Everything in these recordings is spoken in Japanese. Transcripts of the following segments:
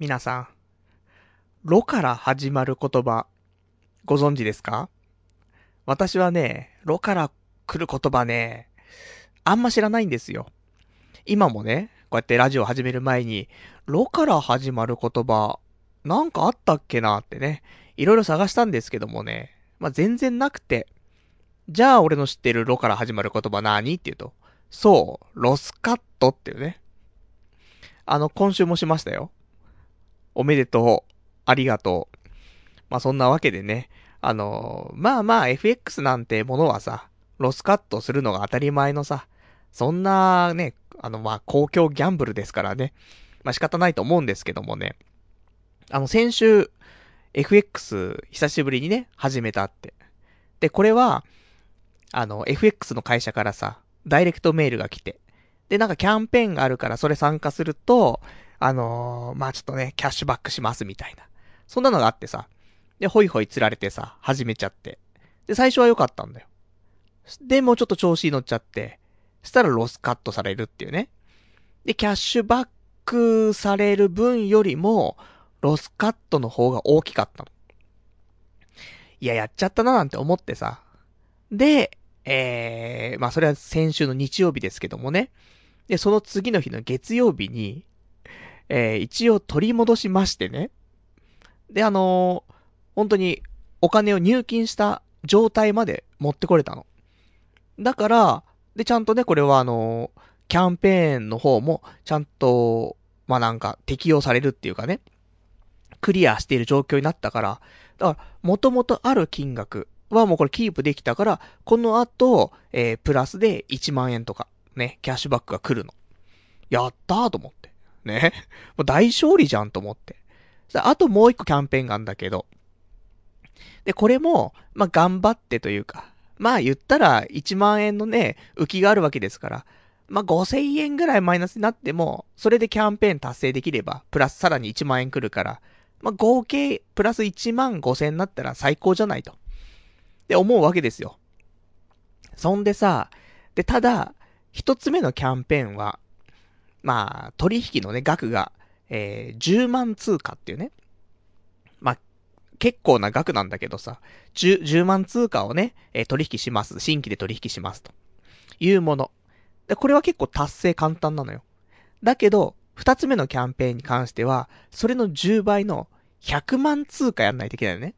皆さん、ロから始まる言葉、ご存知ですか？私はね、ロから来る言葉ね、あんま知らないんですよ。今もね、こうやってラジオ始める前に、ロから始まる言葉、なんかあったっけなってね、いろいろ探したんですけどもね、まあ、全然なくて、じゃあ俺の知ってるロから始まる言葉何？って言うと、そう、ロスカットっていうね。あの、今週もしましたよ。おめでとう。ありがとう。まあ、そんなわけでね。あのまあまあ FX なんてものはさ、ロスカットするのが当たり前のさ、そんなね、あのまあ公共ギャンブルですからね。まあ仕方ないと思うんですけどもね。あの先週、FX 久しぶりにね、始めたって。で、これは、あの、FX の会社からさ、ダイレクトメールが来て、で、なんかキャンペーンがあるからそれ参加すると、あのー、まあ、ちょっとね、キャッシュバックしますみたいな。そんなのがあってさ、で、ホイホイ釣られてさ、始めちゃって。で、最初は良かったんだよ。で、もうちょっと調子に乗っちゃって、したらロスカットされるっていうね。で、キャッシュバックされる分よりも、ロスカットの方が大きかったの。いや、やっちゃったななんて思ってさ。で、えー、まあそれは先週の日曜日ですけどもね。で、その次の日の月曜日に、えー、一応取り戻しましてね。で、あのー、本当にお金を入金した状態まで持ってこれたの。だから、で、ちゃんとね、これはあのー、キャンペーンの方も、ちゃんと、まあ、なんか、適用されるっていうかね、クリアしている状況になったから、だから、もともとある金額はもうこれキープできたから、この後、えー、プラスで1万円とか、ね、キャッシュバックが来るの。やったーと思って。ね。もう大勝利じゃんと思って。あともう一個キャンペーンがあるんだけど。で、これも、まあ、頑張ってというか、まあ言ったら1万円のね、浮きがあるわけですから、まあ、5000円ぐらいマイナスになっても、それでキャンペーン達成できれば、プラスさらに1万円来るから、まあ、合計プラス1万5000円になったら最高じゃないと。って思うわけですよ。そんでさ、で、ただ、一つ目のキャンペーンは、まあ、取引のね、額が、えー、10万通貨っていうね。まあ、結構な額なんだけどさ、10, 10万通貨をね、えー、取引します。新規で取引します。というもの。で、これは結構達成簡単なのよ。だけど、二つ目のキャンペーンに関しては、それの10倍の100万通貨やんないといけないよね。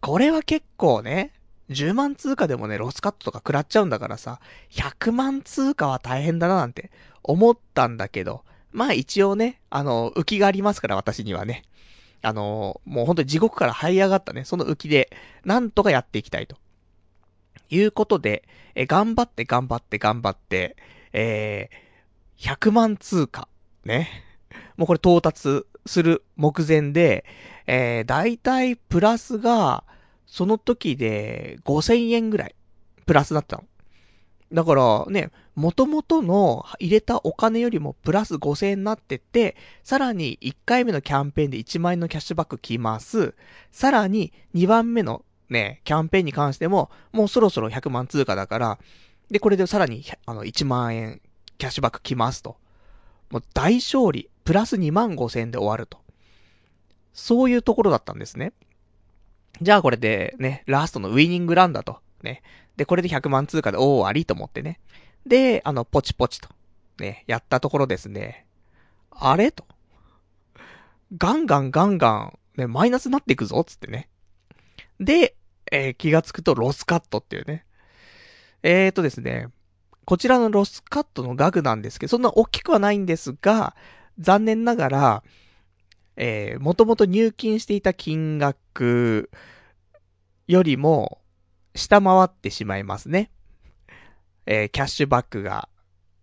これは結構ね、10万通貨でもね、ロスカットとか食らっちゃうんだからさ、100万通貨は大変だななんて思ったんだけど、まあ一応ね、あの、浮きがありますから私にはね。あの、もう本当に地獄から這い上がったね、その浮きで、なんとかやっていきたいと。いうことで、え、頑張って頑張って頑張って、えー、100万通貨、ね。もうこれ到達する目前で、えー、だいたいプラスが、その時で5000円ぐらい、プラスだったの。だからね、元々の入れたお金よりもプラス5000円になってて、さらに1回目のキャンペーンで1万円のキャッシュバック来ます。さらに2番目のね、キャンペーンに関しても、もうそろそろ100万通貨だから、で、これでさらにあの1万円キャッシュバック来ますと。もう大勝利、プラス2万5000円で終わると。そういうところだったんですね。じゃあこれでね、ラストのウィニングランだと。ね。で、これで100万通貨で、おー、ありと思ってね。で、あの、ポチポチと。ね、やったところですね。あれと。ガンガンガンガン、ね、マイナスになっていくぞ、つってね。で、えー、気がつくとロスカットっていうね。えーとですね、こちらのロスカットの額なんですけど、そんな大きくはないんですが、残念ながら、えー、もともと入金していた金額よりも下回ってしまいますね。えー、キャッシュバックが、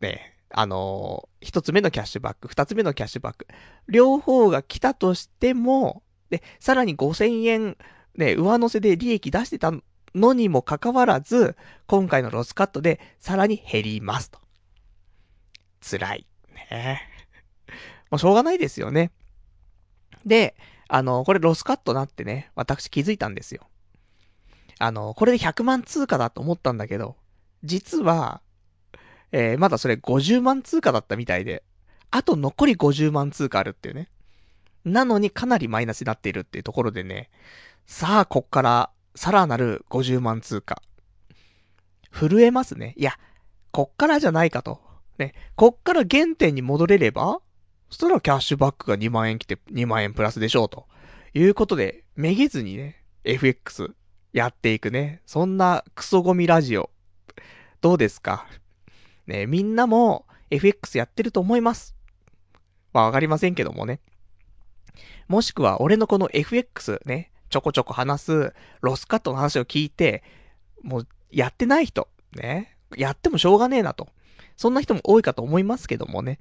ね、あのー、一つ目のキャッシュバック、二つ目のキャッシュバック、両方が来たとしても、で、さらに5000円、ね、上乗せで利益出してたのにもかかわらず、今回のロスカットでさらに減りますと。辛い。ね。もうしょうがないですよね。で、あの、これロスカットなってね、私気づいたんですよ。あの、これで100万通貨だと思ったんだけど、実は、えー、まだそれ50万通貨だったみたいで、あと残り50万通貨あるっていうね。なのにかなりマイナスになっているっていうところでね、さあ、こっから、さらなる50万通貨。震えますね。いや、こっからじゃないかと。ね、こっから原点に戻れれば、そしたらキャッシュバックが2万円来て2万円プラスでしょうと。いうことで、めげずにね、FX やっていくね。そんなクソゴミラジオ。どうですか？ね、みんなも FX やってると思います。まあわかりませんけどもね。もしくは俺のこの FX ね、ちょこちょこ話すロスカットの話を聞いて、もうやってない人、ね、やってもしょうがねえなと。そんな人も多いかと思いますけどもね。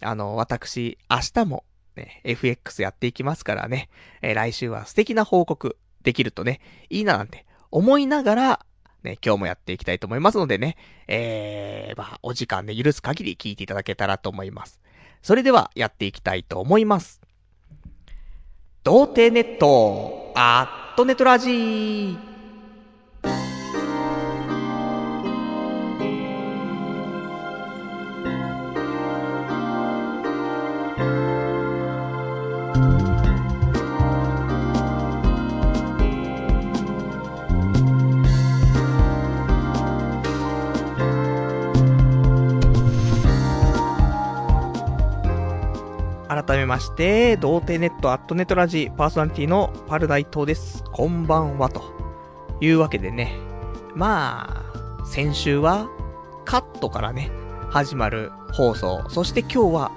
あの、私、明日もね、FX やっていきますからね、えー来週は素敵な報告できるとね、いいななんて思いながら、ね、今日もやっていきたいと思いますのでね、えー、まあ、お時間で許す限り聞いていただけたらと思います。それでは、やっていきたいと思います。童貞ネット、アットネトラジー。改めまして、童貞ネットアットネットラジパーソナリティのパルナイトです。こんばんは、というわけでね。まあ、先週はカットからね、始まる放送。そして今日は、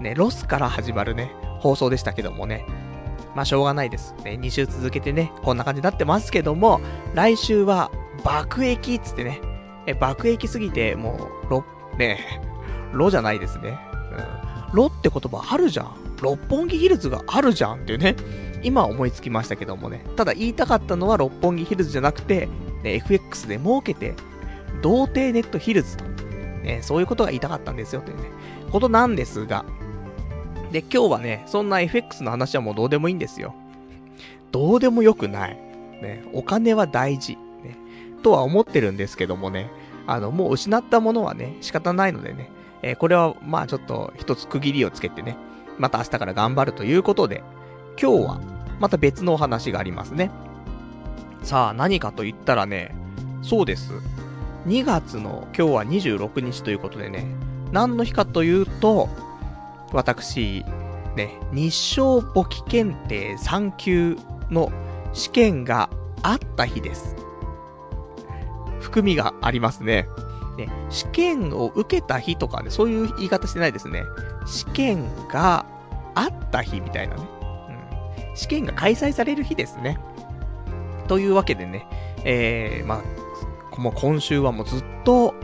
ね、ロスから始まるね、放送でしたけどもね。まあ、しょうがないです。ね、2週続けてね、こんな感じになってますけども、来週は爆撃っつってね、え、爆撃すぎて、もう、ろ、ね、ロじゃないですね。うん。ロって言葉あるじゃん。六本木ヒルズがあるじゃんっていうね。今思いつきましたけどもね。ただ言いたかったのは六本木ヒルズじゃなくて、ね、FX で儲けて、童貞ネットヒルズと。ね、そういうことが言いたかったんですよというね、ことなんですが。で、今日はね、そんな FX の話はもうどうでもいいんですよ。どうでもよくない。ね、お金は大事。ね、とは思ってるんですけどもね。あの、もう失ったものはね、仕方ないのでね。えーこれは、まあちょっと一つ区切りをつけてね、また明日から頑張るということで、今日はまた別のお話がありますね。さあ、何かと言ったらね、そうです。2月の今日は26日ということでね、何の日かというと、私、ね、日照簿記検定3級の試験があった日です。含みがありますね。ね、試験を受けた日とかね、そういう言い方してないですね。試験があった日みたいなね。うん。試験が開催される日ですね。というわけでね、えー、まあ、もう今週はもうずっと、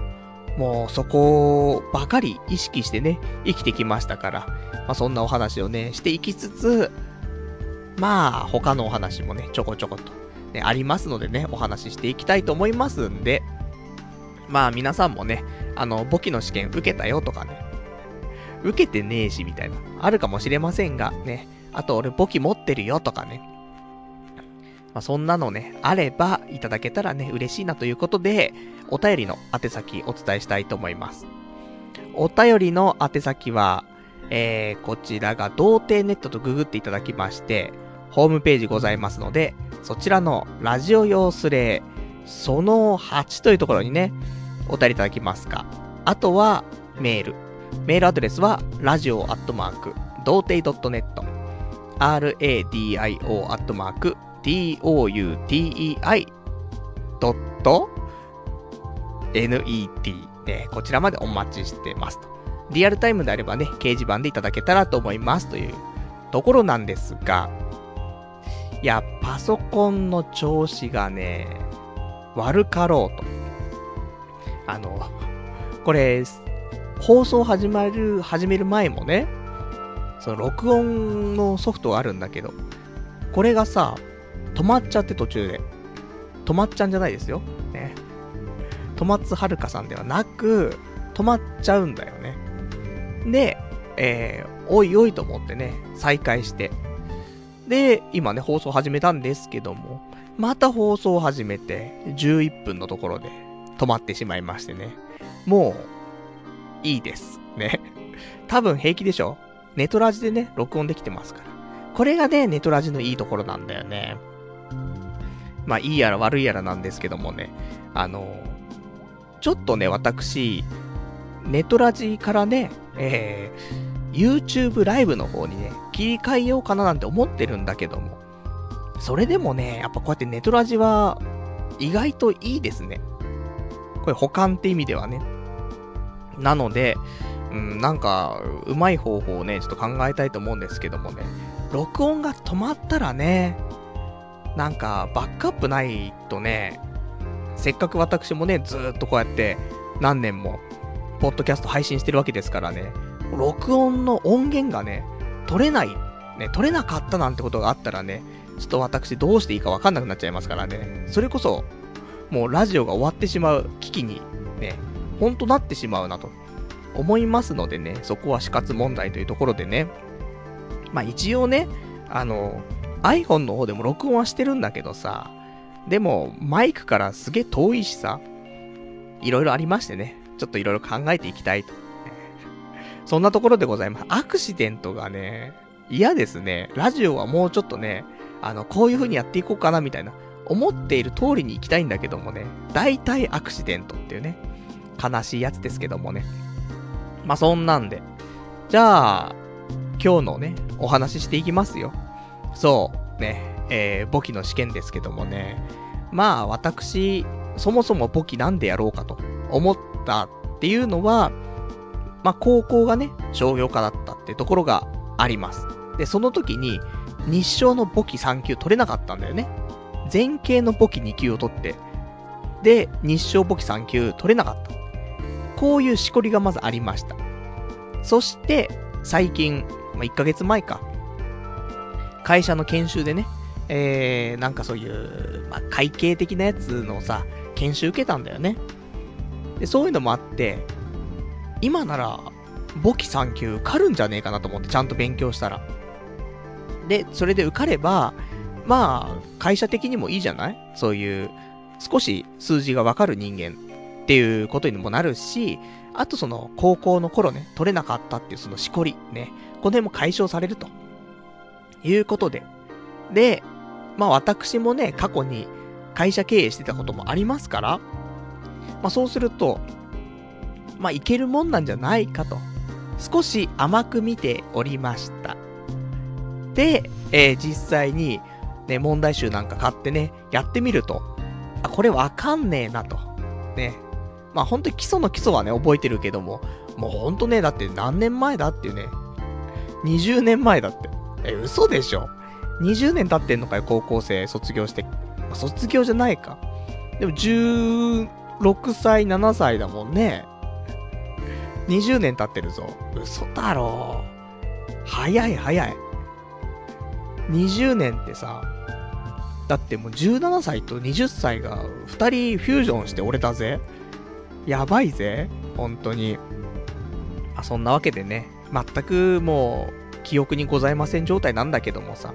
もうそこばかり意識してね、生きてきましたから、まあそんなお話をね、していきつつ、まあ他のお話もね、ちょこちょこと、ね、ありますのでね、お話ししていきたいと思いますんで、まあ皆さんもね、あの、簿記の試験受けたよとかね、受けてねえしみたいな、あるかもしれませんが、ね、あと俺簿記持ってるよとかね、まあそんなのね、あればいただけたらね、嬉しいなということで、お便りの宛先お伝えしたいと思います。お便りの宛先は、えー、こちらが童貞ネットとググっていただきまして、ホームページございますので、そちらのラジオ用スレその8というところにね、お便りいただきますか？あとは、メール。メールアドレスは、ラジオアットマーク、童貞 .net、radio アットマーク、doutei.net、ね、こちらまでお待ちしてます。リアルタイムであればね、掲示板でいただけたらと思いますというところなんですが、いや、パソコンの調子がね、悪かろうと。あの、これ、放送始まる、始める前もね、その録音のソフトがあるんだけど、これがさ、止まっちゃって途中で。止まっちゃうんじゃないですよ。ね。戸松遥さんではなく、止まっちゃうんだよね。で、えー、おいおいと思ってね、再開して。で、今ね、放送始めたんですけども、また放送を始めて、11分のところで止まってしまいましてね。もう、いいです。ね。多分平気でしょ？ネトラジでね、録音できてますから。これがね、ネトラジのいいところなんだよね。まあ、いいやら悪いやらなんですけどもね。あの、ちょっとね、私、ネトラジからね、えー、YouTube ライブの方にね、切り替えようかななんて思ってるんだけども。それでもね、やっぱこうやってネトラジは、意外といいですね。これ保管って意味ではね。なので、うん、なんか、うまい方法をね、ちょっと考えたいと思うんですけどもね。録音が止まったらね、なんか、バックアップないとね、せっかく私もね、ずっとこうやって何年も、ポッドキャスト配信してるわけですからね、録音の音源がね、取れない、ね、取れなかったなんてことがあったらね、ちょっと私どうしていいかわかんなくなっちゃいますからね、それこそ、もうラジオが終わってしまう危機に、ね、ほんとなってしまうなと思いますのでね、そこは死活問題というところでね、まあ一応ね、あの、iPhone の方でも録音はしてるんだけどさ、でも、マイクからすげえ遠いしさ、いろいろありましてね、ちょっといろいろ考えていきたいと。そんなところでございます。アクシデントがね、嫌ですね。ラジオはもうちょっとね、あの、こういう風にやっていこうかなみたいな、思っている通りに行きたいんだけどもね、大体アクシデントっていうね、悲しいやつですけどもね。まあ、そんなんで。じゃあ、今日のね、お話ししていきますよ。そう、ね、えー、簿記の試験ですけどもね。まあ、私、そもそも簿記なんでやろうかと思ったっていうのは、まあ、高校がね、商業科だったってところがあります。で、その時に、日照の簿記3級取れなかったんだよね。前傾の簿記2級を取って、で、日照簿記3級取れなかった。こういうしこりがまずありました。そして、最近、まあ、1ヶ月前か。会社の研修でね、えー、なんかそういう、まあ、会計的なやつのさ、研修受けたんだよね。で、そういうのもあって、今なら、簿記3級受かるんじゃねえかなと思って、ちゃんと勉強したら。で、それで受かれば、まあ、会社的にもいいじゃない？そういう、少し数字がわかる人間っていうことにもなるし、あとその、高校の頃ね、取れなかったっていうそのしこり、ね、この辺も解消されると。いうことで。で、まあ私もね、過去に会社経営してたこともありますから、まあそうすると、まあいけるもんなんじゃないかと、少し甘く見ておりました。で、えー、実際に、ね、問題集なんか買ってね、やってみると、あ、これわかんねえなと。ね。まあ本当に基礎の基礎はね、覚えてるけども、もうほんとね、だって何年前だっていうね、20年前だって。え、嘘でしょ ?20 年経ってんのかよ、高校生卒業して。卒業じゃないか。でも16歳、7歳だもんね。20年経ってるぞ。嘘だろ。早い早い。20年ってさ、だってもう17歳と20歳が2人フュージョンして俺だぜ。やばいぜ。本当に。あ、そんなわけでね、全くもう記憶にございません状態なんだけどもさ、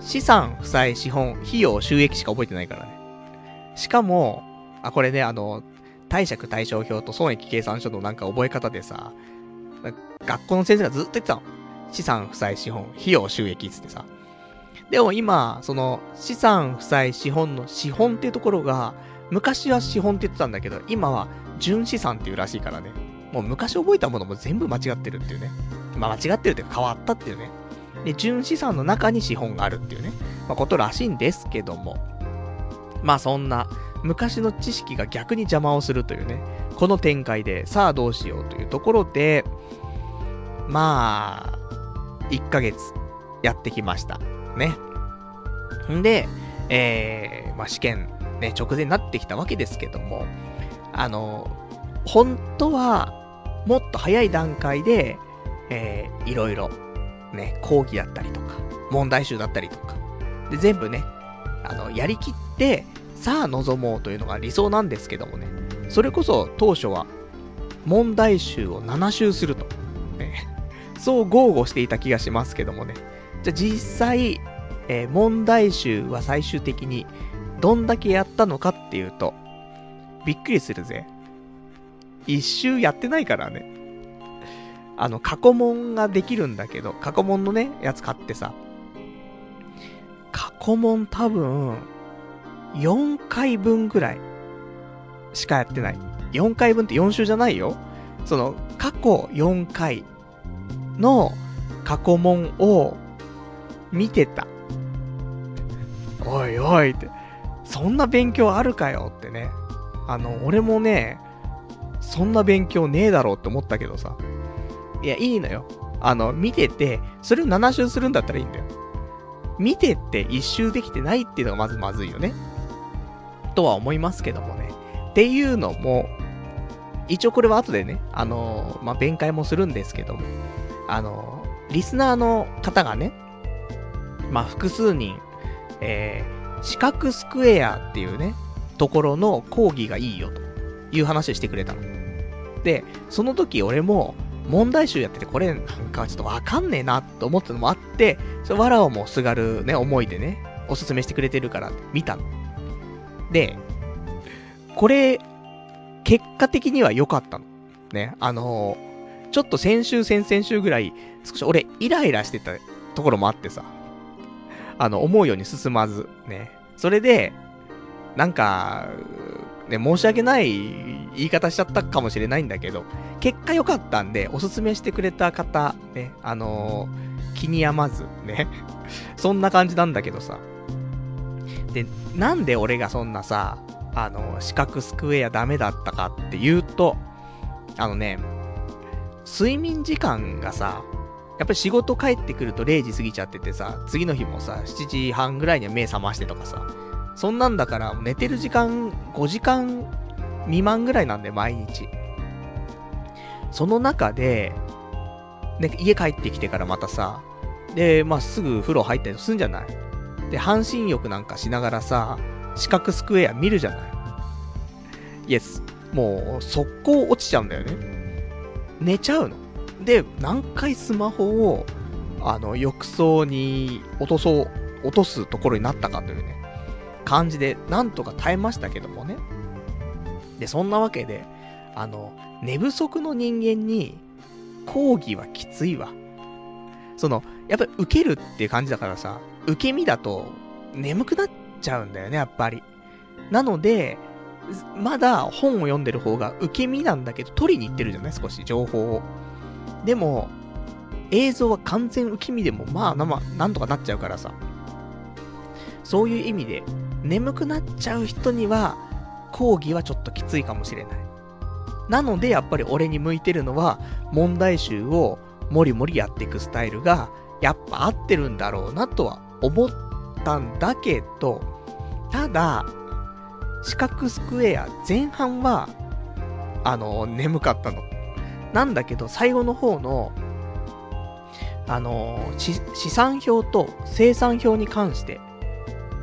資産、負債、資本、費用、収益しか覚えてないからね。しかも、あ、これね、あの、貸借対照表と損益計算書のなんか覚え方でさ、学校の先生がずっと言ってたの。資産、負債、資本、費用、収益つってさ。でも今、その、資産、負債、資本の資本っていうところが、昔は資本って言ってたんだけど、今は純資産っていうらしいからね。もう昔覚えたものも全部間違ってるっていうね。まあ間違ってるっていうか変わったっていうね。で、純資産の中に資本があるっていうね、まあことらしいんですけども。まあそんな、昔の知識が逆に邪魔をするというね、この展開で、さあどうしようというところで、まあ、1ヶ月やってきました。ね。んで、えー、まあ試験、ね、直前になってきたわけですけども、あの、本当は、もっと早い段階で、えー、いろいろ、ね、講義だったりとか、問題集だったりとか、で、全部ね、あの、やりきって、さあ望もうというのが理想なんですけどもね、それこそ当初は、問題集を7周すると、ね、そう豪語していた気がしますけどもね、じゃあ実際、えー、問題集は最終的にどんだけやったのかっていうと、びっくりするぜ。一周やってないからね。あの、過去問ができるんだけど、過去問のね、やつ買ってさ、過去問多分、4回分ぐらいしかやってない。4回分って4週じゃないよ。その、過去4回の過去問を見てた。おいおいって。そんな勉強あるかよってね。あの、俺もね、そんな勉強ねえだろうって思ったけどさ。いや、いいのよ。あの、見てて、それを7周するんだったらいいんだよ。見てって1周できてないっていうのがまずまずいよね。とは思いますけどもね。っていうのも、一応これは後でね、あのー、まあ、弁解もするんですけども、あのー、リスナーの方がね、まあ、複数人、えー、四角スクエアっていうね、ところの講義がいいよという話をしてくれたの。で、その時俺も問題集やっててこれなんかちょっとわかんねえなと思ったのもあって、それわらをもすがるね、思いでね、おすすめしてくれてるから見たの。で、これ、結果的には良かったの。ね、あのー、ちょっと先週、先々週ぐらい、少し俺イライラしてたところもあってさ、あの、思うように進まず、ね。それで、なんか、ね、申し訳ない言い方しちゃったかもしれないんだけど、結果良かったんで、おすすめしてくれた方、ね、あのー、気に病まず、ね。そんな感じなんだけどさ。で、なんで俺がそんなさ、あの、四角スクエアダメだったかっていうと、あのね、睡眠時間がさ、やっぱり仕事帰ってくると0時過ぎちゃっててさ、次の日もさ、7時半ぐらいには目覚ましてとかさ、そんなんだから、寝てる時間5時間未満ぐらいなんだよ、毎日。その中で、ね、家帰ってきてからまたさ、で、まあ、すぐ風呂入ったりするんじゃない？で、半身浴なんかしながらさ、四角スクエア見るじゃない？イエス。もう、速攻落ちちゃうんだよね。寝ちゃうの。で、何回スマホを、あの、浴槽に落とそう、落とすところになったかというね、感じで、なんとか耐えましたけどもね。で、そんなわけで、あの、寝不足の人間に、講義はきついわ。その、やっぱり受けるっていう感じだからさ、受け身だと眠くなっちゃうんだよね、やっぱり。なので、まだ本を読んでる方が受け身なんだけど、取りに行ってるじゃない少し情報を。でも、映像は完全受け身でも、まあ、まあ、なんとかなっちゃうからさ。そういう意味で、眠くなっちゃう人には、講義はちょっときついかもしれない。なので、やっぱり俺に向いてるのは、問題集をもりもりやっていくスタイルが、やっぱ合ってるんだろうなとは思ったんだけど、ただ、四角スクエア前半は、あの、眠かったの。なんだけど、最後の方の、あの、資産表と生産表に関して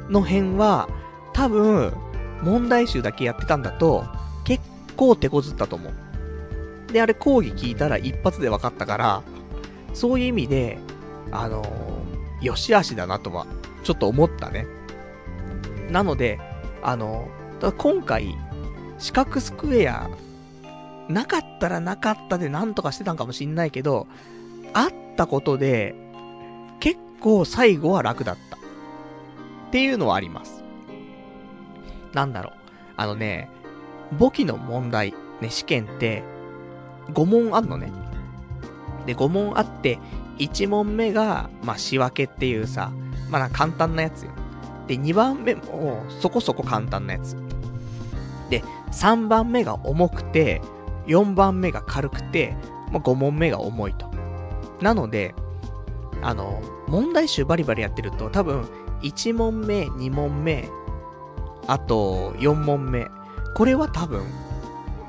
の辺は、多分、問題集だけやってたんだと、結構手こずったと思う。で、あれ講義聞いたら一発で分かったから、そういう意味で、あのー、よしあしだなとは、ちょっと思ったね。なので、あの、今回、四角スクエア、なかったらなかったでなんとかしてたんかもしんないけど、あったことで、結構最後は楽だった。っていうのはあります。なんだろう。あのね、簿記の問題、ね、試験って、5問あんのね。で、5問あって、1問目が、まあ、仕分けっていうさ、まあ、簡単なやつよ。で、2番目も、そこそこ簡単なやつ。で、3番目が重くて、4番目が軽くて、まあ、5問目が重いと。なので、あの、問題集バリバリやってると、多分、1問目、2問目、あと、4問目。これは多分、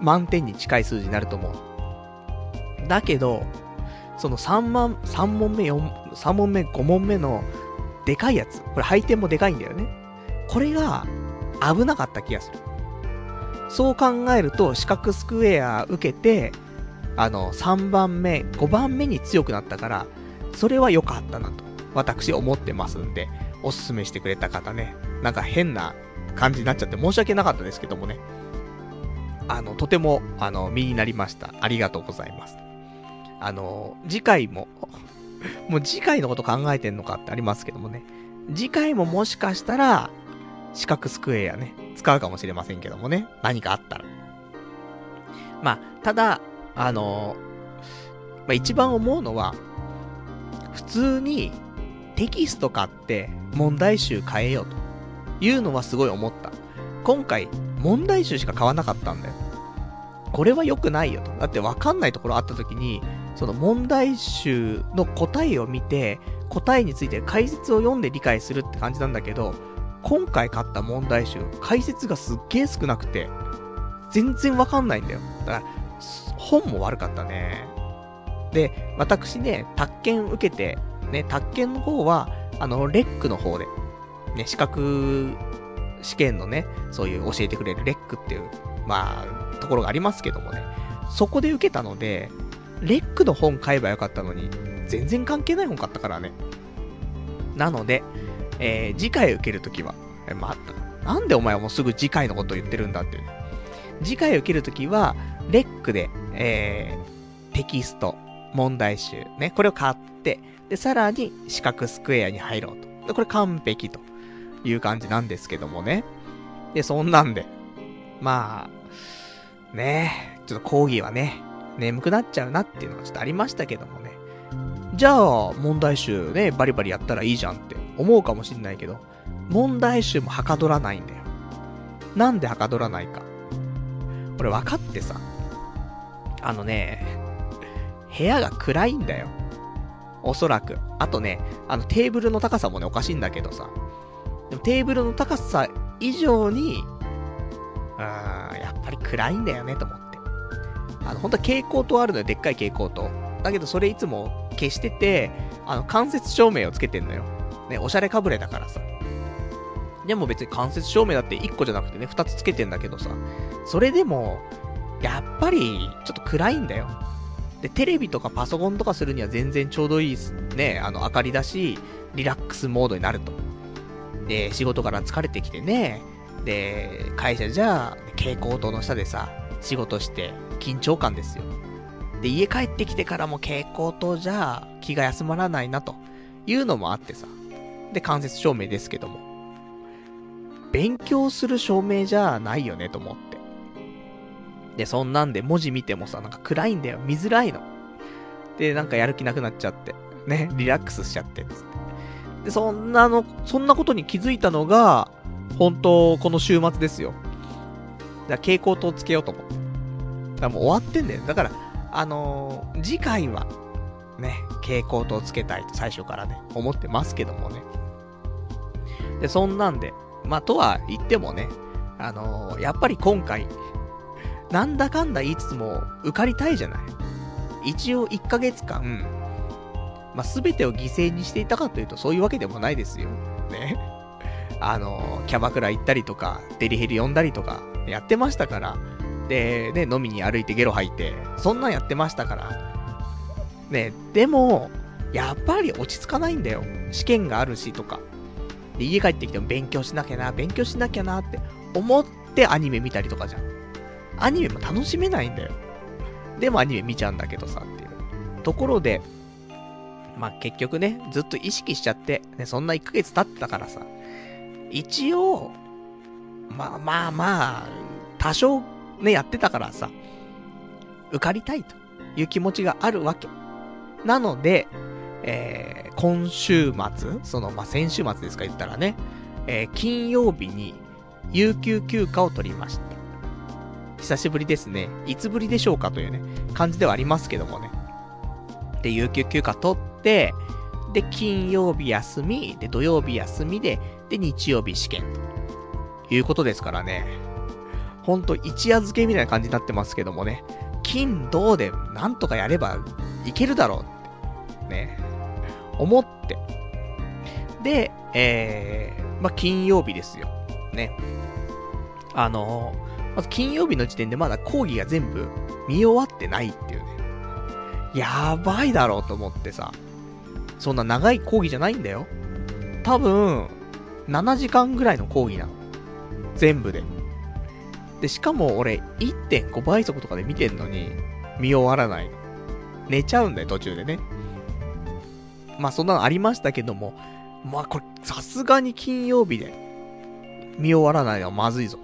満点に近い数字になると思う。だけど、その3万、3問目、4、3問目、5問目の、でかいやつ。これ配点もでかいんだよね。これが、危なかった気がする。そう考えると、四角スクエア受けて、あの、3番目、5番目に強くなったから、それは良かったなと、私思ってますんで、おすすめしてくれた方ね、なんか変な感じになっちゃって申し訳なかったですけどもね、あの、とても、あの、身になりました。ありがとうございます。あの、次回も もう次回のこと考えてんのかってありますけどもね。次回ももしかしたら、四角スクエアね、使うかもしれませんけどもね。何かあったら。まあ、ただ、あのまあ、一番思うのは、普通にテキスト買って問題集変えようというのはすごい思った。今回、問題集しか買わなかったんだよ。これは良くないよと。だって分かんないところあった時に、その問題集の答えを見て、答えについて解説を読んで理解するって感じなんだけど、今回買った問題集、解説がすっげえ少なくて、全然わかんないんだよ。だから、本も悪かったね。で、私ね、宅建受けて、ね、宅建の方は、あの、レックの方で、ね、資格試験のね、そういう教えてくれるレックっていう、まあ、ところがありますけどもね、そこで受けたので、レックの本買えばよかったのに、全然関係ない本買ったからね。なので、えー、次回受けるときは、え、まなんでお前はもうすぐ次回のことを言ってるんだっていう、ね。次回受けるときは、レックで、えー、テキスト、問題集、ね、これを買って、で、さらに、四角スクエアに入ろうと。で、これ完璧という感じなんですけどもね。で、そんなんで、まあ、ねちょっと講義はね、眠くなっちゃうなっていうのはちょっとありましたけどもね。じゃあ、問題集ね、バリバリやったらいいじゃんって思うかもしんないけど、問題集もはかどらないんだよ。なんではかどらないか。俺分かってさ、あのね、部屋が暗いんだよ。おそらく。あとね、あのテーブルの高さもね、おかしいんだけどさ。でもテーブルの高さ以上に、うー、やっぱり暗いんだよね、と思って。あの、本当は蛍光灯あるのよ、でっかい蛍光灯。だけどそれいつも消してて、あの、間接照明をつけてんのよ。ね、おしゃれかぶれだからさ。でも別に間接照明だって1個じゃなくてね、2つつけてんだけどさ。それでも、やっぱり、ちょっと暗いんだよ。で、テレビとかパソコンとかするには全然ちょうどいいね、あの、明かりだし、リラックスモードになると。で、仕事から疲れてきてね、で、会社じゃ、蛍光灯の下でさ、仕事して、緊張感ですよ。で、家帰ってきてからも蛍光灯じゃ、気が休まらないな、というのもあってさ。で、間接照明ですけども。勉強する照明じゃないよね、と思って。で、そんなんで文字見てもさ、なんか暗いんだよ。見づらいの。で、なんかやる気なくなっちゃって。ね、リラックスしちゃって、つって。で、そんなの、そんなことに気づいたのが、本当この週末ですよ。だから蛍光灯つけようと思って。だからもう終わってんだよ。だから、あのー、次回は、ね、蛍光灯つけたいと最初からね、思ってますけどもね。で、そんなんで、まあ、とは言ってもね、あのー、やっぱり今回、なんだかんだ言いつつも、受かりたいじゃない。一応1ヶ月間、まあ、全てを犠牲にしていたかというと、そういうわけでもないですよ。ね。あの、キャバクラ行ったりとか、デリヘル呼んだりとか、やってましたから。で、ね、飲みに歩いてゲロ吐いて、そんなんやってましたから。ね、でも、やっぱり落ち着かないんだよ。試験があるしとか。で、家帰ってきても勉強しなきゃな、勉強しなきゃなって思ってアニメ見たりとかじゃん。アニメも楽しめないんだよ。でもアニメ見ちゃうんだけどさ、っていう。ところで、まあ、結局ね、ずっと意識しちゃって、ね、そんな1ヶ月経ってたからさ、一応、まあまあまあ、多少ね、やってたからさ、受かりたいという気持ちがあるわけ。なので、えー、今週末、その、まあ、先週末ですか言ったらね、えー、金曜日に、有給休暇を取りました。久しぶりですね。いつぶりでしょうかというね、感じではありますけどもね。で、有給休暇取って、で、金曜日休み、で、土曜日休みで、で、日曜日試験ということですからね。ほんと、一夜漬けみたいな感じになってますけどもね。金、銅でなんとかやればいけるだろうって、ね。思って。で、えー、まあ、金曜日ですよ。ね。あのまず金曜日の時点でまだ講義が全部見終わってないっていうね。やばいだろうと思ってさ。そんな長い講義じゃないんだよ。多分、7時間ぐらいの講義なの。全部で。で、しかも俺、1.5倍速とかで見てんのに、見終わらない寝ちゃうんだよ、途中でね。まあそんなのありましたけども、まあこれ、さすがに金曜日で見終わらないのはまずいぞ、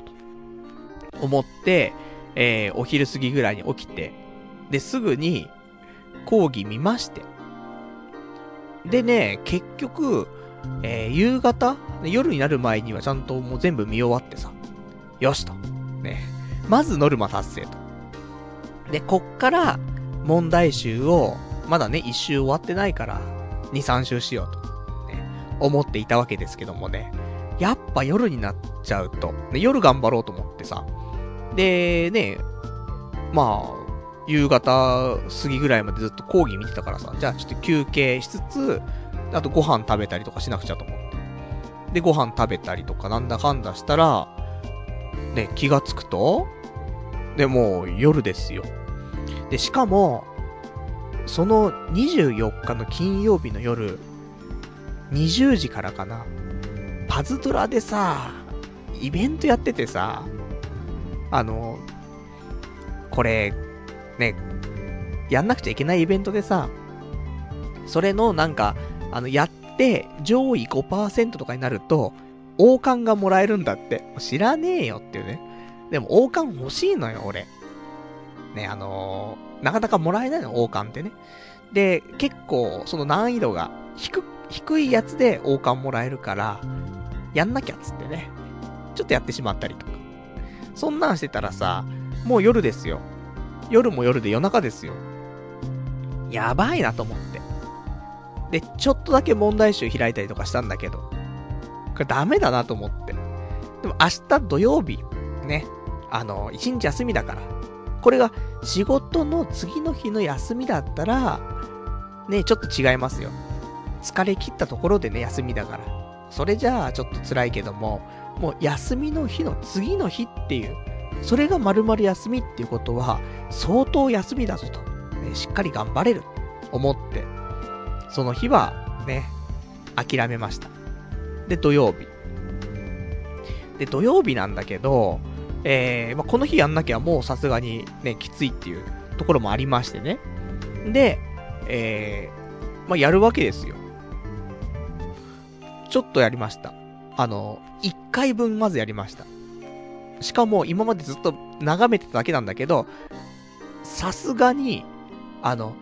と思って、えー、お昼過ぎぐらいに起きて、で、すぐに講義見まして。でね、結局、えー、夕方夜になる前にはちゃんともう全部見終わってさ。よしと。ね。まずノルマ達成と。で、こっから問題集を、まだね、一周終わってないから、二、三周しようと、ね、思っていたわけですけどもね。やっぱ夜になっちゃうと、ね、夜頑張ろうと思ってさ。で、ね、まあ、夕方過ぎぐらいまでずっと講義見てたからさ、じゃあちょっと休憩しつつ、あとご飯食べたりとかしなくちゃと思って。で、ご飯食べたりとかなんだかんだしたら、ね、気がつくと、で、もう夜ですよ。で、しかも、その24日の金曜日の夜、20時からかな、パズドラでさ、イベントやっててさ、あの、これ、ね、やんなくちゃいけないイベントでさ、それのなんか、あの、やって上位5%とかになると、王冠がもらえるんだって。知らねえよっていうね。でも王冠欲しいのよ、俺。ね、あのー、なかなかもらえないの、王冠ってね。で、結構、その難易度が低、低いやつで王冠もらえるから、やんなきゃっつってね。ちょっとやってしまったりとか。そんなんしてたらさ、もう夜ですよ。夜も夜で夜中ですよ。やばいなと思って。で、ちょっとだけ問題集開いたりとかしたんだけど、これダメだなと思って。でも明日土曜日、ね、あの、一日休みだから。これが仕事の次の日の休みだったら、ね、ちょっと違いますよ。疲れ切ったところでね、休みだから。それじゃあちょっと辛いけども、もう休みの日の次の日っていう、それが丸々休みっていうことは、相当休みだぞと、ね、しっかり頑張れる、思って、その日はね、諦めました。で、土曜日。で、土曜日なんだけど、えー、まあ、この日やんなきゃもうさすがにね、きついっていうところもありましてね。で、えー、まあ、やるわけですよ。ちょっとやりました。あの、1回分まずやりました。しかも今までずっと眺めてただけなんだけど、さすがに、あの、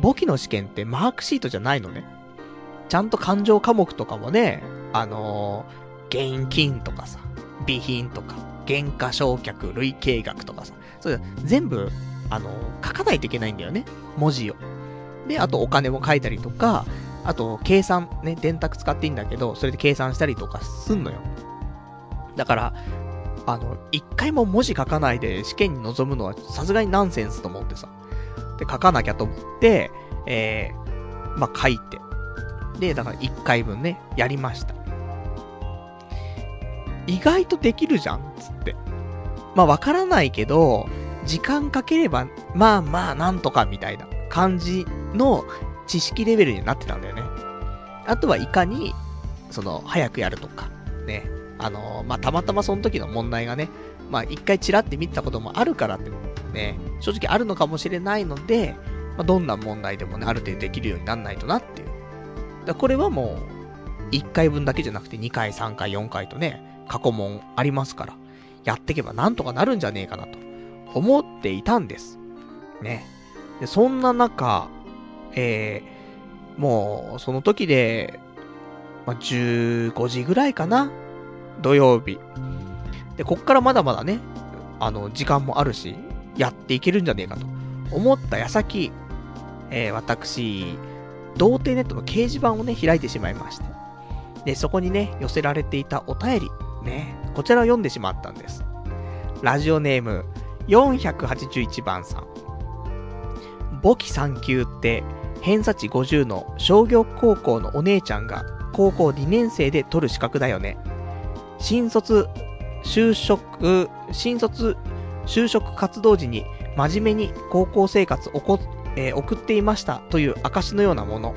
簿記の試験ってマークシートじゃないのね。ちゃんと勘定科目とかもね、あのー、現金とかさ、備品とか、原価償却、累計額とかさ、それ全部、あのー、書かないといけないんだよね。文字を。で、あとお金も書いたりとか、あと、計算、ね、電卓使っていいんだけど、それで計算したりとかすんのよ。だから、あの、一回も文字書かないで試験に臨むのはさすがにナンセンスと思ってさ。で、書かなきゃと思って、えー、まあ、書いて。で、だから一回分ね、やりました。意外とできるじゃん、つって。まあ、わからないけど、時間かければ、まあまあ、なんとかみたいな感じの知識レベルになってたんだよね。あとはいかに、その、早くやるとか、ね。あのー、まあ、たまたまその時の問題がね、まあ、一回チラって見たこともあるからって、ね、正直あるのかもしれないので、まあ、どんな問題でもね、ある程度できるようになんないとなっていう。だこれはもう、1回分だけじゃなくて2回、3回、4回とね、過去問ありますから、やってけばなんとかなるんじゃねえかなと思っていたんです。ね。で、そんな中、えー、もう、その時で、まあ、15時ぐらいかな土曜日。で、こっからまだまだね、あの、時間もあるし、やっていけるんじゃねえかと思った矢先、えー、私、童貞ネットの掲示板をね、開いてしまいまして。で、そこにね、寄せられていたお便り、ね、こちらを読んでしまったんです。ラジオネーム、481番さん。簿記3級って、偏差値50の商業高校のお姉ちゃんが高校2年生で取る資格だよね。新卒、就職、新卒、就職活動時に真面目に高校生活をこ、えー、送っていましたという証のようなもの。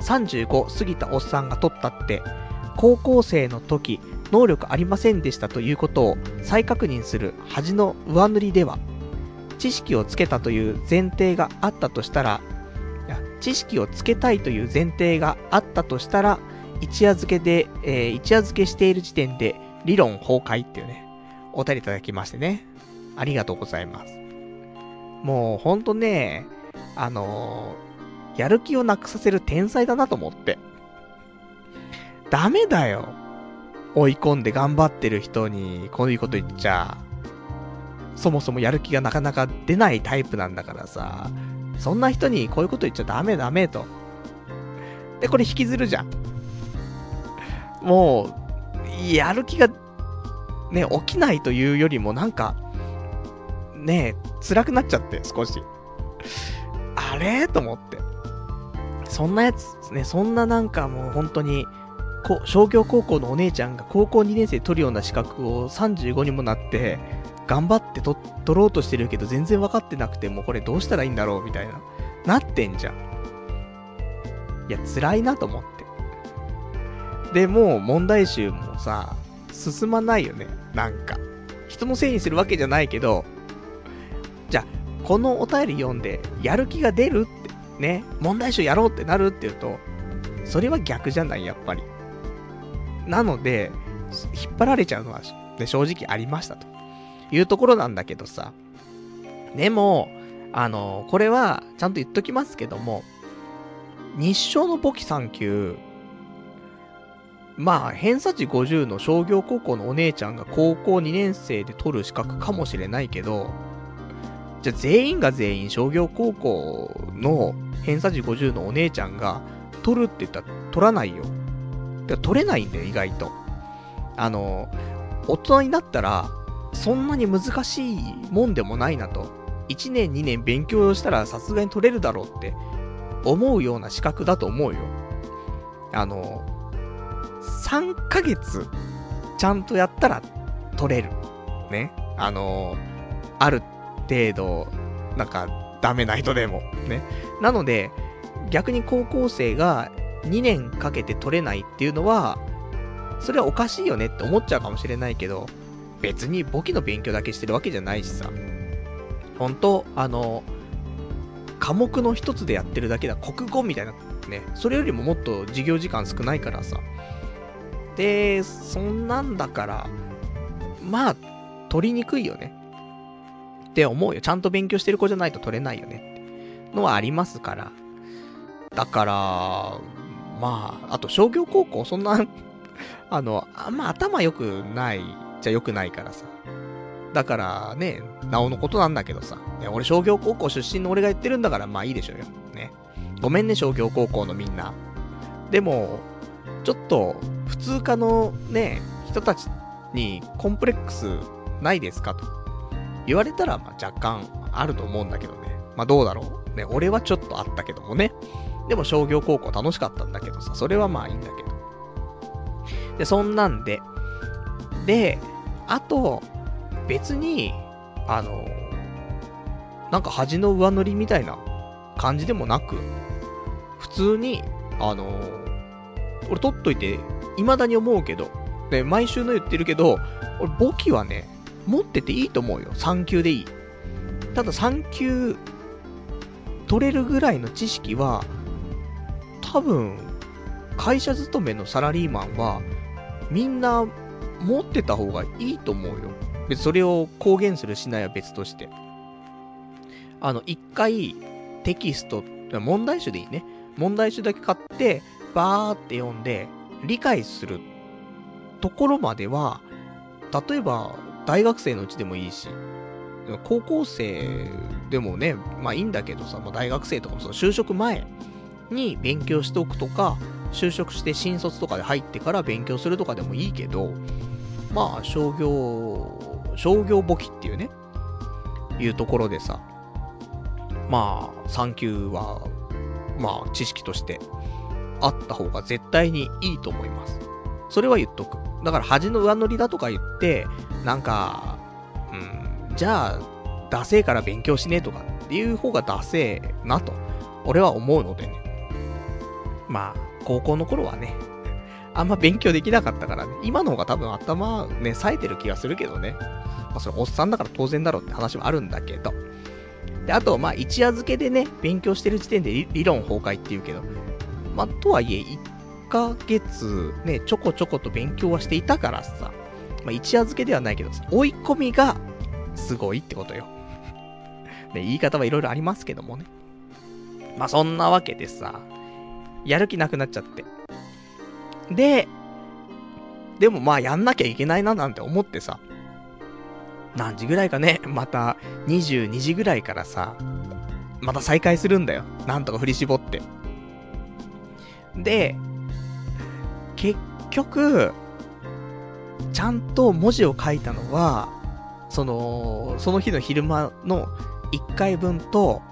35過ぎたおっさんが取ったって、高校生の時、能力ありませんでしたということを再確認する恥の上塗りでは、知識をつけたという前提があったとしたら、知識をつけたいという前提があったとしたら、一夜漬けで、えー、一夜漬けしている時点で理論崩壊っていうね、お便りいただきましてね。ありがとうございます。もうほんとね、あのー、やる気をなくさせる天才だなと思って。ダメだよ。追い込んで頑張ってる人にこういうこと言っちゃ。そもそもやる気がなかなか出ないタイプなんだからさ。そんな人にこういうこと言っちゃダメダメと。で、これ引きずるじゃん。もう、やる気が、ね、起きないというよりもなんか、ね辛くなっちゃって、少し。あれ？と思って。そんなやつ、ね、そんななんかもう本当に、商業高校のお姉ちゃんが高校2年生取るような資格を35にもなって、頑張って取ろうとしてるけど全然分かってなくて、もうこれどうしたらいいんだろうみたいな。なってんじゃん。いや、辛いなと思って。で、もう問題集もさ、進まないよね。なんか。人のせいにするわけじゃないけど、じゃあ、このお便り読んで、やる気が出るって、ね、問題集やろうってなるって言うと、それは逆じゃない、やっぱり。なので、引っ張られちゃうのは、ね、正直ありましたというところなんだけどさ。でも、あの、これは、ちゃんと言っときますけども、日照の簿記3級、まあ、偏差値50の商業高校のお姉ちゃんが高校2年生で取る資格かもしれないけど、じゃあ全員が全員商業高校の偏差値50のお姉ちゃんが取るって言ったら取らないよ。取れないんだよ、意外と。あの、大人になったら、そんなに難しいもんでもないなと。1年2年勉強したらさすがに取れるだろうって思うような資格だと思うよ。あの、3ヶ月ちゃんとやったら取れる。ね。あの、ある程度、なんか、ダメな人でも。ね。なので、逆に高校生が2年かけて取れないっていうのは、それはおかしいよねって思っちゃうかもしれないけど、別に簿記の勉強だけしてるわけじゃないしさ。本当あの、科目の一つでやってるだけだ。国語みたいな。ね。それよりももっと授業時間少ないからさ。で、そんなんだから、まあ、取りにくいよね。って思うよ。ちゃんと勉強してる子じゃないと取れないよね。のはありますから。だから、まあ、あと商業高校、そんな あの、あんま頭良くないじゃ良くないからさ。だからね、なおのことなんだけどさ。ね、俺商業高校出身の俺が言ってるんだからまあいいでしょうよ。ね。ごめんね、商業高校のみんな。でも、ちょっと、普通科のね、人たちにコンプレックスないですか？と言われたら、まあ、若干あると思うんだけどね。まあどうだろう？ね、俺はちょっとあったけどもね。でも商業高校楽しかったんだけどさ、それはまあいいんだけど。で、そんなんで。で、あと、別に、あの、なんか恥の上塗りみたいな感じでもなく、普通に、あの、俺取っといて、未だに思うけど、ね、毎週の言ってるけど、俺簿記はね、持ってていいと思うよ。3級でいい。ただ3級取れるぐらいの知識は、多分、会社勤めのサラリーマンは、みんな持ってた方がいいと思うよ。別それを公言するしないは別として。あの、一回、テキスト、問題集でいいね。問題集だけ買って、バーって読んで、理解するところまでは、例えば、大学生のうちでもいいし、高校生でもね、まあいいんだけどさ、もう大学生とかもその就職前に勉強しておくとか、就職して新卒とかで入ってから勉強するとかでもいいけど、まあ商業、商業簿記っていうね、いうところでさ、まあ3級は、まあ知識としてあった方が絶対にいいと思います。それは言っとく。だから恥の上乗りだとか言って、なんか、うん、じゃあ、ダセーから勉強しねえとかっていう方がダセーなと、俺は思うのでね。まあ、高校の頃はね、あんま勉強できなかったからね、今の方が多分頭ね、冴えてる気がするけどね。まあ、それおっさんだから当然だろうって話もあるんだけど。で、あと、まあ、一夜漬けでね、勉強してる時点で理論崩壊って言うけど、まあ、とはいえ、1ヶ月、ね、ちょこちょこと勉強はしていたからさ、まあ、一夜漬けではないけど、追い込みが、すごいってことよ。ね、言い方はいろいろありますけどもね。まあ、そんなわけでさ、やる気なくなっちゃって。で、でもまあやんなきゃいけないななんて思ってさ、何時ぐらいかね、また22時ぐらいからさ、また再開するんだよ。なんとか振り絞って。で、結局、ちゃんと文字を書いたのは、その、その日の昼間の1回分と、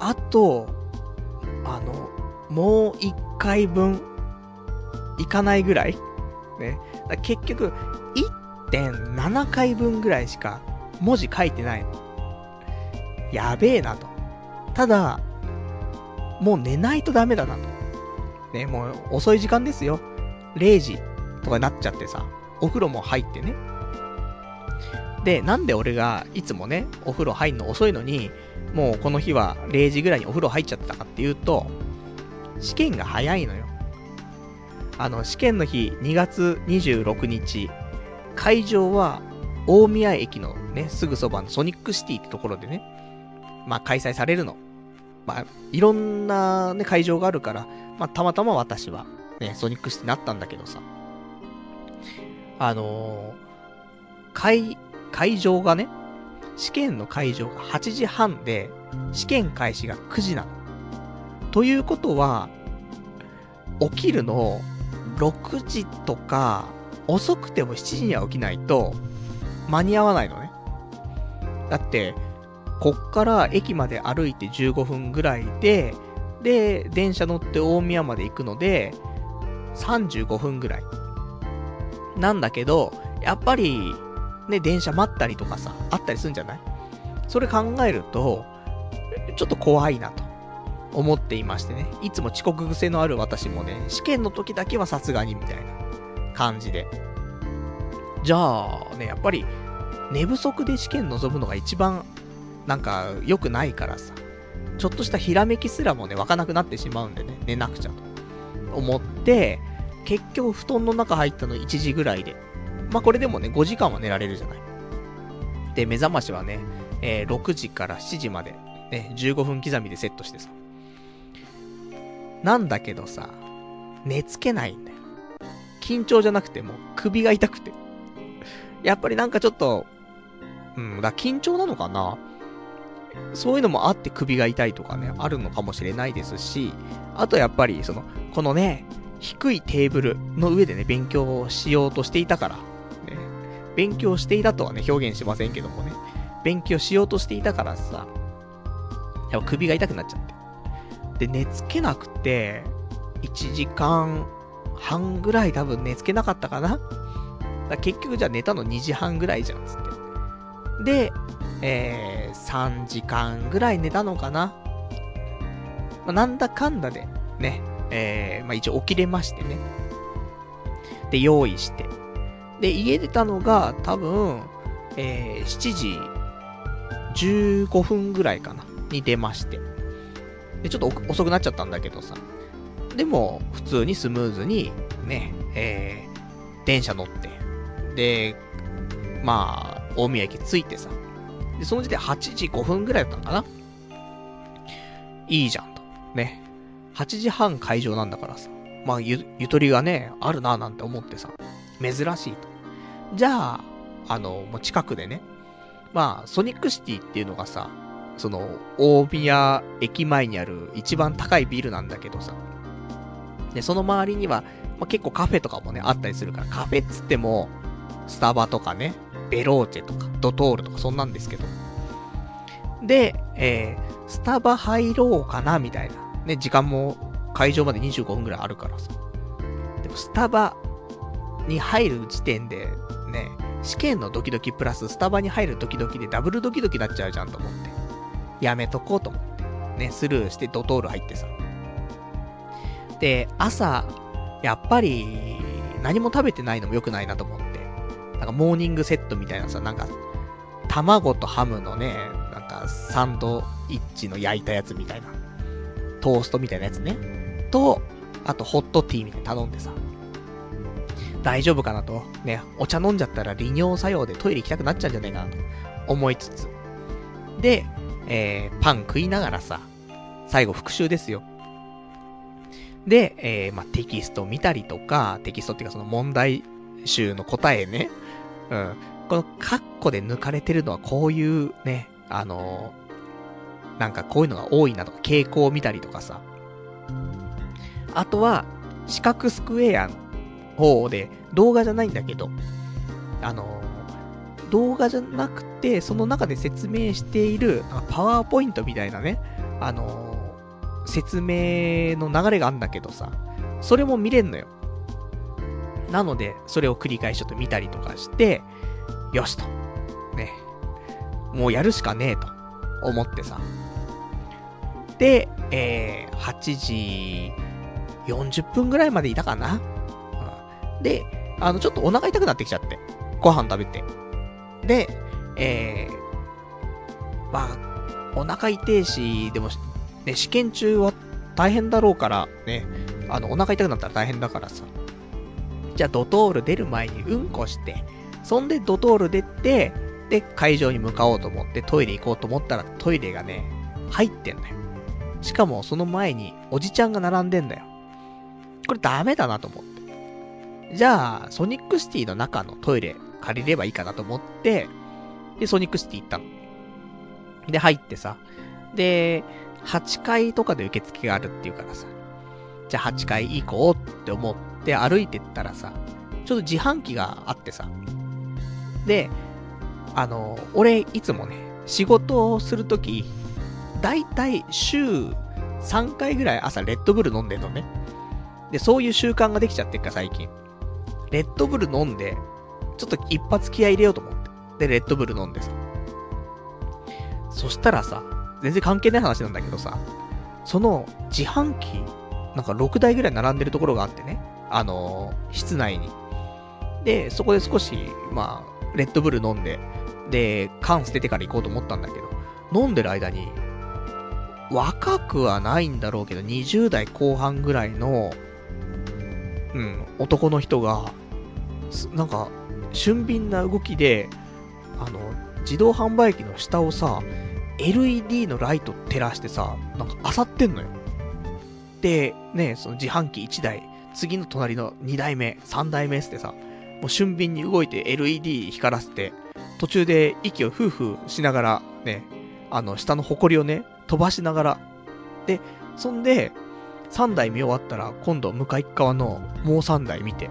あと、あの、もう1回分、いかないぐらい？ね。結局、1.7回分ぐらいしか文字書いてない。やべえなと。ただ、もう寝ないとダメだなと。ね、もう遅い時間ですよ。0時とかになっちゃってさ、お風呂も入ってね。で、なんで俺がいつもね、お風呂入んの遅いのに、もうこの日は0時ぐらいにお風呂入っちゃったかっていうと、試験が早いのよ。あの、試験の日、2月26日、会場は大宮駅のね、すぐそばのソニックシティってところでね、まあ開催されるの。まあ、いろんなね、会場があるから、まあたまたま私は、ね、ソニックシティになったんだけどさ。あのー、会、会場がね、試験の会場が8時半で、試験開始が9時なの。ということは、起きるの6時とか、遅くても7時には起きないと、間に合わないのね。だって、こっから駅まで歩いて15分ぐらいで、で、電車乗って大宮まで行くので、35分ぐらい。なんだけど、やっぱり、ね、電車待ったりとかさ、あったりするんじゃない？それ考えると、ちょっと怖いなと。思っていましてね。いつも遅刻癖のある私もね、試験の時だけはさすがにみたいな感じで。じゃあ、ね、やっぱり、寝不足で試験臨むのが一番、なんか、良くないからさ。ちょっとしたひらめきすらもね、湧かなくなってしまうんでね、寝なくちゃと。思って、結局布団の中入ったの1時ぐらいで。まあ、これでもね、5時間は寝られるじゃない。で、目覚ましはね、えー、6時から7時まで、ね、15分刻みでセットしてさ。なんだけどさ、寝つけないんだよ。緊張じゃなくても首が痛くて。やっぱりなんかちょっと、うん、だ緊張なのかな？そういうのもあって首が痛いとかね、あるのかもしれないですし、あとやっぱり、その、このね、低いテーブルの上でね、勉強をしようとしていたから、勉強していたとはね、表現しませんけどもね、勉強しようとしていたからさ、やっぱ首が痛くなっちゃって。で、寝つけなくて、1時間半ぐらい多分寝つけなかったかなだ結局じゃあ寝たの2時半ぐらいじゃん、つって。で、えー、3時間ぐらい寝たのかなまあ、なんだかんだで、ね、えー、まあ一応起きれましてね。で、用意して。で、家出たのが多分、えー、7時15分ぐらいかな、に出まして。で、ちょっと遅くなっちゃったんだけどさ。でも、普通にスムーズに、ね、えー、電車乗って、で、まあ、大宮駅着いてさ。で、その時点8時5分ぐらいだったのかないいじゃんと。ね。8時半会場なんだからさ。まあ、ゆ、ゆとりがね、あるなぁなんて思ってさ。珍しいと。じゃあ、あの、もう近くでね。まあ、ソニックシティっていうのがさ、その、大宮駅前にある一番高いビルなんだけどさ。で、その周りには、まあ、結構カフェとかもね、あったりするから、カフェっつっても、スタバとかね、ベローチェとか、ドトールとかそんなんですけど。で、えー、スタバ入ろうかな、みたいな。ね、時間も会場まで25分くらいあるからさ。でも、スタバに入る時点で、ね、試験のドキドキプラススタバに入るドキドキでダブルドキドキになっちゃうじゃんと思って。やめとこうと思って。ね、スルーしてドトール入ってさ。で、朝、やっぱり、何も食べてないのも良くないなと思って。なんかモーニングセットみたいなさ、なんか、卵とハムのね、なんかサンドイッチの焼いたやつみたいな。トーストみたいなやつね。と、あとホットティーみたいに頼んでさ、大丈夫かなと。ね、お茶飲んじゃったら利尿作用でトイレ行きたくなっちゃうんじゃないかなと思いつつ。で、えー、パン食いながらさ、最後復習ですよ。で、えー、まあ、テキスト見たりとか、テキストっていうかその問題集の答えね。うん。このカッコで抜かれてるのはこういうね、あのー、なんかこういうのが多いなとか、傾向を見たりとかさ。あとは、四角スクエアの方で、動画じゃないんだけど、あの、動画じゃなくて、その中で説明している、パワーポイントみたいなね、あの、説明の流れがあんだけどさ、それも見れんのよ。なので、それを繰り返しちょっと見たりとかして、よしと。ね。もうやるしかねえと思ってさ。で、えー、8時40分ぐらいまでいたかな。で、あの、ちょっとお腹痛くなってきちゃって。ご飯食べて。で、えー、まあ、お腹痛いし、でも、ね、試験中は大変だろうから、ね、あの、お腹痛くなったら大変だからさ。じゃあドトール出る前にうんこして、そんでドトール出て、で、会場に向かおうと思ってトイレ行こうと思ったらトイレがね、入ってんだよ。しかもその前におじちゃんが並んでんだよ。これダメだなと思って。じゃあ、ソニックシティの中のトイレ借りればいいかなと思って、で、ソニックシティ行ったの。で、入ってさ。で、8階とかで受付があるっていうからさ。じゃあ8階行こうって思って歩いてったらさ、ちょっと自販機があってさ。で、あの、俺いつもね、仕事をするとき、だいたい週3回ぐらい朝レッドブル飲んでんのね。で、そういう習慣ができちゃってっか最近。レッドブル飲んで、ちょっと一発気合入れようと思って。で、レッドブル飲んでさ。そしたらさ、全然関係ない話なんだけどさ、その自販機なんか6台ぐらい並んでるところがあってね。あのー、室内に。で、そこで少し、まあ、レッドブル飲んで、で、缶捨ててから行こうと思ったんだけど、飲んでる間に、若くはないんだろうけど、20代後半ぐらいの、うん、男の人が、なんか、俊敏な動きで、あの、自動販売機の下をさ、LED のライト照らしてさ、なんか漁ってんのよ。で、ね、その自販機1台、次の隣の2台目、3台目ってさ、もう俊敏に動いて LED 光らせて、途中で息をフーフーしながら、ね、あの、下の埃をね、飛ばしながら、で、そんで、3台見終わったら、今度向かい側のもう3台見て、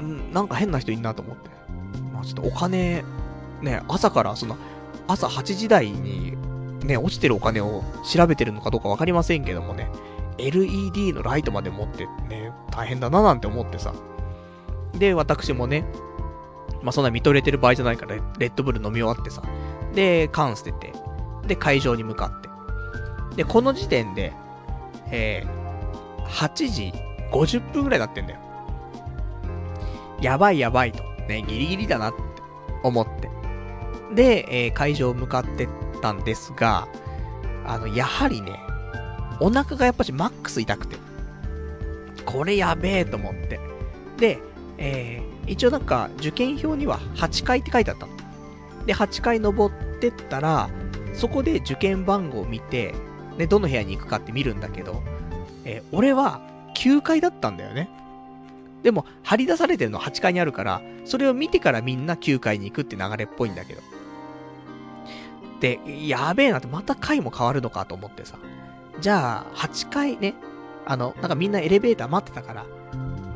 んなんか変な人いんなと思って。まあちょっとお金、ね、朝からその、朝8時台にね、落ちてるお金を調べてるのかどうかわかりませんけどもね、LED のライトまで持ってね、大変だななんて思ってさ。で、私もね、まあ、そんな見とれてる場合じゃないから、レッドブル飲み終わってさ。で、缶捨てて、で、会場に向かって。で、この時点で、えー、8時50分ぐらいなってんだよ。やばいやばいと。ね、ギリギリだなって思って。で、えー、会場を向かってったんですが、あの、やはりね、お腹がやっぱしマックス痛くて、これやべえと思って。で、えー、一応なんか受験票には8回って書いてあったの。で、8回登ってったら、そこで受験番号を見て、で、どの部屋に行くかって見るんだけど、えー、俺は9階だったんだよね。でも、張り出されてるの8階にあるから、それを見てからみんな9階に行くって流れっぽいんだけど。で、やべえなって、また階も変わるのかと思ってさ。じゃあ、8階ね、あの、なんかみんなエレベーター待ってたから、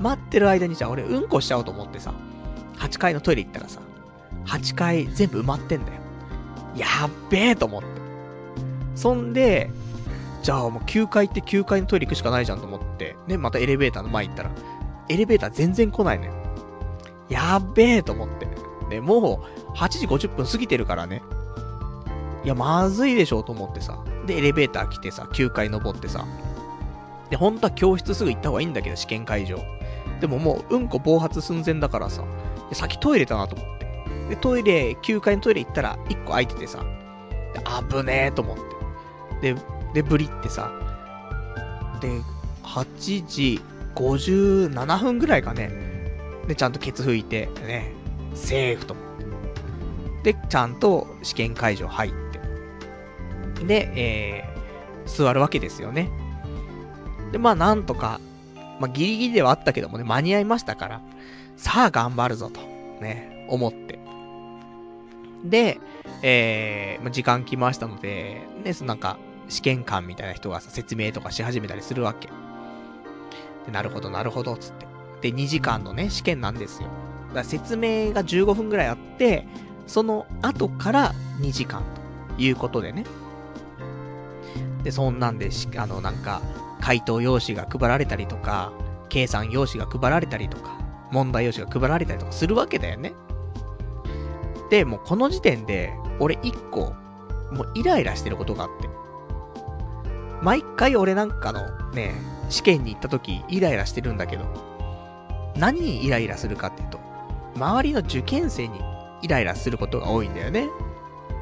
待ってる間にじゃあ俺うんこしちゃおうと思ってさ、8階のトイレ行ったらさ、8階全部埋まってんだよ。やっべえと思って。そんで、じゃあもう9階って9階のトイレ行くしかないじゃんと思って、ね、またエレベーターの前行ったら、エレベーター全然来ないのよ。やっべえと思って。で、もう、8時50分過ぎてるからね。いや、まずいでしょと思ってさ。で、エレベーター来てさ、9階登ってさ。で、本当は教室すぐ行った方がいいんだけど、試験会場。でももう、うんこ暴発寸前だからさ。で、先トイレだなと思って。で、トイレ、9階のトイレ行ったら、1個空いててさ。で、危ねえと思って。で、で、ブリってさ。で、8時57分ぐらいかね。で、ちゃんとケツ拭いて、ね、セーフと。で、ちゃんと試験会場入って。で、えー、座るわけですよね。で、まあなんとか、まあギリギリではあったけどもね、間に合いましたから、さあ頑張るぞと、ね、思って。で、えー、まあ、時間来ましたので、ね、そのなんか、試験官みたいな人がさ、説明とかし始めたりするわけ。でなるほど、なるほど、つって。で、2時間のね、試験なんですよ。だから説明が15分ぐらいあって、その後から2時間ということでね。で、そんなんでし、あの、なんか、回答用紙が配られたりとか、計算用紙が配られたりとか、問題用紙が配られたりとかするわけだよね。で、もうこの時点で、俺一個、もうイライラしてることがあって。毎回俺なんかのね、試験に行った時イライラしてるんだけど、何にイライラするかっていうと、周りの受験生にイライラすることが多いんだよね。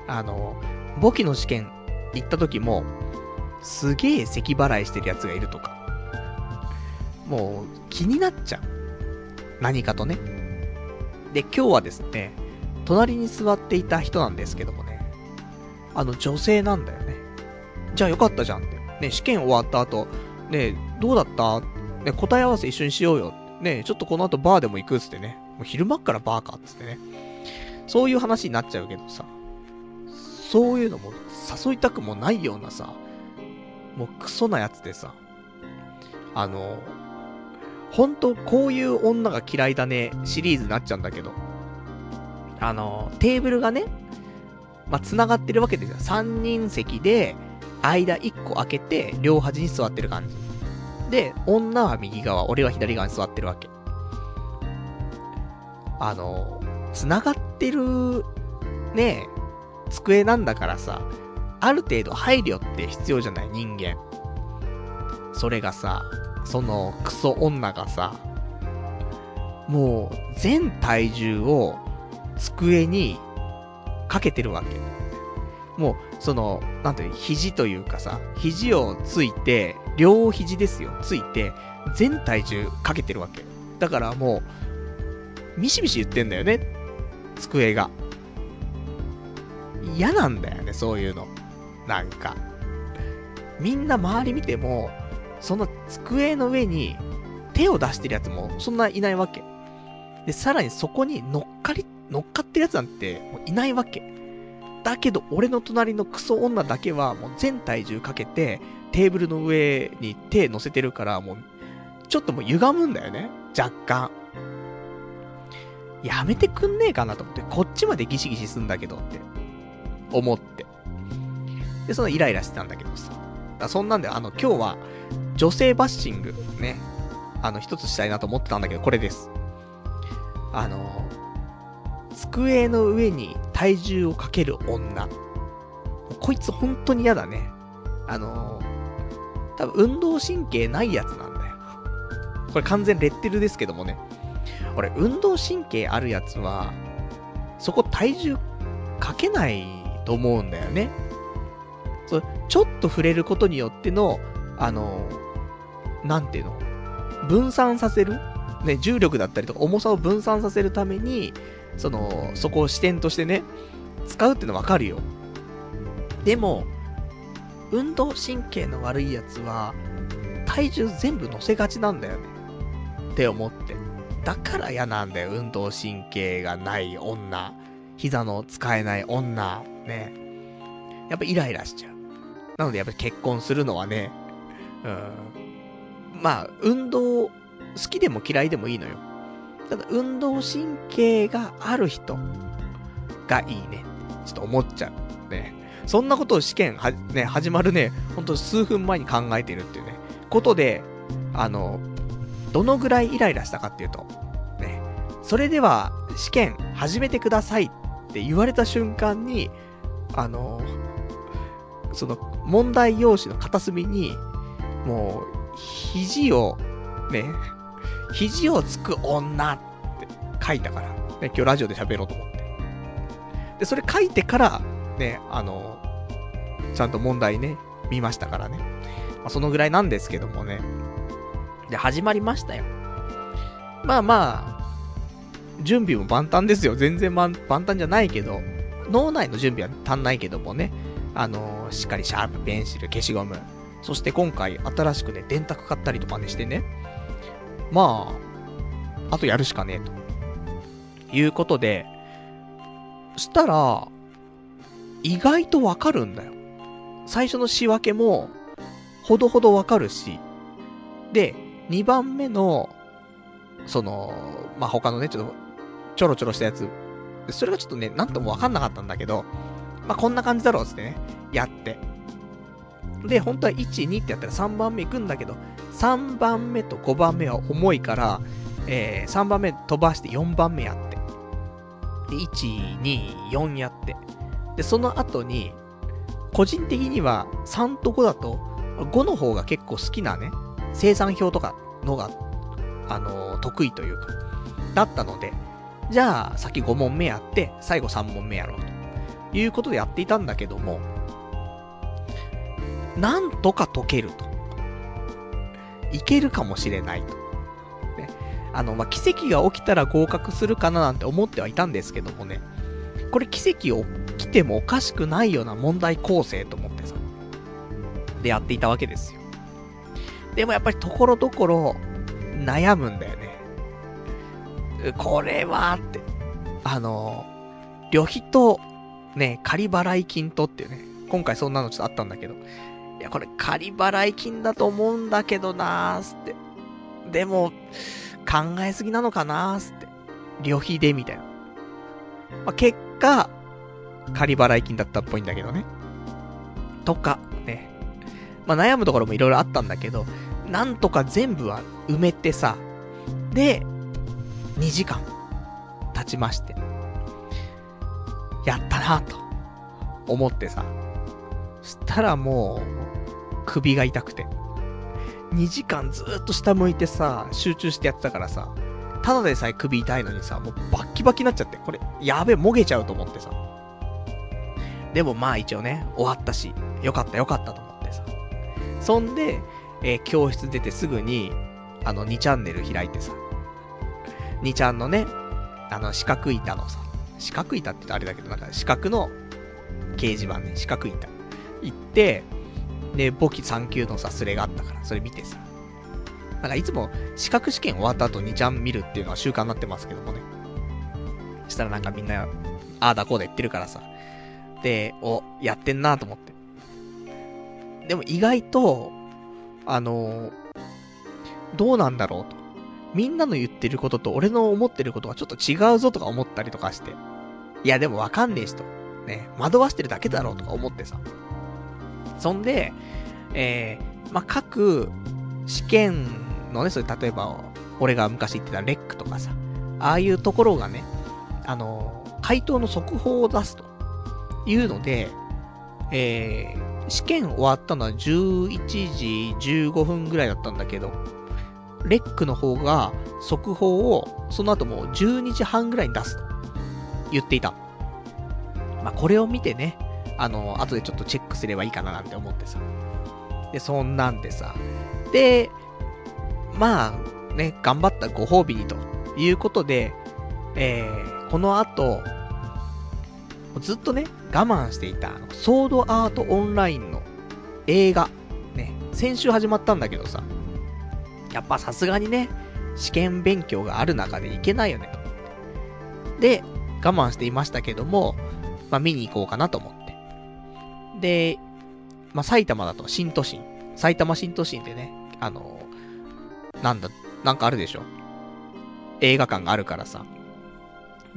あの、簿記の試験行った時も、すげえ咳払いしてるやつがいるとか。もう気になっちゃう。何かとね。で、今日はですね、隣に座っていた人なんですけどもね、あの女性なんだよね。じゃあよかったじゃんって。ね、試験終わった後、ね、どうだった？ね、答え合わせ一緒にしようよ。ね、ちょっとこの後バーでも行くっつってね。もう昼間っからバーかっつってね。そういう話になっちゃうけどさ。そういうのも誘いたくもないようなさ、もうクソなやつでさ。あの、本当こういう女が嫌いだねシリーズになっちゃうんだけど。あの、テーブルがね、まあ、繋がってるわけですよ。3人席で、間1個開けて、両端に座ってる感じ。で、女は右側、俺は左側に座ってるわけ。あの、繋がってる、ねえ、机なんだからさ、ある程度配慮って必要じゃない、人間。それがさ、そのクソ女がさ、もう全体重を机にかけてるわけ。もう、その、なんていう、肘というかさ、肘をついて、両肘ですよ、ついて、全体重かけてるわけ。だからもう、ミシミシ言ってんだよね、机が。嫌なんだよね、そういうの。なんか。みんな周り見ても、その机の上に手を出してるやつもそんないないわけ。で、さらにそこに乗っかり、乗っかってるやつなんてもういないわけ。だけど、俺の隣のクソ女だけはもう全体重かけて、テーブルの上に手乗せてるから、もう、ちょっともう歪むんだよね。若干。やめてくんねえかなと思って、こっちまでギシギシすんだけどって、思って。で、そのイライラしてたんだけどさ。だそんなんで、あの、今日は、女性バッシング、ね。あの、一つしたいなと思ってたんだけど、これです。あの、机の上に体重をかける女。こいつ本当に嫌だね。あの多分運動神経ないやつなんだよ。これ完全レッテルですけどもね。俺、運動神経あるやつは、そこ体重かけないと思うんだよね。そう、ちょっと触れることによっての、あのなんていうの？分散させる？ね、重力だったりとか重さを分散させるために、その、そこを視点としてね、使うってのわかるよ。でも、運動神経の悪いやつは、体重全部乗せがちなんだよね。って思って。だから嫌なんだよ、運動神経がない女。膝の使えない女。ね。やっぱイライラしちゃう。なのでやっぱり結婚するのはね、うん。まあ、運動、好きでも嫌いでもいいのよ。ただ、運動神経がある人がいいね。ちょっと思っちゃう。ね。そんなことを試験は、ね、始まるね、ほんと数分前に考えてるっていうね、ことで、あの、どのぐらいイライラしたかっていうと、ね、それでは試験始めてくださいって言われた瞬間に、あの、その問題用紙の片隅に、もう、肘を、ね、肘をつく女って書いたから、ね、今日ラジオで喋ろうと思って。で、それ書いてから、ね、あの、ちゃんと問題ね、見ましたからね。まあ、そのぐらいなんですけどもね。で、始まりましたよ。まあまあ、準備も万端ですよ。全然万端じゃないけど、脳内の準備は足んないけどもね、あの、しっかりシャープ、ペンシル、消しゴム、そして今回新しくね、電卓買ったりとかねしてね、まあ、あとやるしかねえと。いうことで、したら、意外とわかるんだよ。最初の仕分けも、ほどほどわかるし、で、2番目の、その、まあ、他のね、ちょっと、ちょろちょろしたやつ、それがちょっとね、なんともわかんなかったんだけど、まあ、こんな感じだろうつってね、やって。で、本当は1、2ってやったら3番目行くんだけど、3番目と5番目は重いから、えー、3番目飛ばして4番目やって。で、1、2、4やって。で、その後に、個人的には3と5だと、5の方が結構好きなね、生産表とかのが、あのー、得意というか、だったので、じゃあ、先5問目やって、最後3問目やろうということでやっていたんだけども、なんとか解けると。いけるかもしれないと。ね。あの、まあ、奇跡が起きたら合格するかななんて思ってはいたんですけどもね。これ奇跡起きてもおかしくないような問題構成と思ってさ。でやっていたわけですよ。でもやっぱりところどころ悩むんだよね。これはって。あの、旅費と、ね、仮払い金とっていうね、今回そんなのちょっとあったんだけど、や、これ仮払い金だと思うんだけどなーすって。でも、考えすぎなのかなーすって。旅費で、みたいな。まあ、結果、仮払い金だったっぽいんだけどね。とか、ね。まあ、悩むところもいろいろあったんだけど、なんとか全部は埋めてさ、で、2時間経ちまして、やったなと思ってさ、したらもう、首が痛くて。2時間ずっと下向いてさ、集中してやってたからさ、ただでさえ首痛いのにさ、もうバッキバキになっちゃって、これ、やべえ、もげちゃうと思ってさ。でもまあ一応ね、終わったし、よかったよかったと思ってさ。そんで、えー、教室出てすぐに、あの、2チャンネル開いてさ、2ちゃんのね、あの、四角板のさ、四角板ってあれだけど、なんか四角の掲示板ね、四角板。行って、で、簿記3級のさ、スレがあったから、それ見てさ。なんかいつも資格試験終わった後にちゃん見るっていうのは習慣になってますけどもね。したらなんかみんな、ああだこうだ言ってるからさ。で、お、やってんなと思って。でも意外と、あのー、どうなんだろうと。みんなの言ってることと俺の思ってることがちょっと違うぞとか思ったりとかして。いやでもわかんねえしと。ね、惑わしてるだけだろうとか思ってさ。そんで、えー、まあ、各試験のね、それ例えば、俺が昔言ってたレックとかさ、ああいうところがね、あの、回答の速報を出すというので、えー、試験終わったのは11時15分ぐらいだったんだけど、レックの方が速報をその後もう12時半ぐらいに出すと言っていた。まあ、これを見てね、あの、後でちょっとチェックすればいいかななんて思ってさ。で、そんなんでさ。で、まあ、ね、頑張ったご褒美にということで、えー、この後、ずっとね、我慢していた、ソードアートオンラインの映画、ね、先週始まったんだけどさ、やっぱさすがにね、試験勉強がある中でいけないよねと。で、我慢していましたけども、まあ見に行こうかなと思っ。で、まあ埼玉だと新都心。埼玉新都心でね、あの、なんだ、なんかあるでしょ。映画館があるからさ。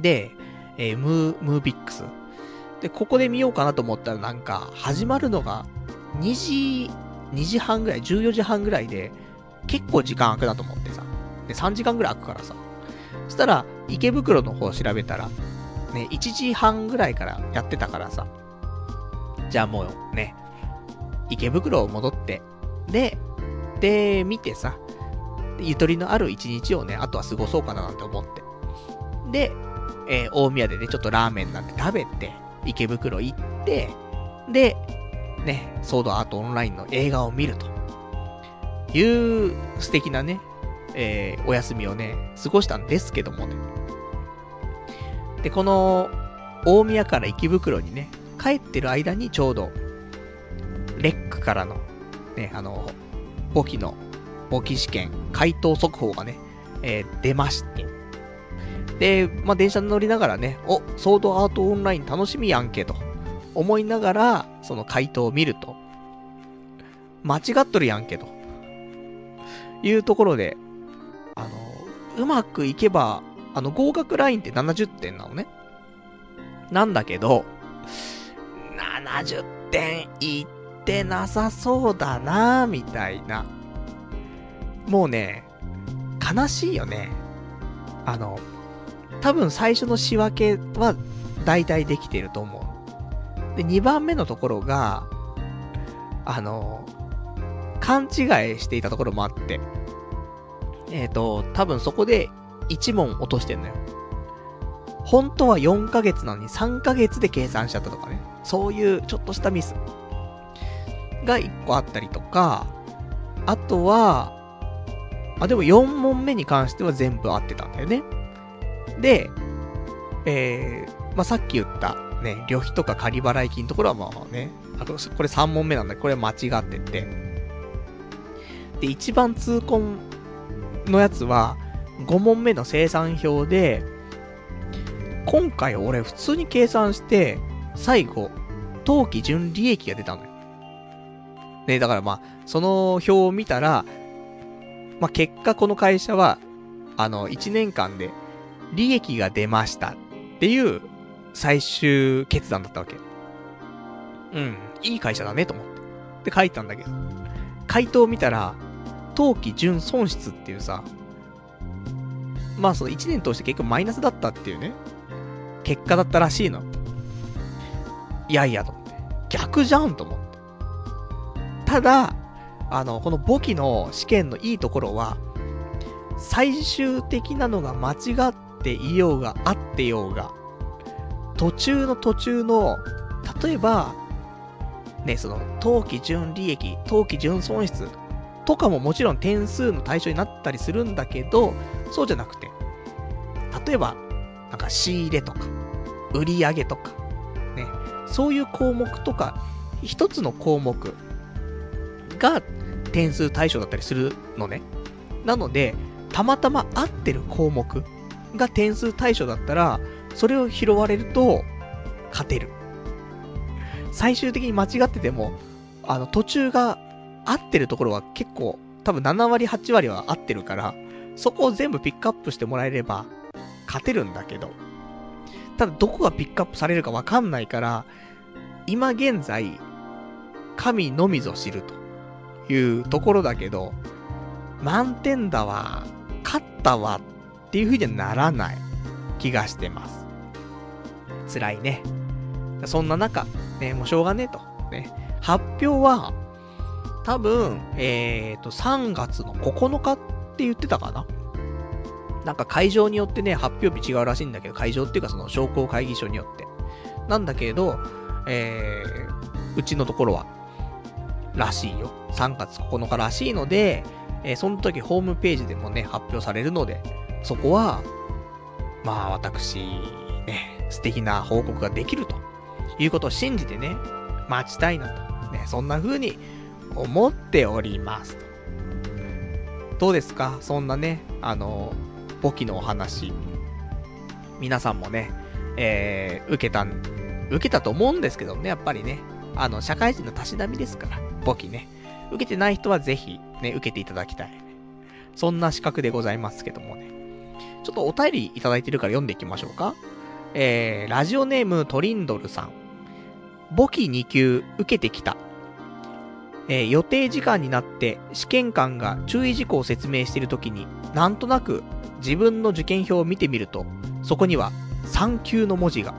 で、えー、ムー、ムービックス。で、ここで見ようかなと思ったらなんか、始まるのが、2時、2時半ぐらい、14時半ぐらいで、結構時間空くなと思ってさ。で、3時間ぐらい空くからさ。そしたら、池袋の方調べたら、ね、1時半ぐらいからやってたからさ。じゃあもうね、池袋を戻って、で、で、見てさ、ゆとりのある一日をね、あとは過ごそうかななんて思って。で、えー、大宮でね、ちょっとラーメンなんて食べて、池袋行って、で、ね、ソードアートオンラインの映画を見ると。いう素敵なね、えー、お休みをね、過ごしたんですけどもね。で、この、大宮から池袋にね、帰ってる間にちょうど、レックからの、ね、あの、簿記の、簿記試験、回答速報がね、えー、出まして。で、まあ、電車に乗りながらね、お、ソードアートオンライン楽しみやんけと、思いながら、その回答を見ると、間違っとるやんけと、いうところで、あの、うまくいけば、あの、合格ラインって70点なのね。なんだけど、70点いってなさそうだなみたいな。もうね、悲しいよね。あの、多分最初の仕分けは大体できてると思う。で、2番目のところが、あの、勘違いしていたところもあって、えっ、ー、と、多分そこで1問落としてんのよ。本当は4ヶ月なのに3ヶ月で計算しちゃったとかね。そういうちょっとしたミスが1個あったりとか、あとは、あ、でも4問目に関しては全部合ってたんだよね。で、えー、まあ、さっき言ったね、旅費とか仮払い金のところはまあね、あと、これ3問目なんだこれ間違ってて。で、一番痛恨のやつは、5問目の生産表で、今回俺普通に計算して、最後、当期純利益が出たのよ。ね、だからまあ、その表を見たら、まあ結果この会社は、あの、1年間で利益が出ましたっていう最終決断だったわけ。うん、いい会社だねと思って。で書いたんだけど、回答を見たら、当期純損失っていうさ、まあその1年通して結構マイナスだったっていうね、結果だったらしいの。いやいやと思って。逆じゃんと思って。ただ、あの、この簿記の試験のいいところは、最終的なのが間違っていようがあってようが、途中の途中の、例えば、ね、その、当期純利益、当期純損失とかももちろん点数の対象になったりするんだけど、そうじゃなくて、例えば、なんか仕入れとか、売り上げとか、ね、そういう項目とか、一つの項目が点数対象だったりするのね。なので、たまたま合ってる項目が点数対象だったら、それを拾われると、勝てる。最終的に間違ってても、あの、途中が合ってるところは結構、多分7割、8割は合ってるから、そこを全部ピックアップしてもらえれば、勝てるんだけど、ただどこがピックアップされるかわかんないから、今現在、神のみぞ知るというところだけど、満点だわ、勝ったわっていう風にはならない気がしてます。辛いね。そんな中、ね、もうしょうがねえと。ね。発表は、多分、えっ、ー、と、3月の9日って言ってたかな？なんか会場によってね、発表日違うらしいんだけど、会場っていうかその商工会議所によって。なんだけど、えー、うちのところは、らしいよ。3月9日らしいので、えー、その時ホームページでもね、発表されるので、そこは、まあ私、ね、素敵な報告ができるということを信じてね、待ちたいなと。ね、そんな風に思っております。どうですか？そんなね、あの、簿記のお話。皆さんもね、えー、受けた、受けたと思うんですけどね、やっぱりね。あの、社会人のたしなみですから、簿記ね。受けてない人はぜひ、ね、受けていただきたい。そんな資格でございますけどもね。ちょっとお便りいただいてるから読んでいきましょうか。えー、ラジオネームトリンドルさん。簿記2級受けてきた。えー、予定時間になって試験官が注意事項を説明しているときに、なんとなく自分の受験票を見てみると、そこには3級の文字が。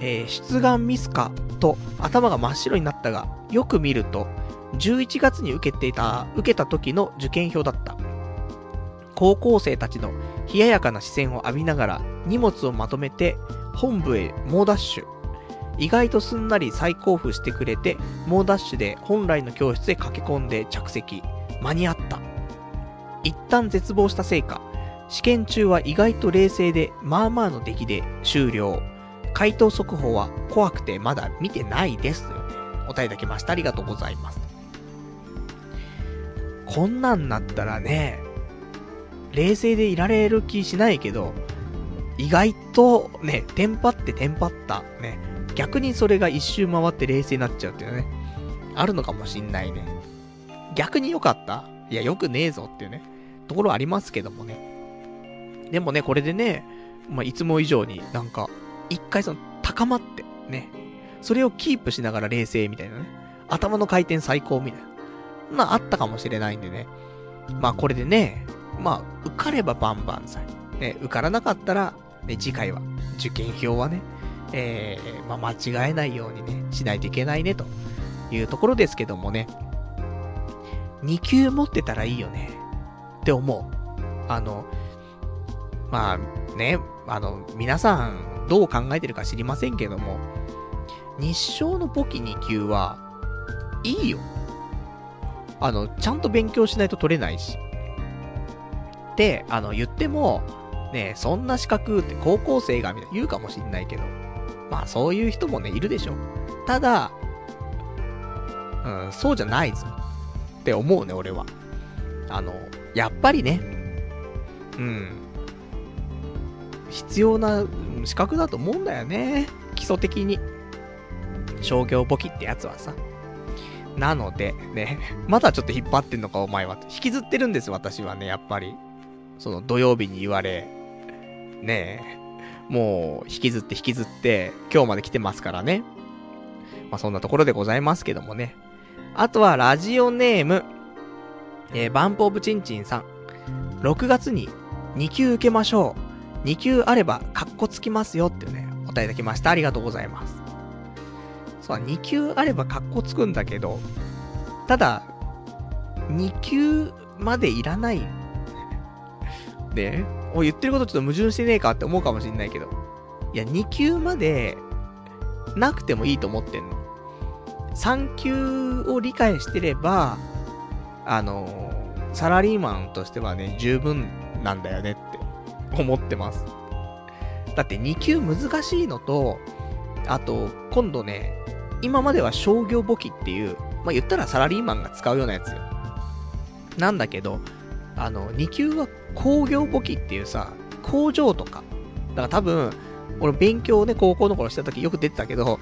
えー、出願ミスかと頭が真っ白になったが、よく見ると、11月に受けていた、受けた時の受験票だった。高校生たちの冷ややかな視線を浴びながら荷物をまとめて本部へ猛ダッシュ。意外とすんなり再交付してくれて、猛ダッシュで本来の教室へ駆け込んで着席。間に合った。一旦絶望したせいか、試験中は意外と冷静で、まあまあの出来で終了。回答速報は怖くてまだ見てないです。お答えいただきました。ありがとうございます。こんなんなったらね、冷静でいられる気しないけど、意外とね、テンパってテンパった。ね。逆にそれが一周回って冷静になっちゃうっていうね。あるのかもしんないね。逆に良かった？いや、良くねえぞっていうね。ところありますけどもね。でもね、これでね、まあ、いつも以上になんか、一回その、高まって、ね。それをキープしながら冷静みたいなね。頭の回転最高みたいな。まあ、あったかもしれないんでね。まあ、これでね、まあ、受かればバンバン歳。ね、受からなかったら、ね、次回は、受験票はね、えー、まあ、間違えないようにね、しないといけないね、というところですけどもね。2級持ってたらいいよね。って思う。あの、まあね、あの、皆さんどう考えてるか知りませんけども、日照の簿記2級は、いいよ。あの、ちゃんと勉強しないと取れないし。って、あの、言っても、ねそんな資格って高校生がみたいな言うかもしんないけど、まあそういう人もね、いるでしょ。ただ、うん、そうじゃないぞ。って思うね、俺は。あの、やっぱりね、うん、必要な資格だと思うんだよね。基礎的に。商業簿記ってやつはさ。なので、ね、まだちょっと引っ張ってんのかお前は。引きずってるんです、私はね、やっぱり。その土曜日に言われ、ねえ、もう引きずって引きずって、今日まで来てますからね。まあそんなところでございますけどもね。あとはラジオネーム、えー、バンプオブチンチンさん。6月に2級受けましょう。2級あれば、カッコつきますよってね、お答えいただきました。ありがとうございます。そう、2級あればカッコつくんだけど、ただ、2級までいらない。ね、お言ってることちょっと矛盾してねえかって思うかもしんないけど。いや、2級まで、なくてもいいと思ってんの。3級を理解してれば、あの、サラリーマンとしてはね、十分なんだよねって思ってます。だって2級難しいのと、あと、今度ね、今までは商業簿記っていう、まあ、言ったらサラリーマンが使うようなやつよ。なんだけど、あの、2級は工業簿記っていうさ、工場とか。だから多分、俺勉強をね、高校の頃した時よく出てたけど、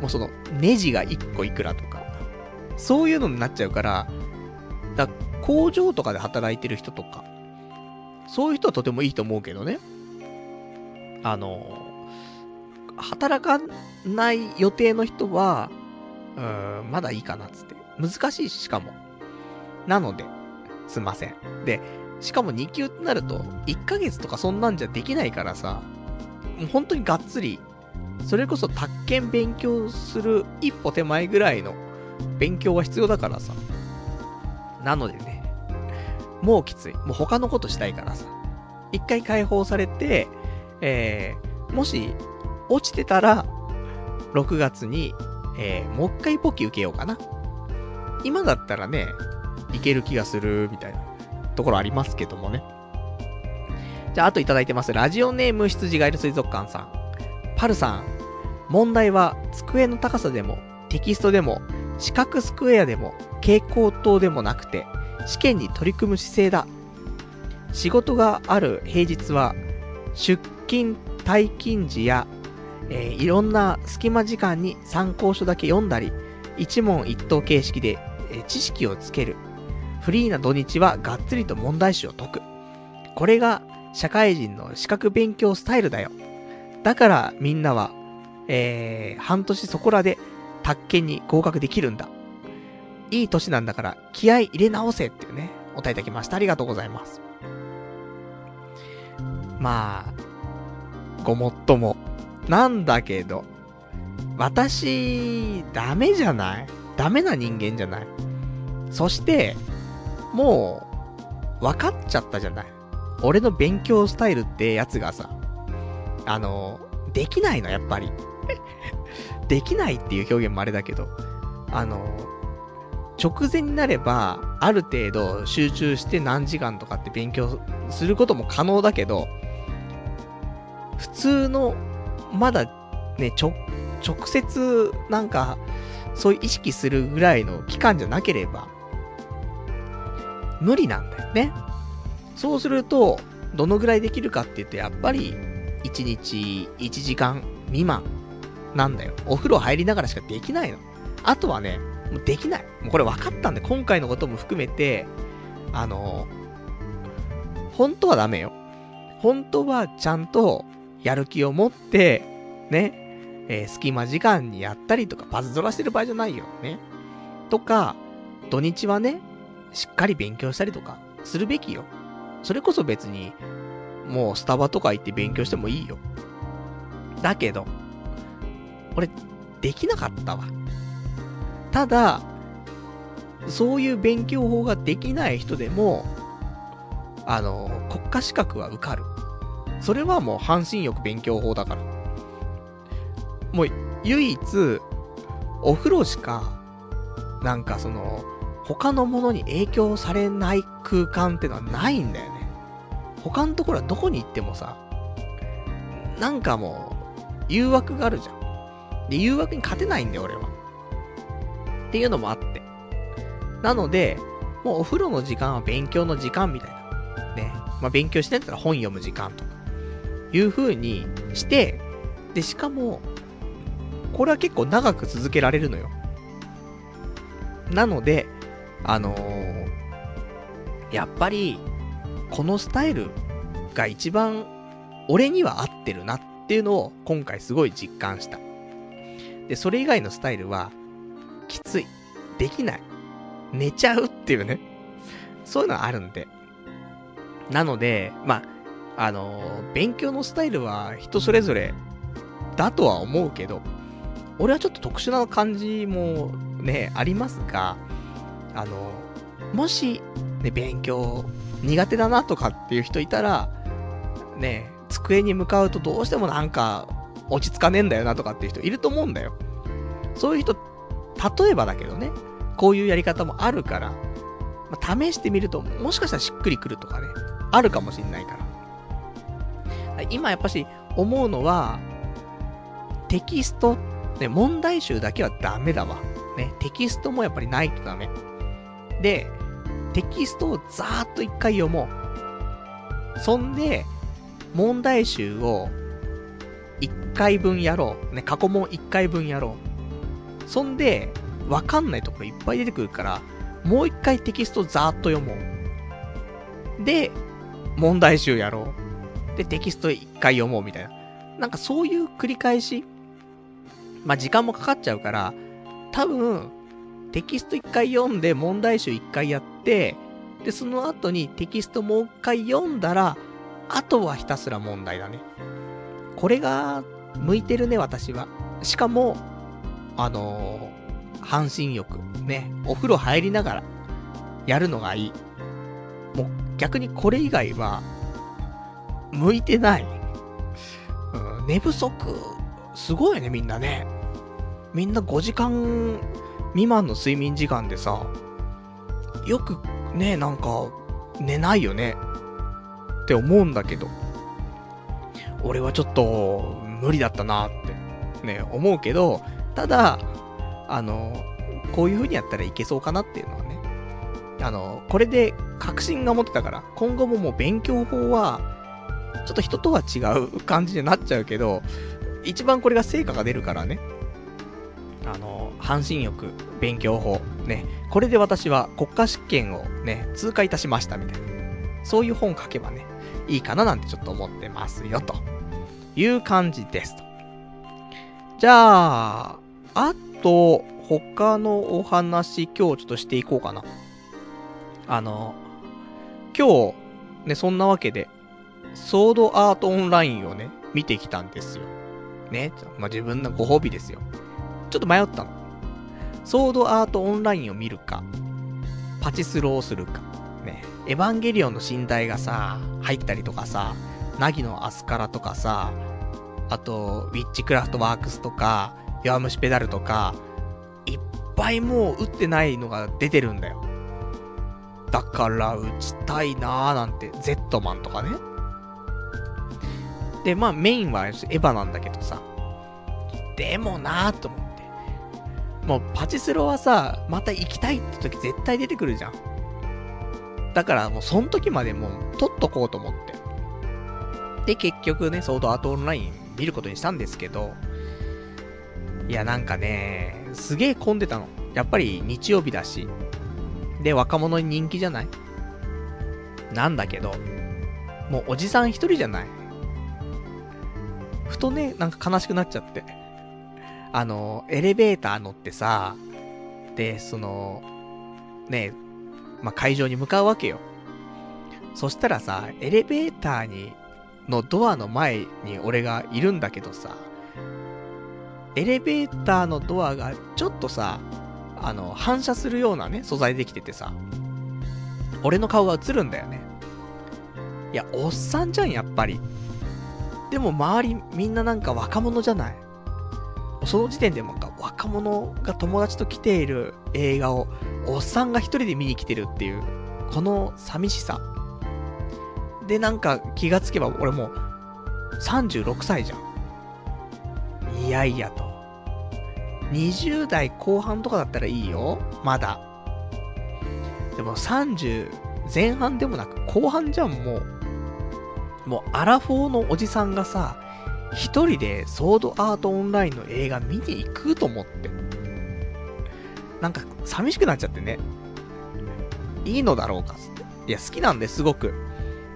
もうその、ネジが1個いくらとか、そういうのになっちゃうから、だ工場とかで働いてる人とか、そういう人はとてもいいと思うけどね。あの、働かない予定の人は、うん、まだいいかなっつって。難しいし、しかも。なので、すいません。で、しかも2級ってなると、1ヶ月とかそんなんじゃできないからさ、もう本当にがっつり、それこそ宅建勉強する一歩手前ぐらいの勉強が必要だからさ。なのでね、もうきつい。もう他のことしたいからさ。一回解放されて、えー、もし、落ちてたら、6月に、えー、もう一回ポキ受けようかな。今だったらね、いける気がする、みたいな。ところありますけどもね。じゃあ、あといただいてます。ラジオネーム羊ガエル水族館さん。パルさん。問題は、机の高さでも、テキストでも、四角スクエアでも、蛍光灯でもなくて、試験に取り組む姿勢だ。仕事がある平日は、出勤、退勤時や、えー、いろんな隙間時間に参考書だけ読んだり、一問一答形式で、えー、知識をつける。フリーな土日はがっつりと問題集を解く。これが社会人の資格勉強スタイルだよ。だからみんなは、えー、半年そこらで宅建に合格できるんだ。いい年なんだから気合入れ直せっていうね、お答えいただきました。ありがとうございます。まあ、ごもっとも。なんだけど、私、ダメじゃない？ダメな人間じゃない？そして、もう、分かっちゃったじゃない。俺の勉強スタイルってやつがさ、あの、できないの、やっぱり。できないっていう表現もあれだけど、あの、直前になれば、ある程度集中して何時間とかって勉強することも可能だけど、普通の、まだね、ちょ、直接、なんか、そういう意識するぐらいの期間じゃなければ、無理なんだよね。そうすると、どのぐらいできるかって言うと、やっぱり、1日1時間未満なんだよ。お風呂入りながらしかできないの。あとはね、もうできない。もうこれ分かったんで、今回のことも含めて、あの、本当はダメよ。本当はちゃんとやる気を持って、ね、えー、隙間時間にやったりとか、パズドラしてる場合じゃないよ。ね。とか、土日はね、しっかり勉強したりとか、するべきよ。それこそ別に、もうスタバとか行って勉強してもいいよ。だけど、俺、できなかったわ。ただ、そういう勉強法ができない人でも、あの、国家資格は受かる。それはもう半身浴勉強法だから。もう、唯一、お風呂しか、なんかその、他のものに影響されない空間ってのはないんだよね。他のところはどこに行ってもさ、なんかもう、誘惑があるじゃん。で、誘惑に勝てないんだよ、俺は。っていうのもあって。なので、もうお風呂の時間は勉強の時間みたいな。ね。まあ、勉強してんだったら本読む時間とか。いう風にして、で、しかも、これは結構長く続けられるのよ。なので、あのー、やっぱり、このスタイルが一番俺には合ってるなっていうのを今回すごい実感した。で、それ以外のスタイルは、きつい。できない。寝ちゃうっていうね。そういうのはあるんで。なので、まあ、あのー、勉強のスタイルは人それぞれだとは思うけど、俺はちょっと特殊な感じもね、ありますが、あの、もし、ね、勉強苦手だなとかっていう人いたら、ね、机に向かうとどうしてもなんか落ち着かねえんだよなとかっていう人いると思うんだよ。そういう人、例えばだけどね、こういうやり方もあるから、まあ、試してみるともしかしたらしっくりくるとかね、あるかもしんないから。今やっぱし思うのは、テキスト、ね、問題集だけはダメだわ。ね、テキストもやっぱりないとダメ。で、テキストをざーっと一回読もう。そんで、問題集を一回分やろう。ね、過去問一回分やろう。そんで、わかんないところいっぱい出てくるから、もう一回テキストざーっと読もう。で、問題集やろう。で、テキスト一回読もうみたいな。なんかそういう繰り返し。まあ、時間もかかっちゃうから、多分、テキスト一回読んで問題集一回やって、で、その後にテキストもう一回読んだら、あとはひたすら問題だね。これが、向いてるね、私は。しかも、あのー、半身浴。ね、お風呂入りながら、やるのがいい。もう、逆にこれ以外は、向いてない。うん、寝不足、すごいね、みんなね。みんな5時間未満の睡眠時間でさ、よくね、なんか、寝ないよね。って思うんだけど、俺はちょっと、無理だったなって、ね、思うけど、ただ、あの、こういう風にやったらいけそうかなっていうのはね、あの、これで確信が持ってたから、今後ももう勉強法は、ちょっと人とは違う感じになっちゃうけど、一番これが成果が出るからね、あの、半身浴、勉強法、ね、これで私は国家試験をね、通過いたしましたみたいな。そういう本書けばね、いいかななんてちょっと思ってますよ、という感じですと。じゃあ、あと、他のお話、今日ちょっとしていこうかな。あの、今日、ね、そんなわけで、ソードアートオンラインをね、見てきたんですよ。ね、まあ、自分のご褒美ですよ。ちょっと迷ったの。ソードアートオンラインを見るか、パチスロをするか。ね、エヴァンゲリオンの寝台がさ、入ったりとかさ、ナギのアスカラとかさ、あと、ウィッチクラフトワークスとか、弱虫ペダルとか、いっぱいもう打ってないのが出てるんだよ。だから打ちたいなーなんて、ゼットマンとかね。で、まあメインはエヴァなんだけどさ。でもなーと思って。もうパチスロはさ、また行きたいって時絶対出てくるじゃん。だからもうその時までもう取っとこうと思って。で、結局ね、ソードアートオンライン見ることにしたんですけど、いやなんかね、すげえ混んでたの。やっぱり日曜日だし。で、若者に人気じゃない？なんだけど、もうおじさん一人じゃない？ふとね、なんか悲しくなっちゃって。あの、エレベーター乗ってさ、で、その、ね、まあ、会場に向かうわけよ。そしたらさ、エレベーターに、のドアの前に俺がいるんだけどさ、エレベーターのドアがちょっとさ、あの、反射するようなね、素材できててさ、俺の顔が映るんだよね。いや、おっさんじゃん、やっぱり。でも周りみんななんか若者じゃない？その時点でもか若者が友達と来ている映画をおっさんが一人で見に来てるっていう、この寂しさ。で、なんか気がつけば俺もう36歳じゃん。いやいやと。20代後半とかだったらいいよ。まだ。でも30前半でもなく後半じゃん、もう。もうアラフォーのおじさんがさ、一人でソードアートオンラインの映画見に行くと思って。なんか寂しくなっちゃってね。いいのだろうかつって。いや、好きなんですごく。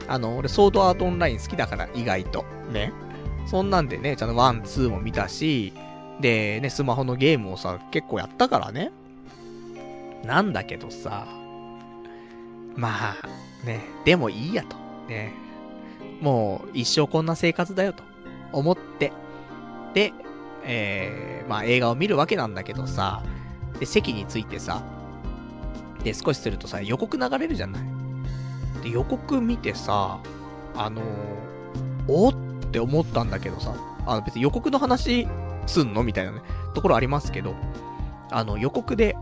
あの、俺ソードアートオンライン好きだから意外と。ね。そんなんでね、ちゃんとワン、ツーも見たし、で、ね、スマホのゲームをさ、結構やったからね。なんだけどさ、まあ、ね、でもいいやと。ね。もう、一生こんな生活だよと。思って。で、えー、まあ映画を見るわけなんだけどさ、で、席についてさ、で、少しするとさ、予告流れるじゃない？で、予告見てさ、あのー、おって思ったんだけどさ、あの別に予告の話すんの？みたいなね、ところありますけど、あの予告で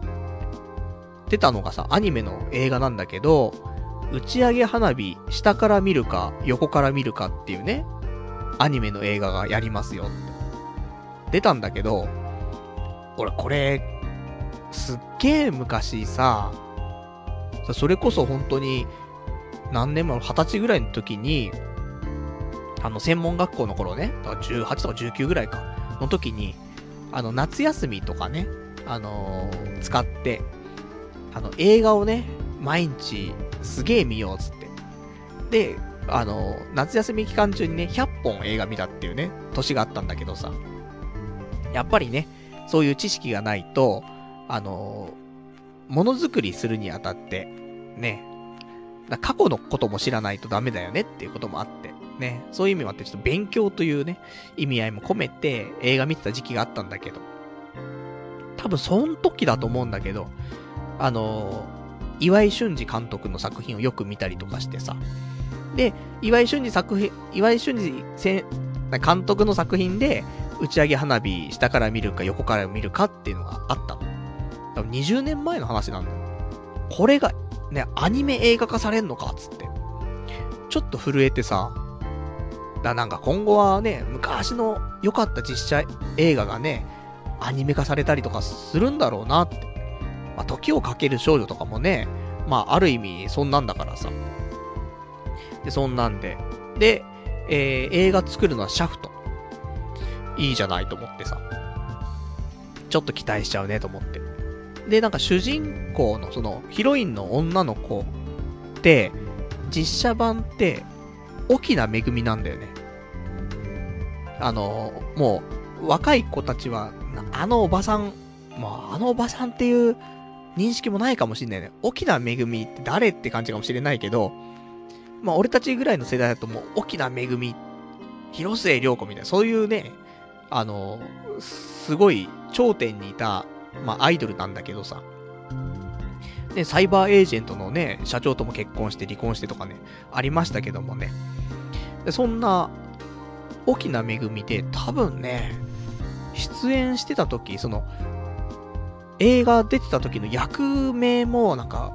出たのがさ、アニメの映画なんだけど、打ち上げ花火、下から見るか、横から見るかっていうね、アニメの映画がやりますよって。出たんだけど、俺これ、すっげえ昔さ、それこそ本当に、何年前、二十歳ぐらいの時に、あの、専門学校の頃ね、だから18とか19ぐらいか。の時に、あの、夏休みとかね、あのー、使って、あの、映画をね、毎日すげえ見ようっつって。で、あの、夏休み期間中にね、100本映画見たっていうね、年があったんだけどさ、やっぱりね、そういう知識がないと、あの、ものづくりするにあたって、ね、過去のことも知らないとダメだよねっていうこともあって、ね、そういう意味もあって、ちょっと勉強というね、意味合いも込めて映画見てた時期があったんだけど、多分その時だと思うんだけど、あの、岩井俊二監督の作品をよく見たりとかしてさ、で、岩井俊二作品、岩井俊二監督の作品で、打ち上げ花火、下から見るか横から見るかっていうのがあったの。多分20年前の話なんだよ。これが、ね、アニメ映画化されんのかつって。ちょっと震えてさ、だなんか今後はね、昔の良かった実写映画がね、アニメ化されたりとかするんだろうなって。まあ、時をかける少女とかもね、まあ、ある意味、そんなんだからさ。で、そんなんで。で、えー、映画作るのはシャフト。いいじゃないと思ってさ。ちょっと期待しちゃうねと思って。で、なんか主人公のそのヒロインの女の子って、実写版って沖縄恵みなんだよね。あの、もう、若い子たちは、あのおばさん、まあ、あのおばさんっていう認識もないかもしんないね。沖縄恵みって誰って感じかもしれないけど、まあ、俺たちぐらいの世代だともう、沖縄恵み、広末涼子みたいな、そういうね、あの、すごい頂点にいた、まあ、アイドルなんだけどさ。ね、サイバーエージェントのね、社長とも結婚して離婚してとかね、ありましたけどもね。でそんな、沖縄恵みで多分ね、出演してた時、その、映画出てた時の役名もなんか、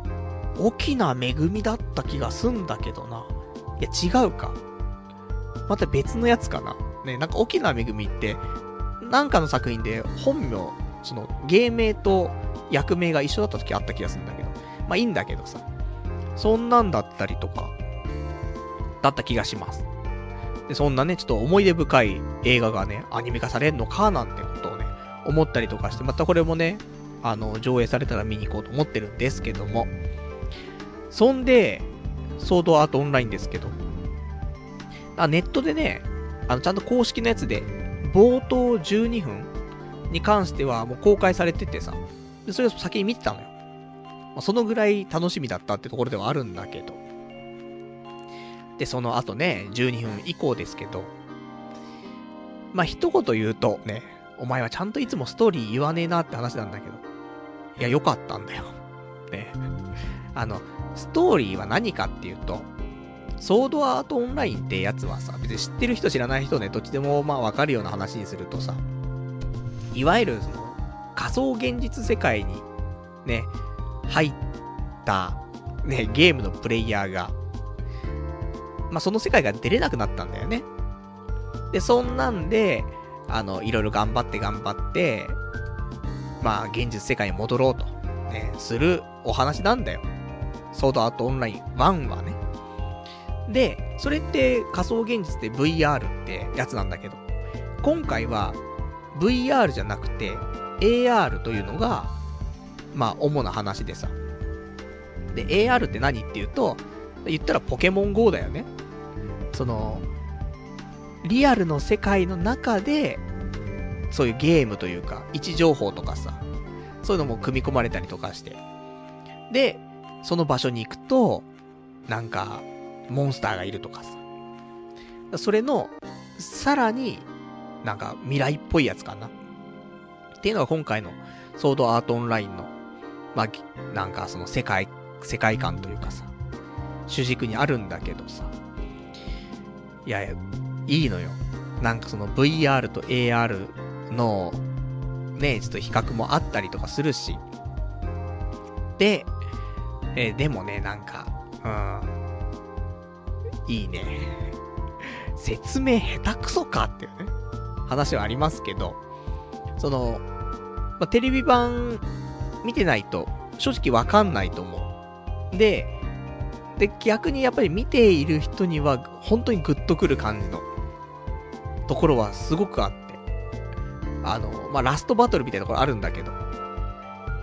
沖縄めぐみだった気がすんだけどな。いや、違うか。また別のやつかな。ね、なんか沖縄めぐみって、なんかの作品で本名、その芸名と役名が一緒だった時あった気がするんだけど。まあいいんだけどさ。そんなんだったりとか、だった気がします。で、そんなね、ちょっと思い出深い映画がね、アニメ化されんのかなんてことをね、思ったりとかして、またこれもね、あの、上映されたら見に行こうと思ってるんですけども。そんで、ソードアートオンラインですけど、あ、ネットでね、あの、ちゃんと公式のやつで、冒頭12分に関してはもう公開されててさ、でそれを先に見てたのよ。まあ、そのぐらい楽しみだったってところではあるんだけど。で、その後ね、12分以降ですけど、まあ、一言言うとね、お前はちゃんといつもストーリー言わねえなって話なんだけど、いや、よかったんだよ。ね。あの、ストーリーは何かっていうと、ソードアートオンラインってやつはさ、別に知ってる人知らない人ね、どっちでもまあわかるような話にするとさ、いわゆるその仮想現実世界にね、入ったね、ゲームのプレイヤーが、まあその世界が出れなくなったんだよね。で、そんなんで、あの、いろいろ頑張って頑張って、まあ現実世界に戻ろうと、ね、するお話なんだよ。ソードアートオンライン1はね。で、それって仮想現実で VR ってやつなんだけど、今回は VR じゃなくて AR というのが、まあ主な話でさ。で、AR って何っていうと、言ったらポケモン GO だよね。その、リアルの世界の中で、そういうゲームというか、位置情報とかさ、そういうのも組み込まれたりとかして。で、その場所に行くと、なんか、モンスターがいるとかさ。それの、さらに、なんか未来っぽいやつかな。っていうのが今回のソードアートオンラインの、まあ、なんかその世界、世界観というかさ、主軸にあるんだけどさ。いやいや、いいのよ。なんかその VR と AR の、ね、ちょっと比較もあったりとかするし。で、えー、でもね、なんか、うん、いいね。説明下手くそかっていうね、話はありますけど、その、ま、テレビ版見てないと正直わかんないと思う。で、で、逆にやっぱり見ている人には本当にグッとくる感じのところはすごくあって。あの、まあ、ラストバトルみたいなところあるんだけど、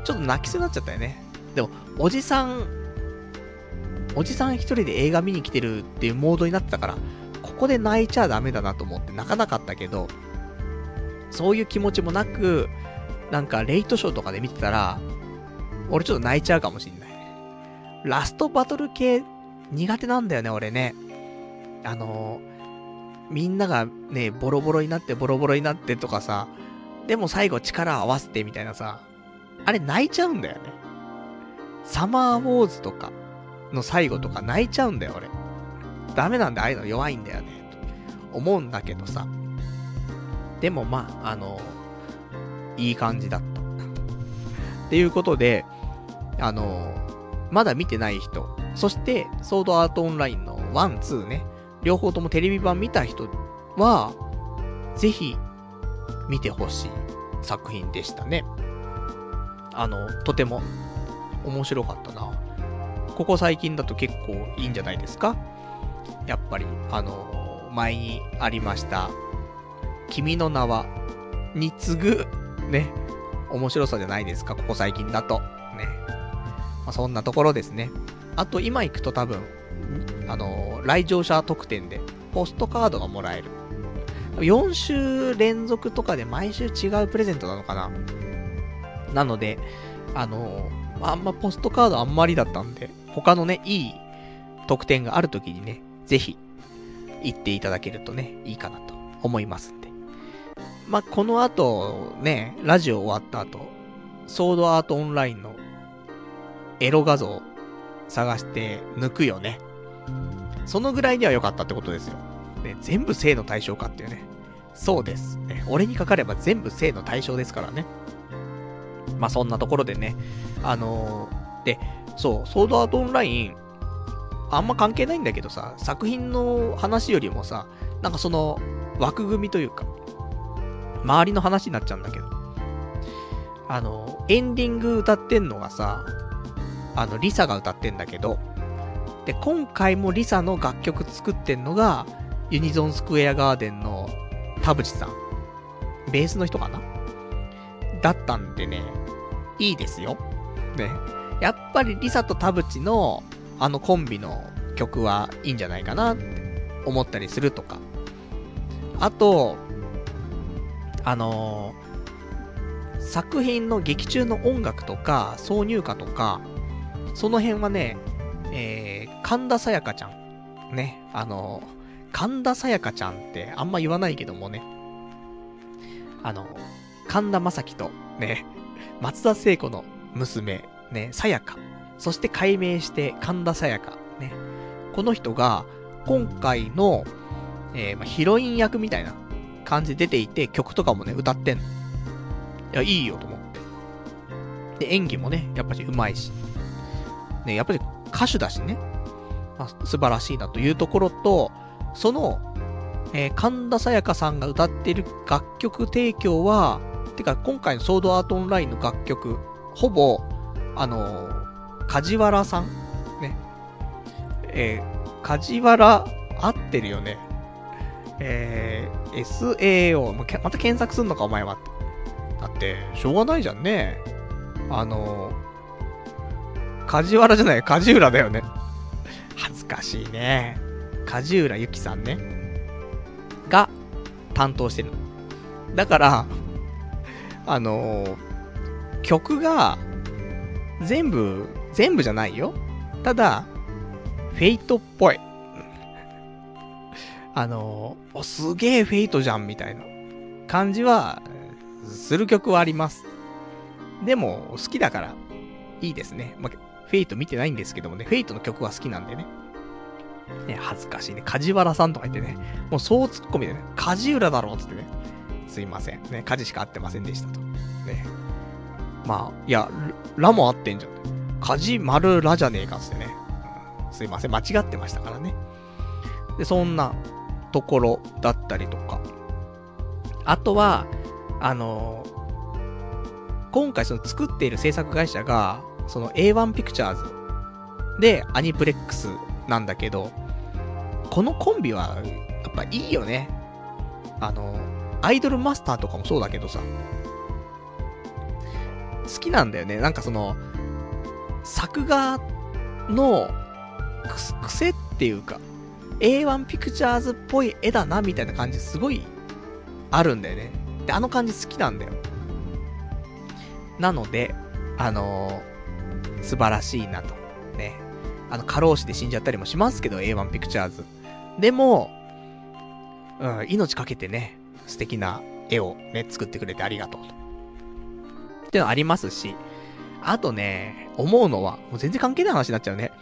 ちょっと泣きそうになっちゃったよね。でも、おじさんおじさん一人で映画見に来てるっていうモードになってたから、ここで泣いちゃダメだなと思って泣かなかったけど、そういう気持ちもなく、なんかレイトショーとかで見てたら、俺ちょっと泣いちゃうかもしんない。ラストバトル系苦手なんだよね、俺ね。あの、みんながね、ボロボロになってボロボロになってとかさ、でも最後力を合わせてみたいなさ、あれ泣いちゃうんだよね。サマーウォーズとか、の最後とか泣いちゃうんだよ、俺。ダメなんだ、ああいうの弱いんだよね、と思うんだけどさ。でもまあ、あの、いい感じだった。っていうことで、あの、まだ見てない人、そして、ソードアートオンラインの1、2ね、両方ともテレビ版見た人は、ぜひ、見てほしい作品でしたね。あの、とても面白かったな。ここ最近だと結構いいんじゃないですか？やっぱり、あの前にありました、君の名は、に次ぐ、ね、面白さじゃないですか、ここ最近だと。ね。まあ、そんなところですね。あと、今行くと多分、あの来場者特典で、ポストカードがもらえる。4週連続とかで毎週違うプレゼントなのかな？なので、あのあんまポストカードあんまりだったんで、他のね、いい特典がある時にね、ぜひ、行っていただけるとね、いいかなと思いますんで。まあ、この後、ね、ラジオ終わった後、ソードアートオンラインのエロ画像探して抜くよね。そのぐらいには良かったってことですよ。ね、全部性の対象かっていうね。そうです。ね、俺にかかれば全部性の対象ですからね。まあそんなところでね、あのー、で、そう、ソードアートオンライン、あんま関係ないんだけどさ、作品の話よりもさ、なんかその枠組みというか、周りの話になっちゃうんだけど、あの、エンディング歌ってんのがさ、あの、リサが歌ってんだけど、で、今回もリサの楽曲作ってんのが、ユニゾンスクエアガーデンの田淵さん。ベースの人かな？だったんでね、いいですよ。ね。やっぱりリサと田淵のあのコンビの曲はいいんじゃないかなって思ったりするとか。あと、あのー、作品の劇中の音楽とか、挿入歌とか、その辺はね、えー、神田沙也加ちゃん。ね、あのー、神田沙也加ちゃんってあんま言わないけどもね、あの、神田正輝と、ね、松田聖子の娘、ね、沙也加。そして改名して神田沙也加。ね。この人が、今回の、えー、まヒロイン役みたいな感じで出ていて、曲とかもね、歌ってんの。いや、いいよと思って。で、演技もね、やっぱり上手いし。ね、やっぱり歌手だしね。まあ、素晴らしいなというところと、その、えー、神田沙也加さんが歌ってる楽曲提供は、てか今回のソードアートオンラインの楽曲、ほぼ、あのー、梶原さん？ね。えー、梶原、合ってるよね。えー、SAO、また検索すんのかお前は。だって、しょうがないじゃんね。あのー、梶原じゃない、梶浦だよね。恥ずかしいね。梶浦由紀さんね。が担当してる。だから、あの、曲が、全部、全部じゃないよ。ただ、フェイトっぽい。あの、すげえフェイトじゃん、みたいな感じは、する曲はあります。でも、好きだから、いいですね。まあ、フェイト見てないんですけどもね、フェイトの曲は好きなんでね。ね、恥ずかしいね。梶原さんとか言ってね、もうそうツッコミでね、梶浦だろうつってね、すいません。ね、梶しか合ってませんでしたと。ね。まあ、いや、ラも合ってんじゃん。梶丸ラじゃねえかつってね。すいません、間違ってましたからね。で、そんなところだったりとか。あとは、あのー、今回その作っている制作会社が、その A1 ピクチャーズでアニプレックスなんだけど、このコンビは、やっぱいいよね。あの、アイドルマスターとかもそうだけどさ、好きなんだよね。なんかその、作画の癖っていうか、A1 ピクチャーズっぽい絵だな、みたいな感じすごいあるんだよね。で、あの感じ好きなんだよ。なので、あのー、素晴らしいなと。ね。あの、過労死で死んじゃったりもしますけど、A1 ピクチャーズ。でも、うん、命かけてね、素敵な絵をね、作ってくれてありがとうと。っていうのありますし、あとね、思うのは、もう全然関係ない話になっちゃうね。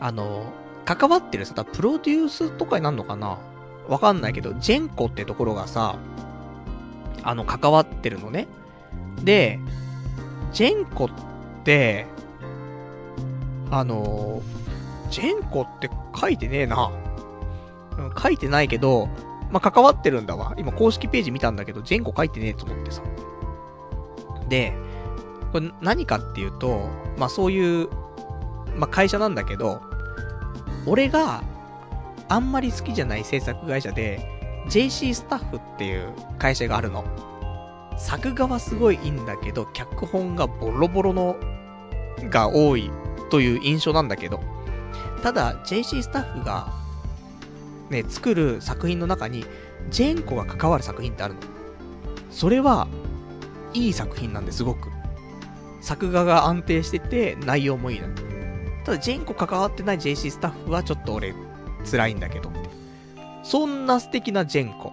あの、関わってるさ、プロデュースとかになるのかな？わかんないけど、ジェンコってところがさ、あの、関わってるのね。で、ジェンコって、あの、ジェンコって書いてねえな。書いてないけど、まあ、関わってるんだわ。今公式ページ見たんだけど、ジェンコ書いてねえと思ってさ。で、これ何かっていうと、まあ、そういう、まあ、会社なんだけど、俺があんまり好きじゃない制作会社で、JC スタッフっていう会社があるの。作画はすごいいいんだけど、脚本がボロボロのが多いという印象なんだけど、ただ、JC スタッフが、ね、作る作品の中に、ジェンコが関わる作品ってあるの。それは、いい作品なんですごく。作画が安定してて、内容もいいの。ただ、ジェンコ関わってない JC スタッフはちょっと俺、辛いんだけど。そんな素敵なジェンコ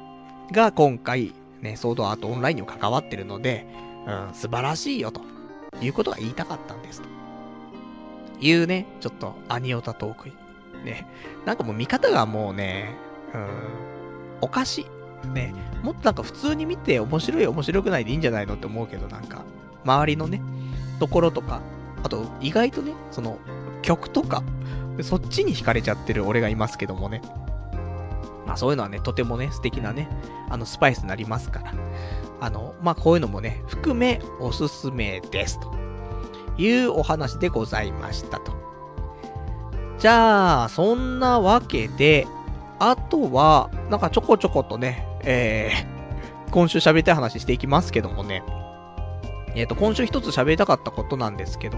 が今回、ね、ソードアートオンラインにも関わってるので、うん、素晴らしいよと、いうことが言いたかったんですと。いうね、ちょっとアニオタトークね。なんかもう見方がもうね、うん、おかしい。ね。もっとなんか普通に見て面白い面白くないでいいんじゃないのって思うけど、なんか、周りのね、ところとか、あと意外とね、その曲とか、そっちに惹かれちゃってる俺がいますけどもね。まあそういうのはね、とてもね、素敵なね、あのスパイスになりますから。あの、まあこういうのもね、含めおすすめですというお話でございましたと。じゃあ、そんなわけで、あとは、なんかちょこちょことね、えー、今週喋りたい話していきますけどもね。えっ、ー、と、今週一つ喋りたかったことなんですけど、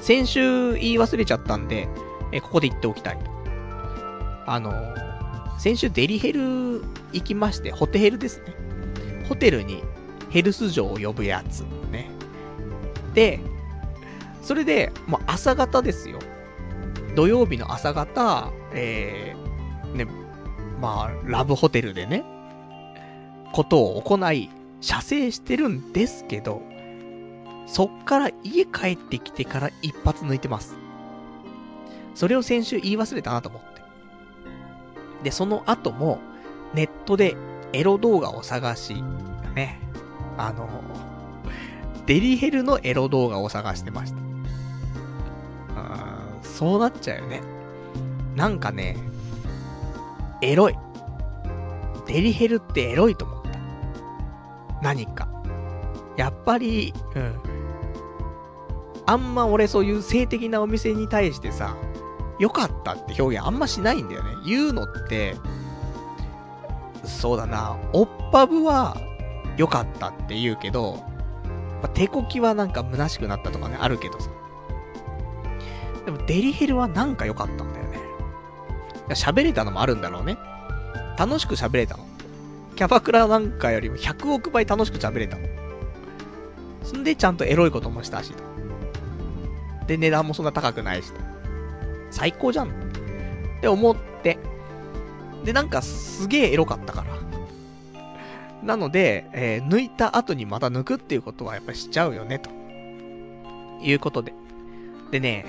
先週言い忘れちゃったんで、えー、ここで言っておきたいと。あの先週デリヘル行きまして、ホテヘルですね。ホテルにヘルス嬢を呼ぶやつ。ね。で、それで、もう朝方ですよ。土曜日の朝方、えー、ね、まあ、ラブホテルでね、ことを行い、射精してるんですけど、そっから家帰ってきてから一発抜いてます。それを先週言い忘れたなと思って。で、その後も、ネットでエロ動画を探し、ね、あの、デリヘルのエロ動画を探してました。そうなっちゃうよね。なんかね、エロい。デリヘルってエロいと思った。何か。やっぱり、うん。あんま俺そういう性的なお店に対してさ、良かったって表現あんましないんだよね。言うのって、そうだな、おっぱぶは良かったって言うけど、ま手こきはなんか虚しくなったとかね、あるけどさ。でもデリヘルはなんか良かったんだよね。喋れたのもあるんだろうね。楽しく喋れたの。キャバクラなんかよりも100億倍楽しく喋れたの。そんでちゃんとエロいこともしたし。で、値段もそんな高くないし。最高じゃんって思って。で、なんかすげえエロかったから。なので、えー、抜いた後にまた抜くっていうことはやっぱしちゃうよね、と。いうことで。でね、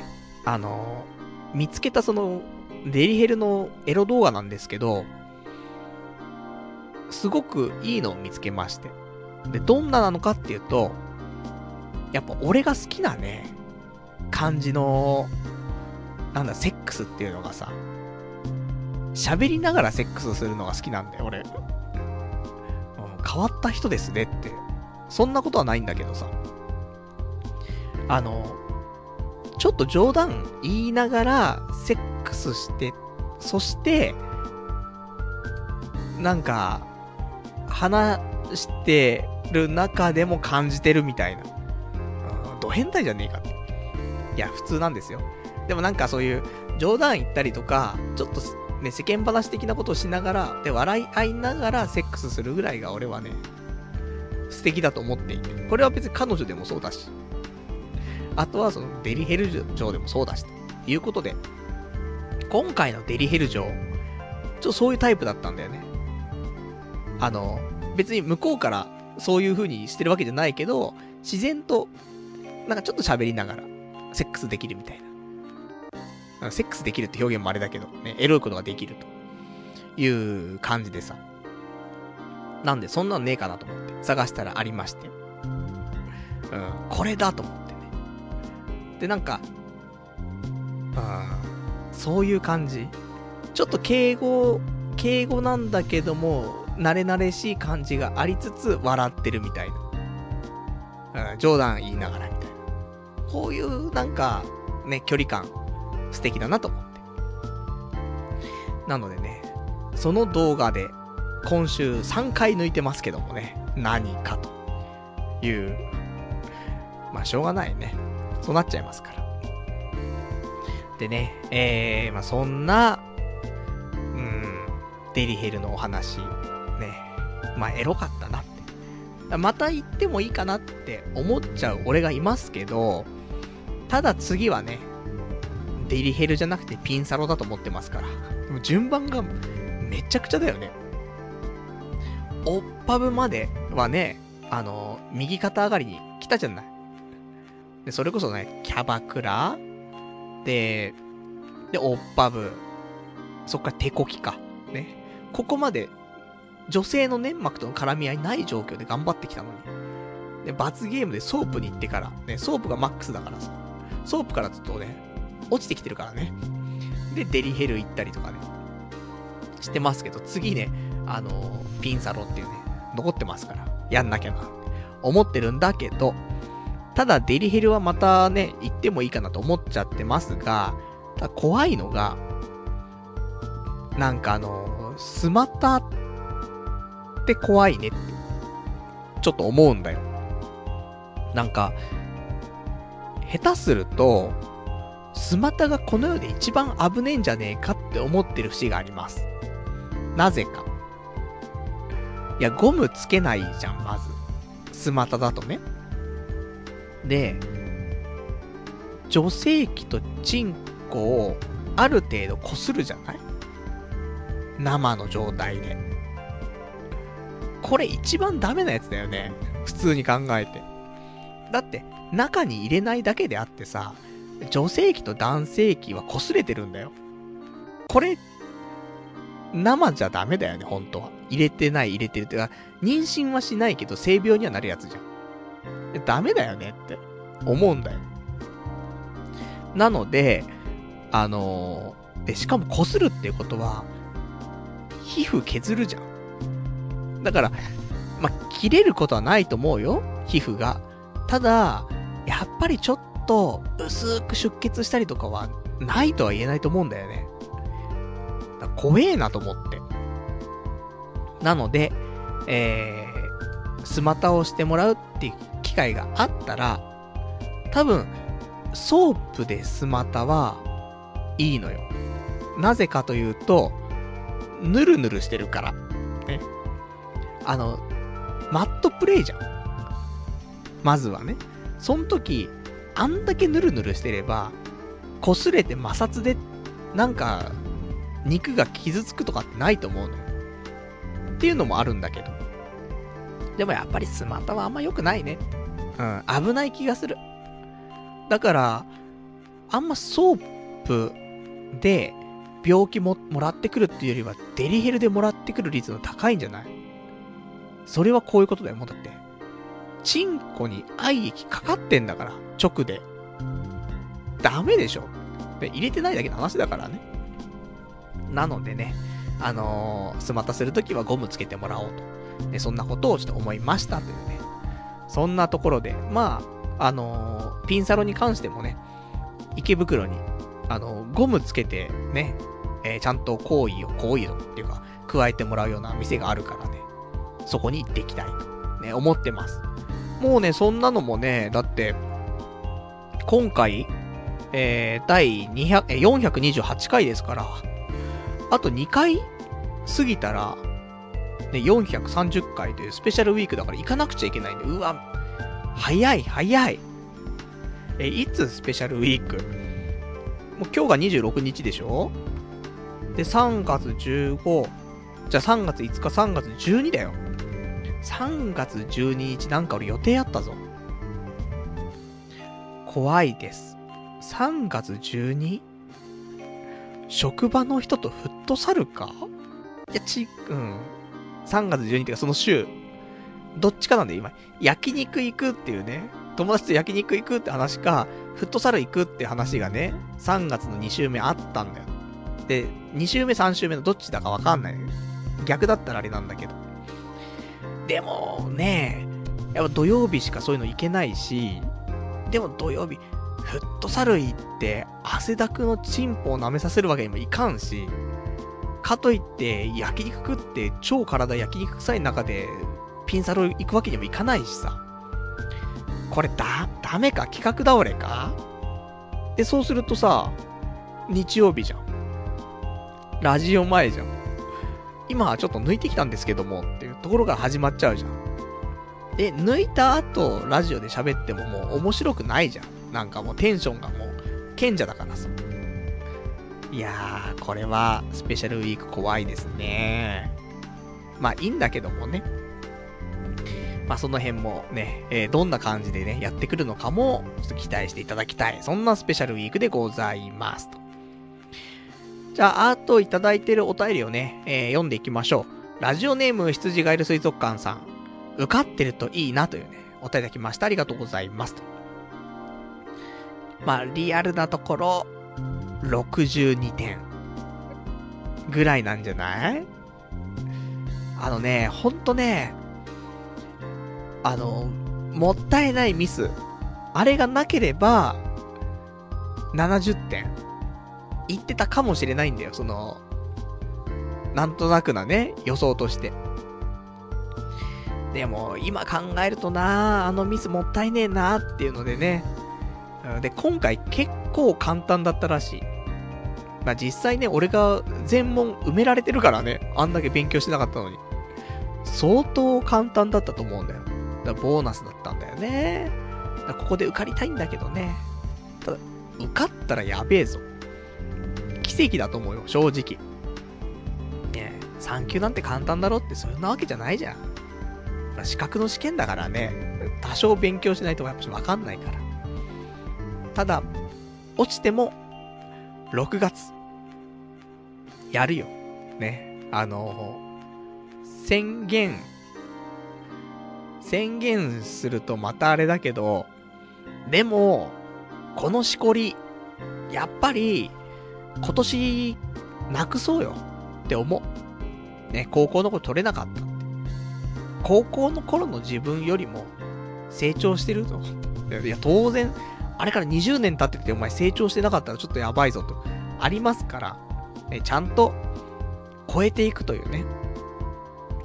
あの、見つけたその、デリヘルのエロ動画なんですけど、すごくいいのを見つけまして。で、どんななのかっていうと、やっぱ俺が好きなね、感じの、なんだ、セックスっていうのがさ、喋りながらセックスするのが好きなんだよ、俺。変わった人ですねって。そんなことはないんだけどさ。あの、ちょっと冗談言いながら、セックスして、そして、なんか、話してる中でも感じてるみたいな。ド変態じゃねえかって。いや、普通なんですよ。でもなんかそういう冗談言ったりとか、ちょっとね、世間話的なことをしながら、で、笑い合いながらセックスするぐらいが俺はね、素敵だと思っていて。これは別に彼女でもそうだし、あとはそのデリヘル城でもそうだし、ということで、今回のデリヘル城、ちょっとそういうタイプだったんだよね。あの、別に向こうからそういう風にしてるわけじゃないけど、自然と、なんかちょっと喋りながら、セックスできるみたいな。セックスできるって表現もあれだけど、ね、エロいことができるという感じでさ。なんで、そんなのねえかなと思って探したらありまして。うん、これだと思って。で、なんか、うん、そういう感じ。ちょっと敬語、敬語なんだけども、慣れ慣れしい感じがありつつ、笑ってるみたいな。うん、冗談言いながらみたいな。こういうなんか、ね、距離感、素敵だなと思って。なのでね、その動画で、今週3回抜いてますけどもね、何かという。まあ、しょうがないね。そうなっちゃいますから。でね、えー、まあ、そんな、うん、デリヘルのお話、ね、まあ、エロかったなって。また行ってもいいかなって思っちゃう俺がいますけど、ただ次はね、デリヘルじゃなくてピンサロだと思ってますから。でも順番がめちゃくちゃだよね。オッパブまではね、あの、右肩上がりに来たじゃない。で、それこそね、キャバクラ？で、で、オッパブ？そっから手こきか。ね。ここまで女性の粘膜との絡み合いない状況で頑張ってきたのに。で、罰ゲームでソープに行ってから、ね、ソープがマックスだからさ、ソープからずっとね、落ちてきてるからね。で、デリヘル行ったりとかね、してますけど、次ね、あのー、ピンサロっていうね、残ってますから、やんなきゃな、思ってるんだけど、ただデリヘルはまたね、行ってもいいかなと思っちゃってますが、怖いのが、なんかあの、スマタって怖いねって、ちょっと思うんだよ。なんか、下手すると、スマタがこの世で一番危ねえんじゃねえかって思ってる節があります。なぜか。いや、ゴムつけないじゃん、まず。スマタだとね。で、女性器とチンコをある程度擦るじゃない？生の状態で。これ一番ダメなやつだよね。普通に考えて。だって、中に入れないだけであってさ、女性器と男性器は擦れてるんだよ。これ、生じゃダメだよね、本当は。入れてない、入れてるってか、妊娠はしないけど性病にはなるやつじゃん。ダメだよねって思うんだよ。なので、あのー、で、しかも擦るっていうことは、皮膚削るじゃん。だから、ま切れることはないと思うよ、皮膚が。ただ、やっぱりちょっと薄く出血したりとかはないとは言えないと思うんだよね。怖えなと思って。なので、えー、スマタをしてもらうっていう会があったら、多分、ソープでスマタはいいのよ。なぜかというと、ぬるぬるしてるから。ね。あの、マットプレイじゃん。まずはね。その時、あんだけヌルヌルしてれば、擦れて摩擦で、なんか、肉が傷つくとかってないと思うのよ。っていうのもあるんだけど。でもやっぱりスマタはあんま良くないね。うん、危ない気がする。だから、あんまソープで病気ももらってくるっていうよりは、デリヘルでもらってくる率の高いんじゃない？それはこういうことだよ、もうだって。チンコに愛液かかってんだから、直で。ダメでしょ。で、入れてないだけの話だからね。なのでね、あのー、スマタするときはゴムつけてもらおうと。ね、そんなことをちょっと思いましたというね。そんなところで、まあ、あのー、ピンサロに関してもね、池袋に、あのー、ゴムつけてね、えー、ちゃんと行為を、行為をっていうか、加えてもらうような店があるからね、そこに行っていきたいと、ね、思ってます。もうね、そんなのもね、だって、今回、えー、第200、え、428回ですから、あと2回過ぎたら、ね、430回というスペシャルウィークだから行かなくちゃいけないんで、うわ、早い、早い。え、いつスペシャルウィーク？もう今日が26日でしょ？で、3月15、じゃあ3月5日、3月12だよ。3月12日なんか俺予定あったぞ。怖いです。3月 12? 職場の人とフットサルか？いや、ち、うん。3月12ってかその週、どっちかなんで今、焼肉行くっていうね、友達と焼肉行くって話か、フットサル行くって話がね、3月の2週目あったんだよ。で、2週目3週目のどっちだかわかんない。逆だったらあれなんだけど。でもね、やっぱ土曜日しかそういうの行けないし、でも土曜日、フットサル行って汗だくのチンポを舐めさせるわけにもいかんし、かといって焼肉食って超体焼肉臭い中でピンサロ行くわけにもいかないしさ。これだ、ダメか？企画倒れか？で、そうするとさ、日曜日じゃん。ラジオ前じゃん。今はちょっと抜いてきたんですけどもっていうところから始まっちゃうじゃん。え、抜いた後、ラジオで喋ってももう面白くないじゃん。なんかもうテンションがもう、賢者だからさ。いやー、これは、スペシャルウィーク怖いですね。まあ、いいんだけどもね。まあ、その辺もね、えー、どんな感じでね、やってくるのかも、ちょっと期待していただきたい。そんなスペシャルウィークでございますと。じゃあ、あといただいてるお便りをね、えー、読んでいきましょう。ラジオネーム羊ガエル水族館さん。受かってるといいなというね、お便りいただきました。ありがとうございます。と。まあ、リアルなところ、62点。ぐらいなんじゃない？あのね、ほんとね、あの、もったいないミス。あれがなければ、70点。言ってたかもしれないんだよ、その、なんとなくなね、予想として。でも、今考えるとなあのミスもったいねえなっていうのでね。で、今回結構簡単だったらしい。まあ実際ね、俺が全問埋められてるからね、あんだけ勉強してなかったのに。相当簡単だったと思うんだよ。だからボーナスだったんだよね。だここで受かりたいんだけどね。ただ、受かったらやべえぞ。奇跡だと思うよ、正直。ねえ、3級なんて簡単だろってそんなわけじゃないじゃん。資格の試験だからね、多少勉強しないとやっぱわかんないから。ただ、落ちても、6月、やるよ。ね。あの、宣言、宣言するとまたあれだけど、でも、このしこり、やっぱり、今年、なくそうよって思う。ね、高校の頃取れなかったって。高校の頃の自分よりも成長してると。いや、当然、あれから20年経っててお前成長してなかったらちょっとやばいぞと。ありますから、ね、ちゃんと超えていくというね。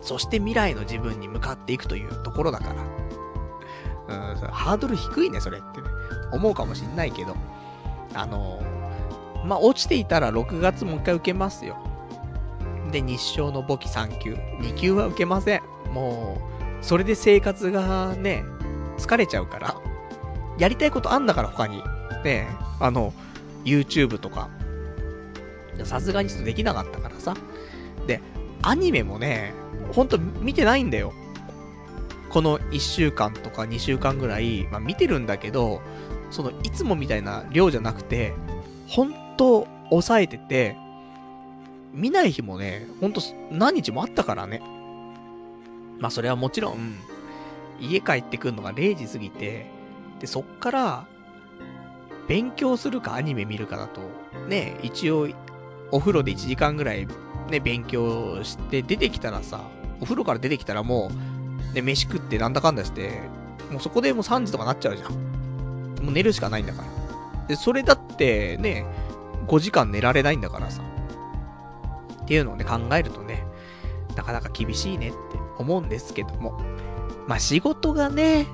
そして未来の自分に向かっていくというところだから。うん、ハードル低いね、それってね。思うかもしんないけど。あのー、まあ、落ちていたら6月もう一回受けますよ。で、日照の簿記3級。2級は受けません。もう、それで生活がね、疲れちゃうから。やりたいことあんだから他に。ねあの、YouTube とか。さすがにちょっとできなかったからさ。で、アニメもね、ほんと見てないんだよ。この1週間とか2週間ぐらい、まあ見てるんだけど、そのいつもみたいな量じゃなくて、ほんと抑えてて、見ない日もね、ほんと何日もあったからね。まあそれはもちろん、家帰ってくるのが0時過ぎて、で、そっから、勉強するかアニメ見るかだと、ね、一応、お風呂で1時間ぐらい、ね、勉強して出てきたらさ、お風呂から出てきたらもう、ね、飯食ってなんだかんだして、もうそこでもう3時とかなっちゃうじゃん。もう寝るしかないんだから。で、それだってね、5時間寝られないんだからさ。っていうのをね、考えるとね、なかなか厳しいねって思うんですけども。まあ、仕事がね、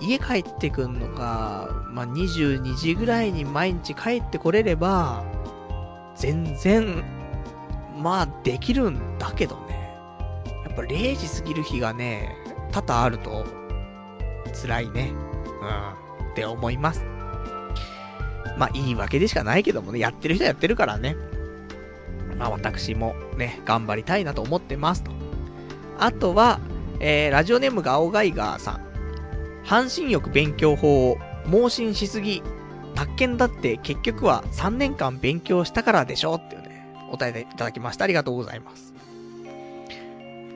家帰ってくんのが、まあ、22時ぐらいに毎日帰ってこれれば、全然、まあ、できるんだけどね。やっぱ0時過ぎる日がね、多々あると、辛いね。うん、って思います。まあ、いいわけでしかないけどもね、やってる人はやってるからね。まあ、私もね、頑張りたいなと思ってますと。あとは、えー、ラジオネームが青ガイガーさん。半身浴勉強法を盲信しすぎ。宅建だって結局は3年間勉強したからでしょうっていうね、お答えいただきました。ありがとうございます。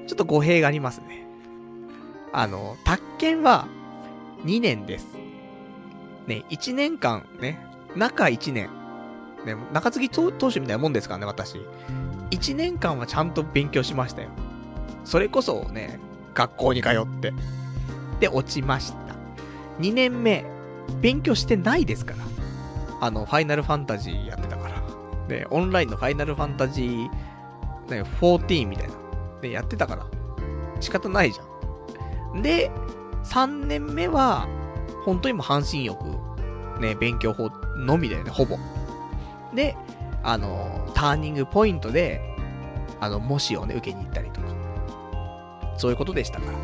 ちょっと語弊がありますね。あの、宅建は2年です。ね、1年間ね、中1年。ね、中継ぎ投手みたいなもんですからね、私。1年間はちゃんと勉強しましたよ。それこそね、学校に通って。で、落ちました。2年目、勉強してないですから。あの、ファイナルファンタジーやってたから。で、オンラインのファイナルファンタジー、ね、14みたいな。で、やってたから。仕方ないじゃん。で、3年目は、本当にもう半身浴、ね、勉強法のみだよね、ほぼ。で、あの、ターニングポイントで、あの、模試をね、受けに行ったりとか。そういうことでしたから。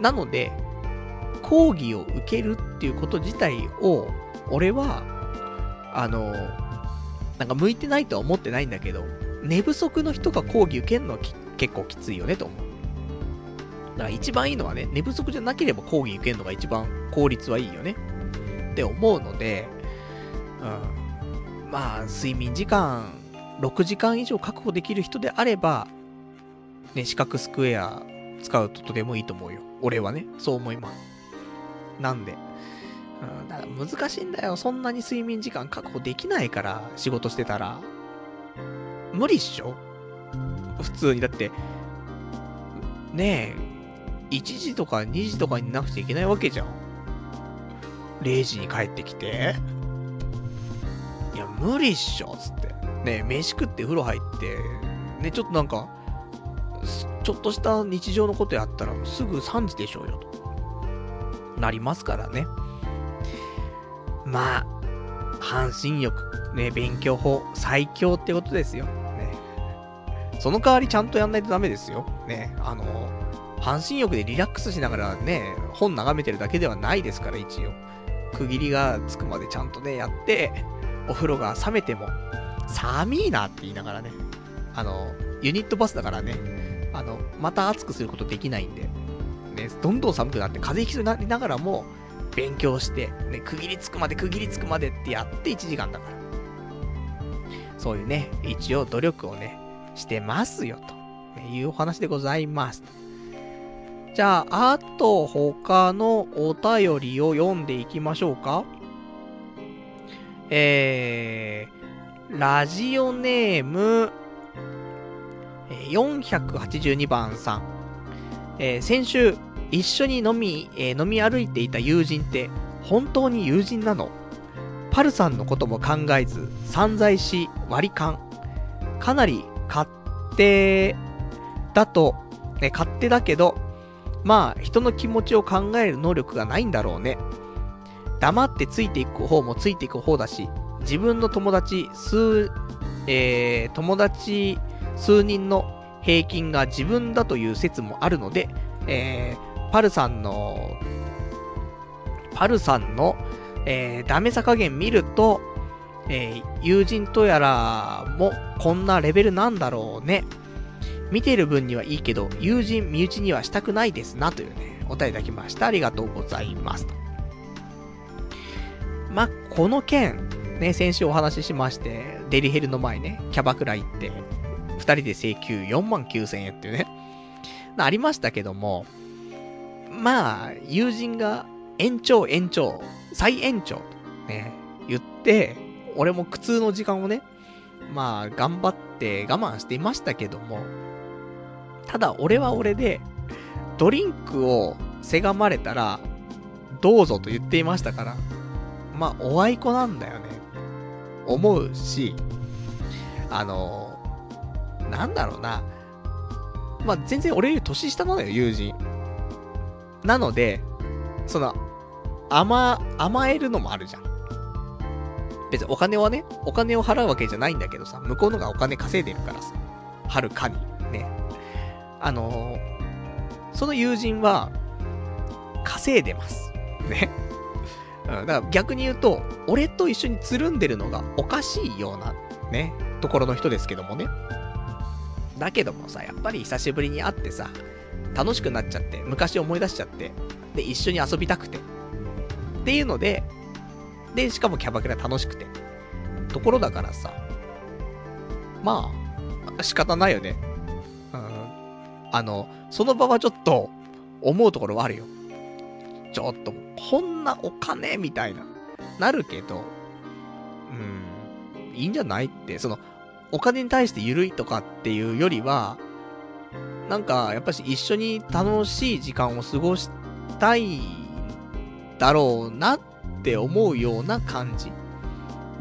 なので、講義を受けるっていうこと自体を、俺は、あの、なんか向いてないとは思ってないんだけど、寝不足の人が講義受けるのは結構きついよねと思う。だから一番いいのはね、寝不足じゃなければ講義受けるのが一番効率はいいよね。って思うので、うん。まあ、睡眠時間6時間以上確保できる人であれば、ね、四角スクエア使うととてもいいと思うよ。俺はね、そう思います。なんで、うん、だから難しいんだよ。そんなに睡眠時間確保できないから、仕事してたら。無理っしょ普通に。だって、ねえ、1時とか2時とかになくちゃいけないわけじゃん。0時に帰ってきて。いや、無理っしょつって。ねえ、飯食って風呂入って、ね、ちょっとなんか、ちょっとした日常のことやったらすぐ3時でしょうよと。なりますからね。まあ、半身浴、ね、勉強法、最強ってことですよ。ね。その代わりちゃんとやんないとダメですよ。ね。あの、半身浴でリラックスしながらね、本眺めてるだけではないですから、一応。区切りがつくまでちゃんとね、やって、お風呂が冷めても、寒いなって言いながらね、あの、ユニットバスだからね、あの、また暑くすることできないんで、ね、どんどん寒くなって風邪ひきそうになりながらも、勉強して、ね、区切りつくまで区切りつくまでってやって1時間だから。そういうね、一応努力をね、してますよ、というお話でございます。じゃあ、あと他のお便りを読んでいきましょうか。えー、ラジオネーム、482番さん。えー、先週、一緒に飲み、えー、飲み歩いていた友人って本当に友人なの？パルさんのことも考えず散財し割り勘。かなり勝手だと、ね、勝手だけどまあ人の気持ちを考える能力がないんだろうね。黙ってついていく方もついていく方だし自分の友達数、えー、友達数人の平均が自分だという説もあるので、えー、パルさんの、パルさんの、えー、ダメさ加減見ると、えー、友人とやらもこんなレベルなんだろうね。見てる分にはいいけど、友人、身内にはしたくないですな、というね、お便りいただきました。ありがとうございます。まあこの件、ね、先週お話ししまして、デリヘルの前ね、キャバクラ行って、二人で請求4万9千円っていうね、ありましたけども、まあ、友人が延長延長、再延長とね、言って、俺も苦痛の時間をね、まあ、頑張って我慢していましたけども、ただ俺は俺で、ドリンクをせがまれたら、どうぞと言っていましたから、まあ、おあいこなんだよね。思うし、あの、なんだろうな。まあ、全然俺より年下なのよ、友人。なので、その、甘、甘えるのもあるじゃん。別にお金はね、お金を払うわけじゃないんだけどさ、向こうのがお金稼いでるからさ、はるかに、ね。あのー、その友人は、稼いでます。ね。だから逆に言うと、俺と一緒につるんでるのがおかしいような、ね、ところの人ですけどもね。だけどもさ、やっぱり久しぶりに会ってさ、楽しくなっちゃって、昔思い出しちゃって、で、一緒に遊びたくて。っていうので、で、しかもキャバクラ楽しくて。ところだからさ、まあ、仕方ないよね。うん。あの、その場はちょっと、思うところはあるよ。ちょっと、こんなお金みたいな、なるけど、うん、いいんじゃないって、その、お金に対して緩いとかっていうよりは、なんか、やっぱし一緒に楽しい時間を過ごしたいだろうなって思うような感じ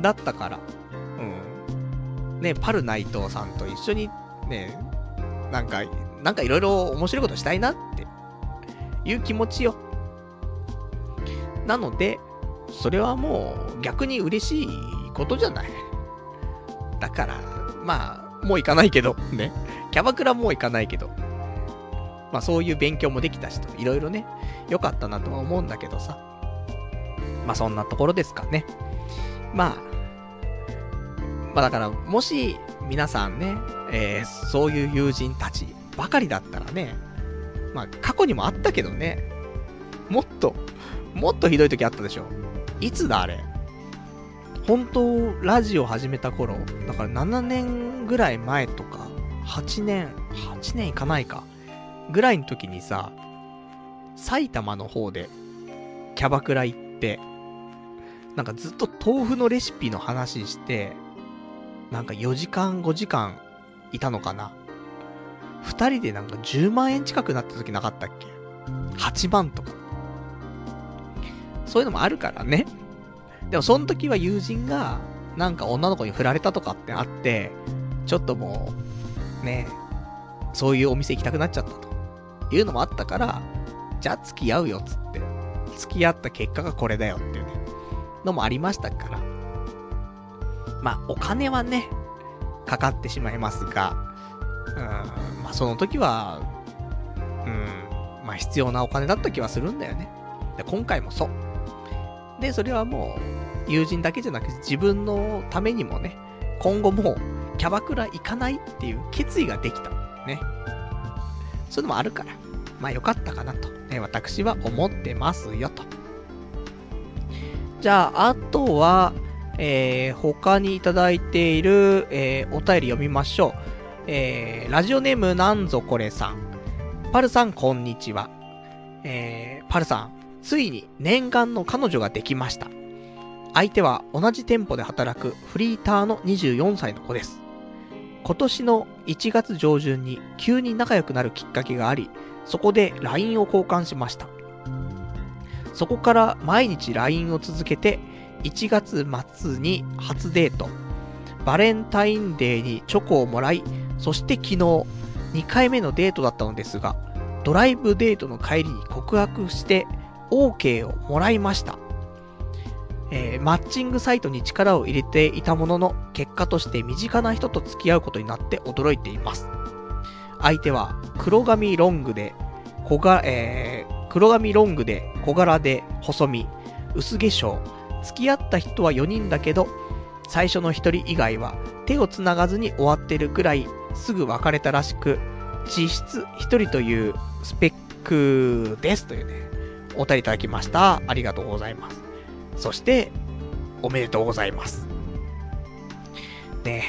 だったから。うん。ね、パルナイトさんと一緒にね、なんか、なんかいろいろ面白いことしたいなっていう気持ちよ。なので、それはもう逆に嬉しいことじゃない。だから、まあ、もう行かないけど、ね。キャバクラもう行かないけど、まあそういう勉強もできたしと、いろいろね、良かったなとは思うんだけどさ。まあそんなところですかね。まあ、まあだから、もし皆さんね、えー、そういう友人たちばかりだったらね、まあ過去にもあったけどね、もっと、もっとひどい時あったでしょ。いつだあれ？本当、ラジオ始めた頃、だから7年ぐらい前とか、8年、8年いかないか、ぐらいの時にさ、埼玉の方で、キャバクラ行って、なんかずっと豆腐のレシピの話して、なんか4時間5時間いたのかな。二人でなんか10万円近くなった時なかったっけ ?8 万とか。そういうのもあるからね。でもその時は友人が、なんか女の子に振られたとかってあって、ちょっともう、ね、そういうお店行きたくなっちゃったと。いうのもあったから、じゃあ付き合うよっつって。付き合った結果がこれだよっていうね、のもありましたから。まあ、お金はね、かかってしまいますが、うん、まあその時は、うん、まあ必要なお金だった気はするんだよね。で今回もそう。で、それはもう、友人だけじゃなくて自分のためにもね、今後もキャバクラ行かないっていう決意ができた。ね。そういうのもあるから、まあよかったかなと、ね、私は思ってますよと。じゃあ、あとは、えー、他にいただいている、えー、お便り読みましょう。えー、ラジオネームなんぞこれさん。パルさん、こんにちは。えー、パルさん、ついに念願の彼女ができました。相手は同じ店舗で働くフリーターの24歳の子です。今年の1月上旬に急に仲良くなるきっかけがあり、そこで LINE を交換しました。そこから毎日 LINE を続けて、1月末に初デート、バレンタインデーにチョコをもらい、そして昨日、2回目のデートだったのですが、ドライブデートの帰りに告白して OK をもらいました。えーマッチングサイトに力を入れていたものの、結果として身近な人と付き合うことになって驚いています。相手は黒髪ロングで、小が、えー黒髪ロングで小柄で細身、薄化粧、付き合った人は4人だけど、最初の1人以外は手を繋がずに終わってるくらいすぐ別れたらしく、実質1人というスペックですというね、お便りいただきました。ありがとうございます。そして、おめでとうございます。ね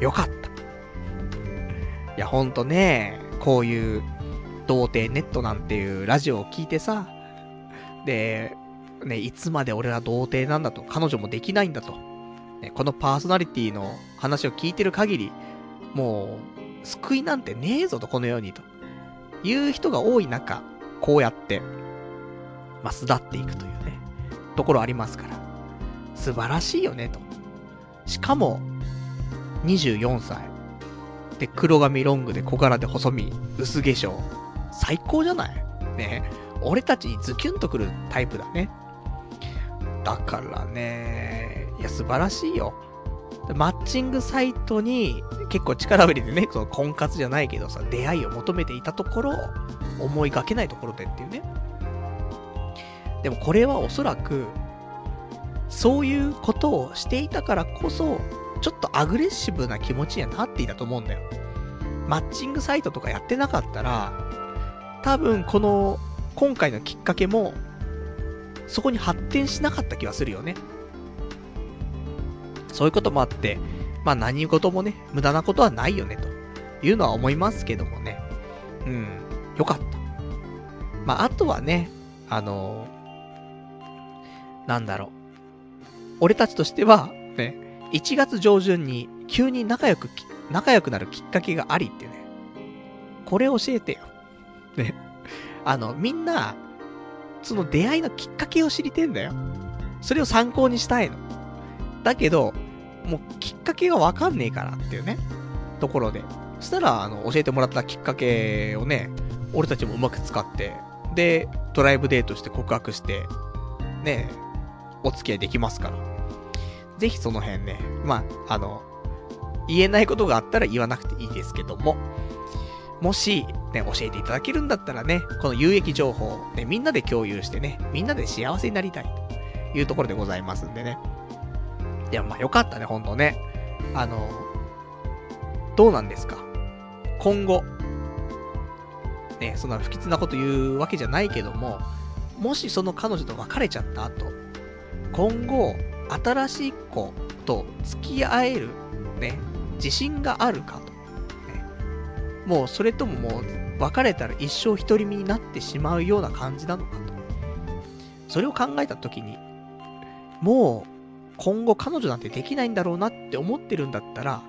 え、よかった。いや、ほんとね、こういう、童貞ネットなんていうラジオを聞いてさ、で、ね、いつまで俺は童貞なんだと、彼女もできないんだと、ね、このパーソナリティの話を聞いてる限り、もう、救いなんてねえぞと、この世にと。いう人が多い中、こうやって、まあ、巣立っていくという、ところありますから。素晴らしいよね、と。しかも、24歳。で、黒髪ロングで小柄で細身、薄化粧。最高じゃない？ね俺たちにズキュンとくるタイプだね。だからね、いや、素晴らしいよ。マッチングサイトに結構力を入れてね、その婚活じゃないけどさ、出会いを求めていたところ、思いがけないところでっていうね。でもこれはおそらく、そういうことをしていたからこそ、ちょっとアグレッシブな気持ちにはなっていたと思うんだよ。マッチングサイトとかやってなかったら、多分この、今回のきっかけも、そこに発展しなかった気はするよね。そういうこともあって、まあ何事もね、無駄なことはないよね、というのは思いますけどもね。うん、よかった。まああとはね、あのなんだろう。俺たちとしては、ね、1月上旬に急に仲良く、仲良くなるきっかけがありってね。これ教えてよ。ね。あの、みんな、その出会いのきっかけを知りてんだよ。それを参考にしたいの。だけど、もうきっかけがわかんねえからっていうね、ところで。そしたら、あの、教えてもらったきっかけをね、俺たちもうまく使って、で、ドライブデートして告白して、ね、お付き合いできますから。ぜひその辺ね、まあ、あの、言えないことがあったら言わなくていいですけども、もし、ね、教えていただけるんだったらね、この有益情報を、ね、みんなで共有してね、みんなで幸せになりたいというところでございますんでね。いや、まあよかったね、ほんとね。あの、どうなんですか？今後、ね、そんな不吉なこと言うわけじゃないけども、もしその彼女と別れちゃった後、今後、新しい子と付き合える、ね、自信があるかと。ね、もうそれとももう別れたら一生独り身になってしまうような感じなのかと。それを考えた時に、もう今後彼女なんてできないんだろうなって思ってるんだったら、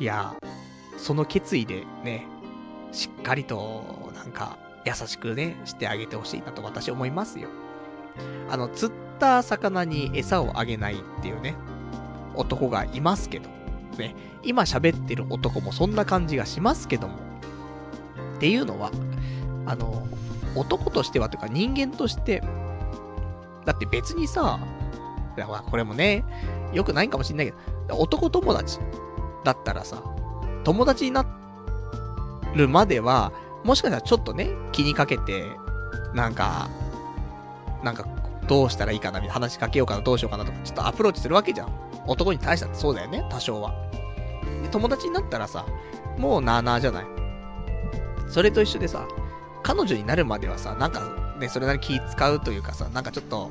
いや、その決意でね、しっかりと、なんか、優しくね、してあげてほしいなと私思いますよ。あの、釣った魚に餌をあげないっていうね、男がいますけど、ね、今喋ってる男もそんな感じがしますけども、っていうのは、あの、男としてはというか人間として、だって別にさ、これもね、良くないかもしんないけど、男友達だったらさ、友達になるまでは、もしかしたらちょっとね、気にかけて、なんか、なんか、どうしたらいいかな、みたいな話しかけようかな、どうしようかなとか、ちょっとアプローチするわけじゃん。男に対してはそうだよね、多少は。で、友達になったらさ、もうなーなーじゃない。それと一緒でさ、彼女になるまではさ、なんかね、それなり気使うというかさ、なんかちょっと、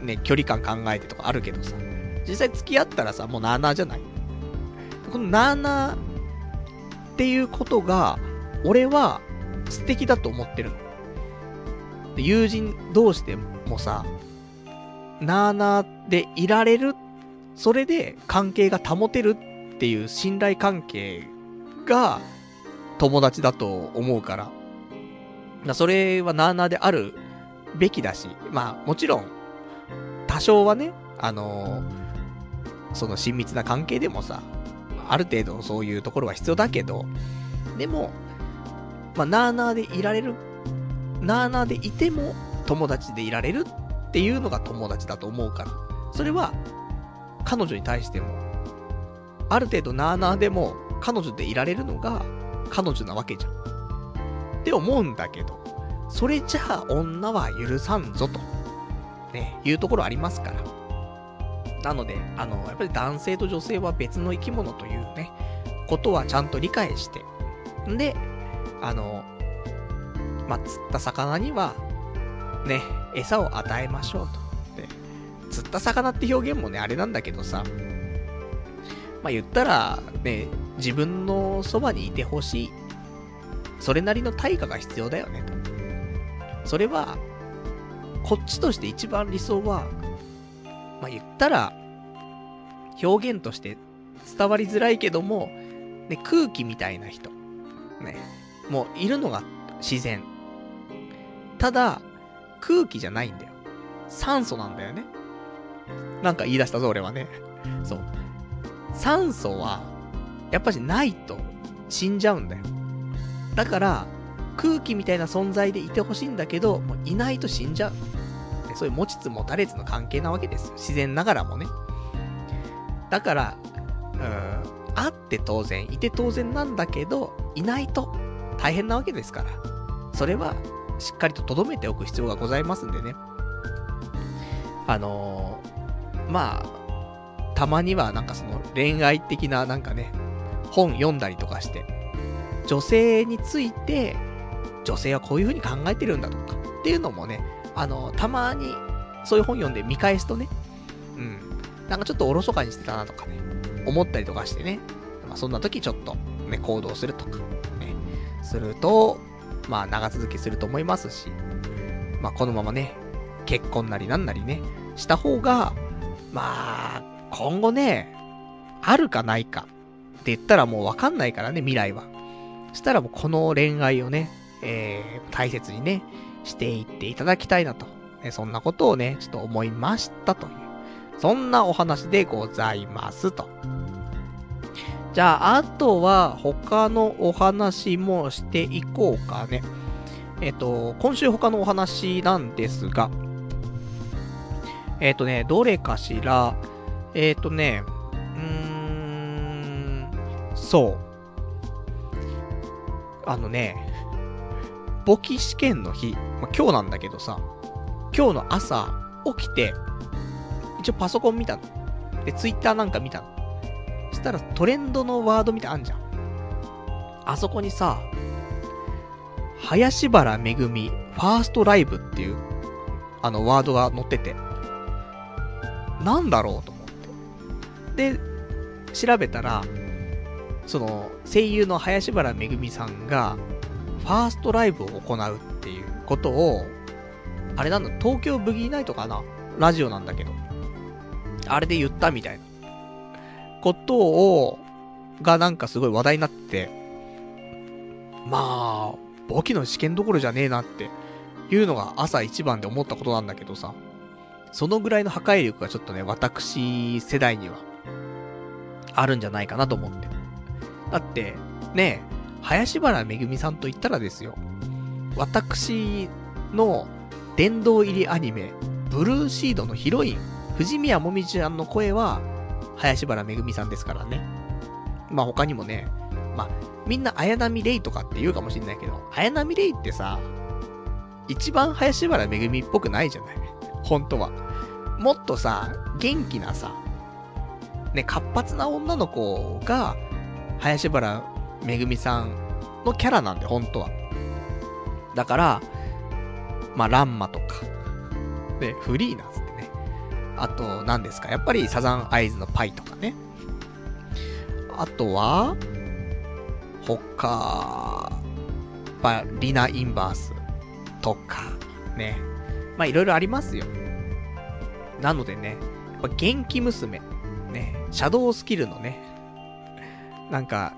ね、距離感考えてとかあるけどさ、実際付き合ったらさ、もうなーなーじゃないこのなーなーっていうことが、俺は素敵だと思ってるの。で友人同士でもさ、なーなーでいられる、それで関係が保てるっていう信頼関係が友達だと思うから。だそれはなーなーであるべきだし、まあもちろん、多少はね、あのー、その親密な関係でもさ、ある程度そういうところは必要だけど、でも、まあ、なーなーでいられる、なーなーでいても友達でいられるっていうのが友達だと思うから。それは、彼女に対しても、ある程度なーなーでも彼女でいられるのが彼女なわけじゃん。って思うんだけど、それじゃあ女は許さんぞと、ね、いうところありますから。なので、あの、やっぱり男性と女性は別の生き物というね、ことはちゃんと理解して、んで、あの、まあ、釣った魚には、ね、餌を与えましょうと。で、釣った魚って表現もね、あれなんだけどさ、まあ、言ったら、ね、自分のそばにいてほしい。それなりの対価が必要だよね、と。それは、こっちとして一番理想は、まあ、言ったら、表現として伝わりづらいけども、ね、空気みたいな人。ね。もういるのが自然。ただ、空気じゃないんだよ。酸素なんだよね。なんか言い出したぞ、俺はね。そう。酸素は、やっぱしないと死んじゃうんだよ。だから、空気みたいな存在でいてほしいんだけど、もういないと死んじゃう。そういう持ちつ持たれつの関係なわけですよ自然ながらもね。だから、うん、あって当然、いて当然なんだけど、いないと大変なわけですから。それは、しっかりと留めておく必要がございますんでね。あのー、まあ、たまにはなんかその恋愛的ななんかね、本読んだりとかして、女性について、女性はこういう風に考えてるんだとか、っていうのもね、あの、たまに、そういう本読んで見返すとね、うん、なんかちょっとおろそかにしてたなとかね、思ったりとかしてね、まあ、そんな時ちょっと、ね、行動するとか、ね、すると、まあ、長続きすると思いますし、まあ、このままね、結婚なりなんなりね、した方が、まあ、今後ね、あるかないかって言ったらもうわかんないからね、未来は。したらもうこの恋愛をね、えー、大切にね、していっていただきたいなと。ね、そんなことをね、ちょっと思いましたという。そんなお話でございますと。じゃあ、あとは他のお話もしていこうかね。えっ、と、今週他のお話なんですが、えっ、とね、どれかしら、えっ、とね、うーん、そう。あのね、簿記試験の日、ま、今日なんだけどさ、今日の朝、起きて、一応パソコン見たの。で、ツイッターなんか見たの。したらトレンドのワード見てあんじゃん。あそこにさ、林原めぐみ、ファーストライブっていう、あのワードが載ってて、なんだろうと思って。で、調べたら、その、声優の林原めぐみさんが、ファーストライブを行うっていうことを、あれなんだ、東京ブギーナイトかな？ラジオなんだけど。あれで言ったみたいな。ことを、がなんかすごい話題になって、まあ、簿記の試験どころじゃねえなっていうのが朝一番で思ったことなんだけどさ、そのぐらいの破壊力がちょっとね、私世代には、あるんじゃないかなと思って。だって、ねえ林原めぐみさんと言ったらですよ、私の殿堂入りアニメ、ブルーシードのヒロイン、藤宮もみちゃんの声は、林原めぐみさんですからね。まあ他にもね、まあ、みんな綾波レイとかって言うかもしんないけど、綾波レイってさ、一番林原めぐみっぽくないじゃない？本当は。もっとさ、元気なさ、ね、活発な女の子が、林原めぐみさんのキャラなんで、本当は。だから、まあ、ランマとか、で、フリーなんつってね。あと、何ですか？やっぱりサザンアイズのパイとかね。あとは、他、ぱリナ・インバースとか、ね。まあ、いろいろありますよ。なのでね、やっぱ元気娘、ね、シャドウスキルのね、なんか、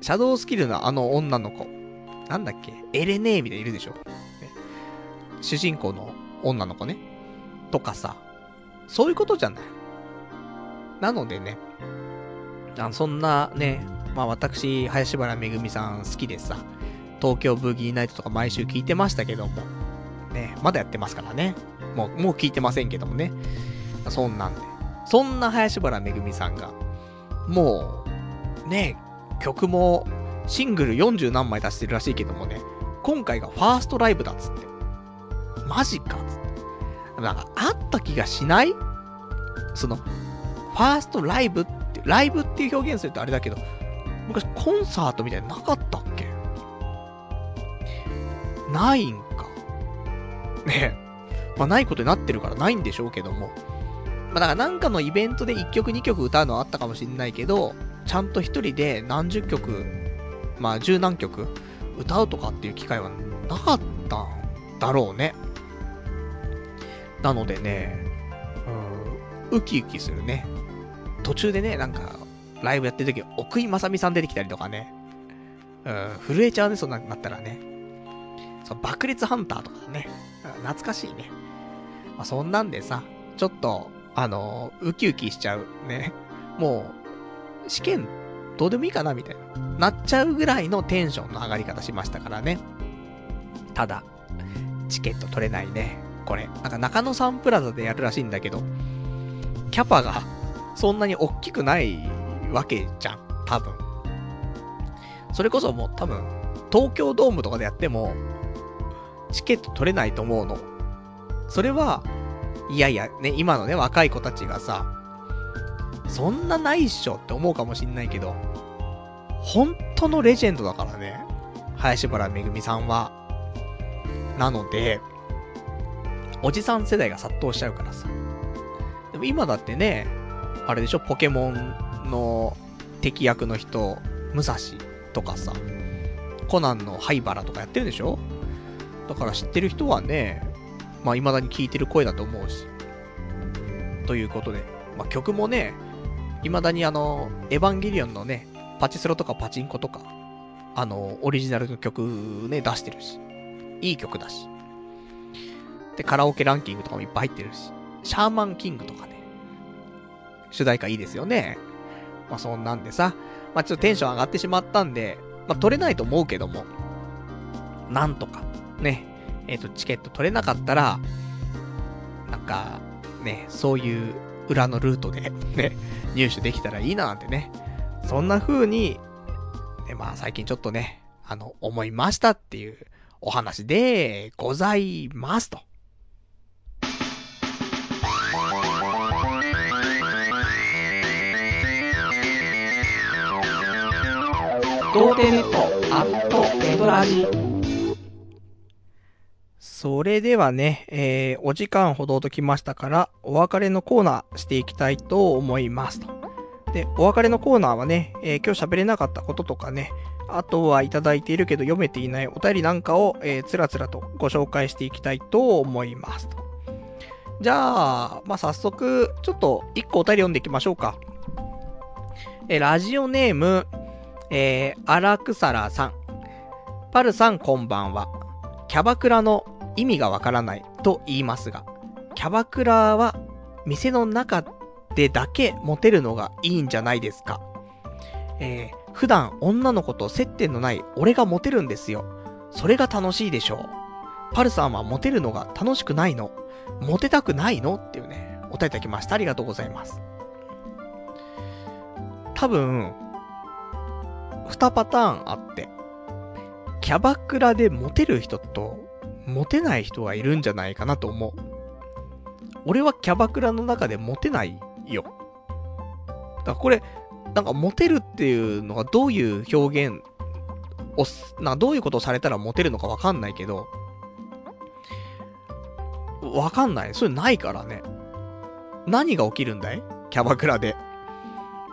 シャドウスキルのあの女の子、なんだっけ、エレネーみたいいるでしょ、ね、主人公の女の子ね。とかさ、そういうことじゃない。なのでね、あそんなね、まあ私、林原めぐみさん好きでさ、東京ブギーナイトとか毎週聞いてましたけども、ね、まだやってますからね。もう、もう聞いてませんけどもね。そんなんで。そんな林原めぐみさんが、もう、ね、曲も、シングル40何枚出してるらしいけどもね、今回がファーストライブだっつって。マジかっつって。なんか、あった気がしない？その、ファーストライブって、ライブっていう表現するとあれだけど、昔コンサートみたいななかったっけ？ないんか。ねえまあないことになってるからないんでしょうけども。まあだからなんかのイベントで1曲2曲歌うのはあったかもしんないけど、ちゃんと一人で何十曲、まあ十何曲歌うとかっていう機会はなかったんだろうね。なのでね、うん、ウキウキするね。途中でね、なんか、ライブやってる時、奥井正美さん出てきたりとかね。うん、震えちゃうね、そんなになったらね。そう、爆裂ハンターとかね。懐かしいね。まあ、そんなんでさ、ちょっと、あのー、ウキウキしちゃう。ね。もう、試験、どうでもいいかなみたいな。なっちゃうぐらいのテンションの上がり方しましたからね。ただ、チケット取れないね。これ。なんか中野サンプラザでやるらしいんだけど、キャパがそんなに大きくないわけじゃん。多分。それこそもう多分、東京ドームとかでやっても、チケット取れないと思うの。それは、いやいや、ね、今のね、若い子たちがさ、そんなないっしょって思うかもしんないけど、本当のレジェンドだからね。林原めぐみさんは。なので、おじさん世代が殺到しちゃうからさ。でも今だってね、あれでしょ、ポケモンの敵役の人、武蔵とかさ、コナンの灰原とかやってるでしょだから知ってる人はね、まあ未だに聞いてる声だと思うし。ということで、まあ曲もね、未だにあの、エヴァンゲリオンのね、パチスロとかパチンコとか、あの、オリジナルの曲ね、出してるし。いい曲だし。で、カラオケランキングとかもいっぱい入ってるし。シャーマンキングとかね。主題歌いいですよね。まあそんなんでさ、まあちょっとテンション上がってしまったんで、まあ取れないと思うけども、なんとか、ね、えっ、ー、と、チケット取れなかったら、なんか、ね、そういう裏のルートでね、入手できたらいいななんてね、そんな風に、ね、まあ最近ちょっとね、あの、思いましたっていうお話でございますと。童貞ネットアットエドラジそれではね、えー、お時間ほどときましたから、お別れのコーナーしていきたいと思いますと。で、お別れのコーナーはね、えー今日喋れなかったこととかね、あとはいただいているけど読めていないお便りなんかを、えーつらつらとご紹介していきたいと思いますと。じゃあ、まあ、早速、ちょっと一個お便り読んでいきましょうか。えーラジオネーム、えー、荒草らさん。パルさんこんばんは。キャバクラの意味がわからないと言いますが、キャバクラは店の中でだけモテるのがいいんじゃないですか。えー、普段女の子と接点のない俺がモテるんですよ。それが楽しいでしょう。パルさんはモテるのが楽しくないのモテたくないの？っていうね、お便りいただきました。ありがとうございます。多分、二パターンあって、キャバクラでモテる人と、モテない人がいるんじゃないかなと思う。俺はキャバクラの中でモテないよ。だからこれ、なんかモテるっていうのがどういう表現を、などういうことをされたらモテるのかわかんないけど、わかんない。それないからね。何が起きるんだい？キャバクラで。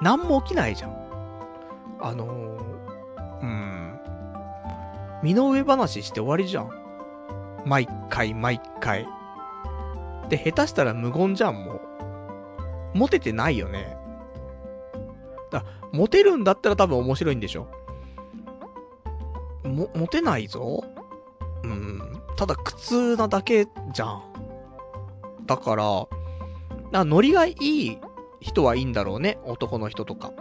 何も起きないじゃん。あのー、身の上話して終わりじゃん。毎回毎回。で、下手したら無言じゃん、もう。モテてないよね。だ、モテるんだったら多分面白いんでしょ。も、モテないぞ。うん。ただ苦痛なだけじゃん。だから、な、ノリがいい人はいいんだろうね。男の人とか。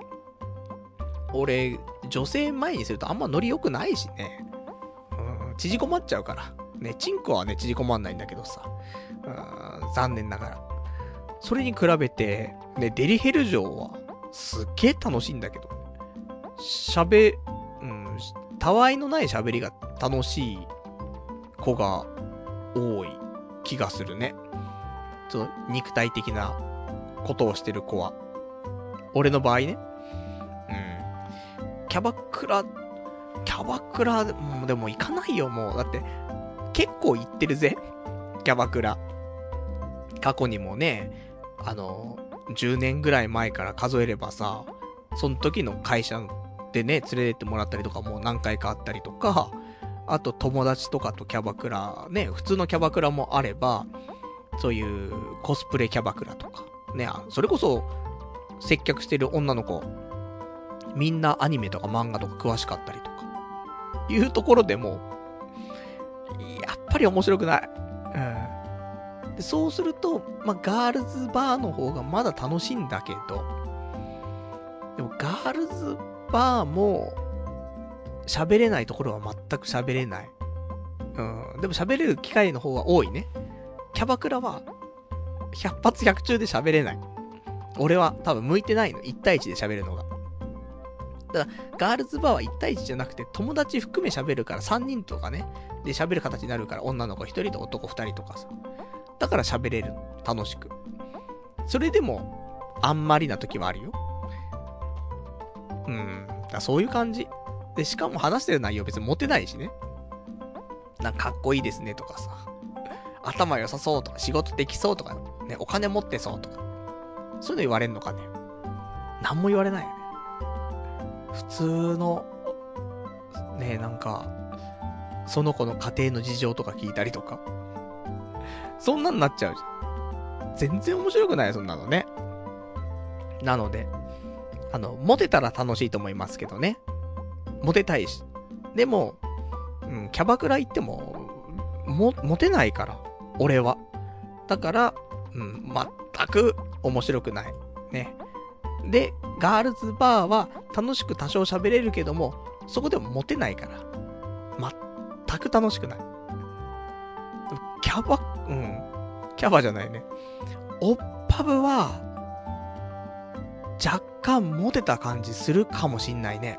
俺、女性前にするとあんまノリ良くないしね。ん、縮こまっちゃうから。ね、チンコはね、縮こまんないんだけどさ。うん、残念ながら。それに比べて、ね、デリヘル城は、すっげえ楽しいんだけど。喋、うん、たわいのない喋りが楽しい子が多い気がするね。その肉体的なことをしてる子は。俺の場合ね。うん。キャバクラ、キャバクラ、もうでも行かないよ、もう。だって、結構行ってるぜ。キャバクラ。過去にもね、あの、10年ぐらい前から数えればさ、その時の会社でね、連れてってもらったりとかもう何回かあったりとか、あと友達とかとキャバクラ、ね、普通のキャバクラもあれば、そういうコスプレキャバクラとか、ね、それこそ接客してる女の子、みんなアニメとか漫画とか詳しかったりとか、いうところでも、やっぱり面白くない。うん。でそうすると、まあ、ガールズバーの方がまだ楽しいんだけど、でもガールズバーも、喋れないところは全く喋れない。うん。でも喋れる機会の方が多いね。キャバクラは、100発100中で喋れない。俺は多分向いてないの。1対1で喋るのが。ただ、ガールズバーは1対1じゃなくて、友達含め喋るから3人とかね、で喋る形になるから、女の子1人と男2人とかさ。だから喋れる。楽しく。それでも、あんまりな時はあるよ。うん。だそういう感じ。で、しかも話してる内容別にモテないしね。なんかかっこいいですねとかさ。頭良さそうとか、仕事できそうとか、ね、お金持ってそうとか。そういうの言われんのかね。何も言われないよね。普通の、ね、なんか、その子の家庭の事情とか聞いたりとか。そんなんなっちゃうじゃん。全然面白くないそんなのね。なので、あの、モテたら楽しいと思いますけどね。モテたいし。でも、うん、キャバクラ行っても、も、モテないから。俺は。だから、うん、全く面白くない。ね。で、ガールズバーは楽しく多少喋れるけども、そこでもモテないから。全く楽しくない。キャバ、うん。キャバじゃないね。オッパブは、若干モテた感じするかもしんないね。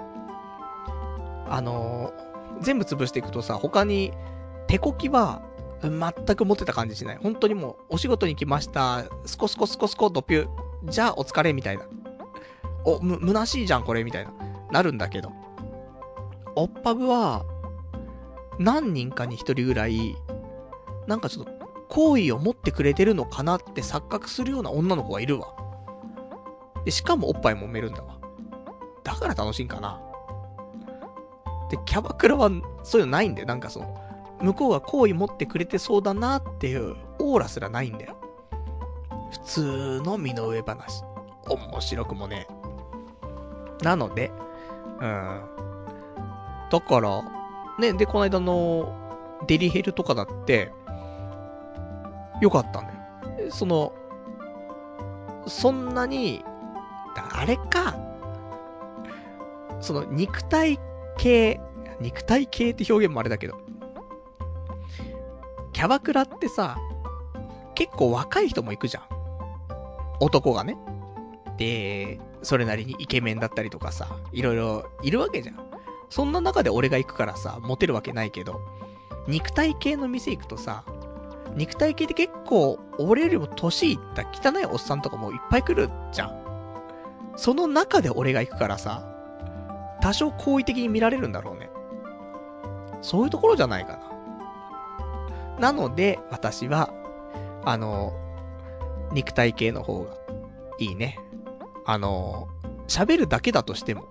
あのー全部潰していくとさ、他に、手こきは、全くモテた感じしない。本当にもう、お仕事に来ました。スコスコスコスコドピュ。じゃあ、お疲れ、みたいな。お、む、虚しいじゃん、これ、みたいな。なるんだけど。オッパブは、何人かに一人ぐらい、なんかちょっと、好意を持ってくれてるのかなって錯覚するような女の子がいるわ。で、しかもおっぱい揉めるんだわ。だから楽しいんかな。で、キャバクラはそういうのないんだよ。なんかその、向こうが好意持ってくれてそうだなっていうオーラすらないんだよ。普通の身の上話。面白くもね。なので、うん。だから、ね、で、この間のデリヘルとかだって、よかったんだよ。その、そんなに、あれか。その肉体系、肉体系って表現もあれだけど、キャバクラってさ、結構若い人も行くじゃん。男がね。で、それなりにイケメンだったりとかさ、いろいろいるわけじゃん。そんな中で俺が行くからさ、モテるわけないけど、肉体系の店行くとさ、肉体系って結構、俺よりも年いった汚いおっさんとかもいっぱい来るじゃん。その中で俺が行くからさ、多少好意的に見られるんだろうね。そういうところじゃないかな。なので、私は、あの、肉体系の方がいいね。あの、喋るだけだとしても、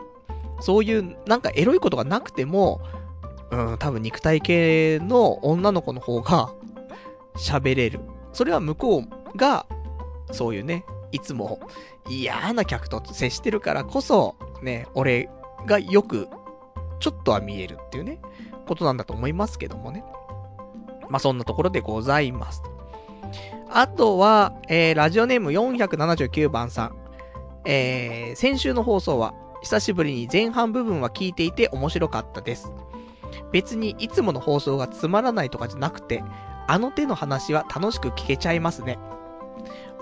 そういうなんかエロいことがなくても、うん、多分肉体系の女の子の方が喋れる。それは向こうが、そういうね、いつも嫌な客と接してるからこそ、ね、俺がよく、ちょっとは見えるっていうね、ことなんだと思いますけどもね。まあ、そんなところでございます。あとは、えー、ラジオネーム479番さん。えー、先週の放送は、久しぶりに前半部分は聞いていて面白かったです。別にいつもの放送がつまらないとかじゃなくて、あの手の話は楽しく聞けちゃいますね。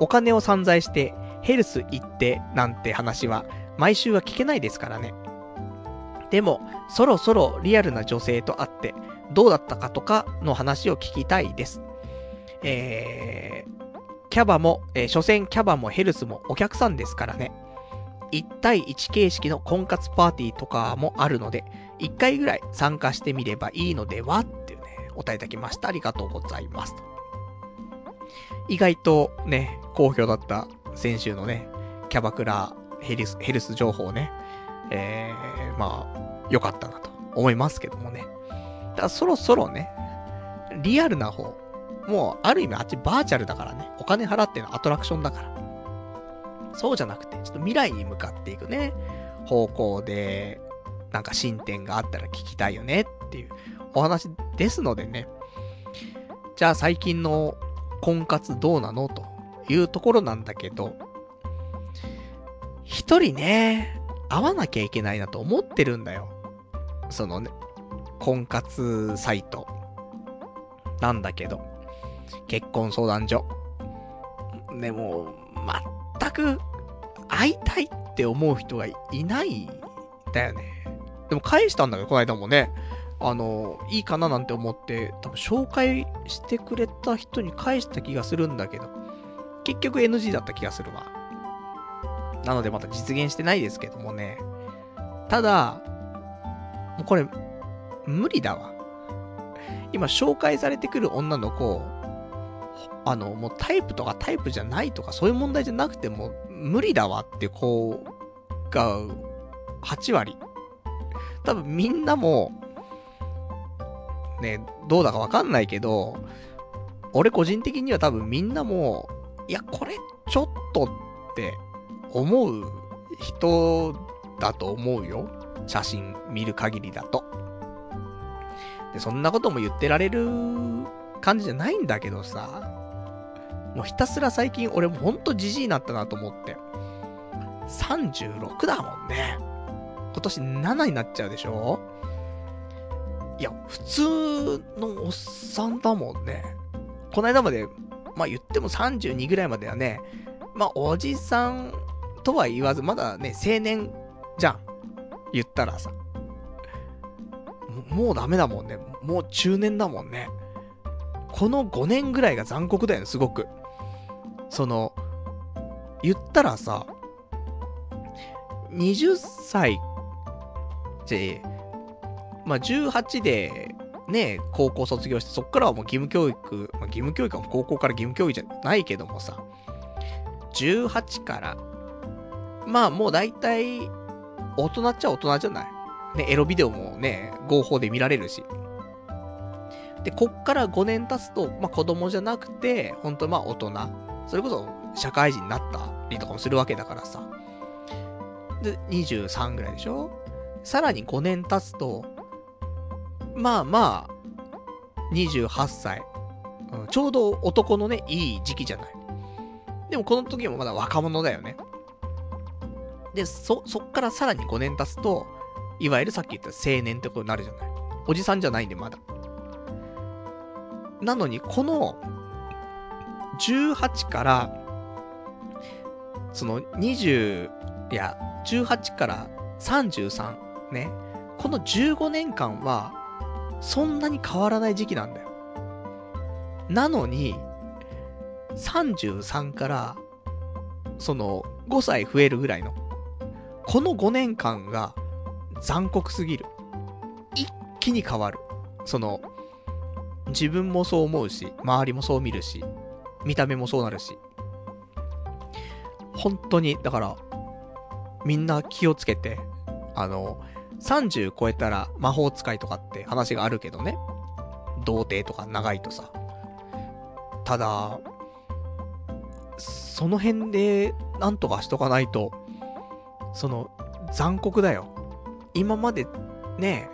お金を散財してヘルス行ってなんて話は毎週は聞けないですからね。でも、そろそろリアルな女性と会ってどうだったかとかの話を聞きたいです。えー、キャバも、えー、所詮キャバもヘルスもお客さんですからね。1対1形式の婚活パーティーとかもあるので、1回ぐらい参加してみればいいのではっていうね、お答えいただきました。ありがとうございます。意外とね、好評だった先週のね、キャバクラヘルス、ヘルス情報ね、えー、まあ、良かったなと思いますけどもね。だそろそろね、リアルな方、もうある意味あっちバーチャルだからね、お金払ってのアトラクションだから。そうじゃなくて、ちょっと未来に向かっていくね、方向で、なんか進展があったら聞きたいよねっていうお話ですのでね。じゃあ最近の婚活どうなのというところなんだけど、一人ね、会わなきゃいけないなと思ってるんだよ。そのね、婚活サイト。なんだけど。結婚相談所。でも、全く会いたいって思う人がいないだよね。でも返したんだけど、この間もね。あの、いいかななんて思って、多分紹介してくれた人に返した気がするんだけど、結局 NG だった気がするわ。なのでまた実現してないですけどもね。ただ、もうこれ、無理だわ。今紹介されてくる女の子、あの、もうタイプとかタイプじゃないとかそういう問題じゃなくても無理だわって子が8割。多分みんなも、ね、どうだかわかんないけど、俺個人的には多分みんなも、いや、これちょっとって思う人だと思うよ。写真見る限りだと。で、そんなことも言ってられる感じじゃないんだけどさ。もうひたすら最近俺もほんとじじいになったなと思って。36だもんね。今年7になっちゃうでしょいや、普通のおっさんだもんね。この間まで、まあ言っても32ぐらいまではね、まあおじさんとは言わず、まだね、青年じゃん。言ったらさ。もうダメだもんね。もう中年だもんね。この5年ぐらいが残酷だよね、すごく。その、言ったらさ、20歳で、まあ、18で、ね、高校卒業して、そっからはもう義務教育、まあ、義務教育は高校から義務教育じゃないけどもさ、18からまあもう大体、大人っちゃ大人じゃない？ね、エロビデオもね、合法で見られるし。で、こっから5年経つと、まあ子供じゃなくて、本当まあ大人。それこそ社会人になったりとかもするわけだからさ。で、23ぐらいでしょ？さらに5年経つと、まあまあ、28歳。うん、ちょうど男のね、いい時期じゃない。でもこの時もまだ若者だよね。で、そ、そっからさらに5年経つと、いわゆるさっき言った青年ってことになるじゃない。おじさんじゃないんで、まだ。なのに、この、18から、その20、いや、18から33ね。この15年間は、そんなに変わらない時期なんだよ。なのに、33から、その、5歳増えるぐらいの、この5年間が残酷すぎる。一気に変わる。その、自分もそう思うし、周りもそう見るし、見た目もそうなるし。本当に、だから、みんな気をつけて、あの、30超えたら魔法使いとかって話があるけどね。童貞とか長いとさ。ただ、その辺でなんとかしとかないと、その、残酷だよ。今まで、ね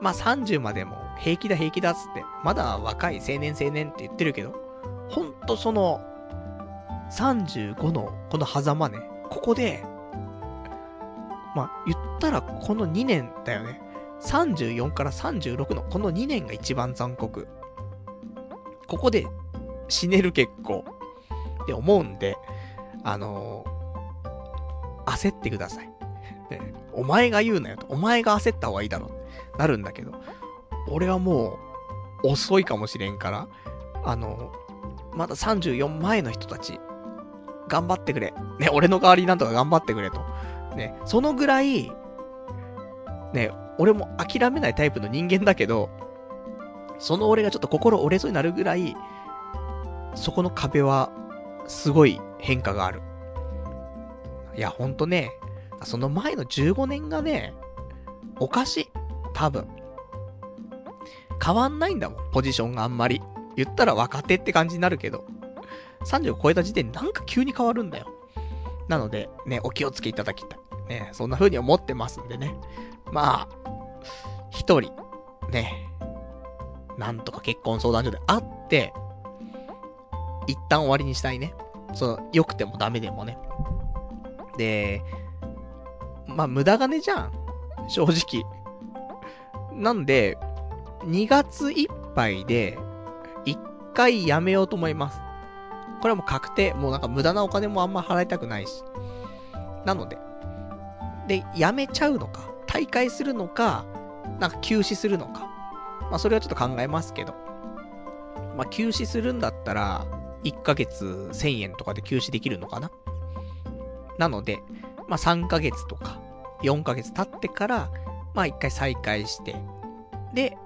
まあ30までも平気だ平気だっつって、まだ若い青年青年って言ってるけど、ほんとその、35のこの狭間ね、ここで、まあ言ったらこの2年だよね。34から36のこの2年が一番残酷。ここで死ねる結構って思うんで、あのー、焦ってください。ね、お前が言うなよと。お前が焦った方がいいだろう。なるんだけど、俺はもう遅いかもしれんから、あの、まだ34前の人たち、頑張ってくれ。ね、俺の代わりになんとか頑張ってくれと。ね、そのぐらい、ね、俺も諦めないタイプの人間だけど、その俺がちょっと心折れそうになるぐらい、そこの壁は、すごい変化がある。いや、ほんとね、その前の15年がね、おかしい。多分。変わんないんだもん、ポジションがあんまり。言ったら若手って感じになるけど。30を超えた時点でなんか急に変わるんだよ。なので、ね、お気をつけいただきたい。ね、そんな風に思ってますんでね。まあ、一人、ね、なんとか結婚相談所で会って、一旦終わりにしたいね。その、良くてもダメでもね。で、まあ、無駄金じゃん。正直。なんで、2月いっぱいで、一回やめようと思います。これはもう確定。もうなんか無駄なお金もあんま払いたくないし。なので。で、やめちゃうのか、大会するのか、なんか休止するのか。まあそれはちょっと考えますけど。まあ休止するんだったら、1ヶ月1000円とかで休止できるのかななので、まあ3ヶ月とか4ヶ月経ってから、まあ1回再開して、で、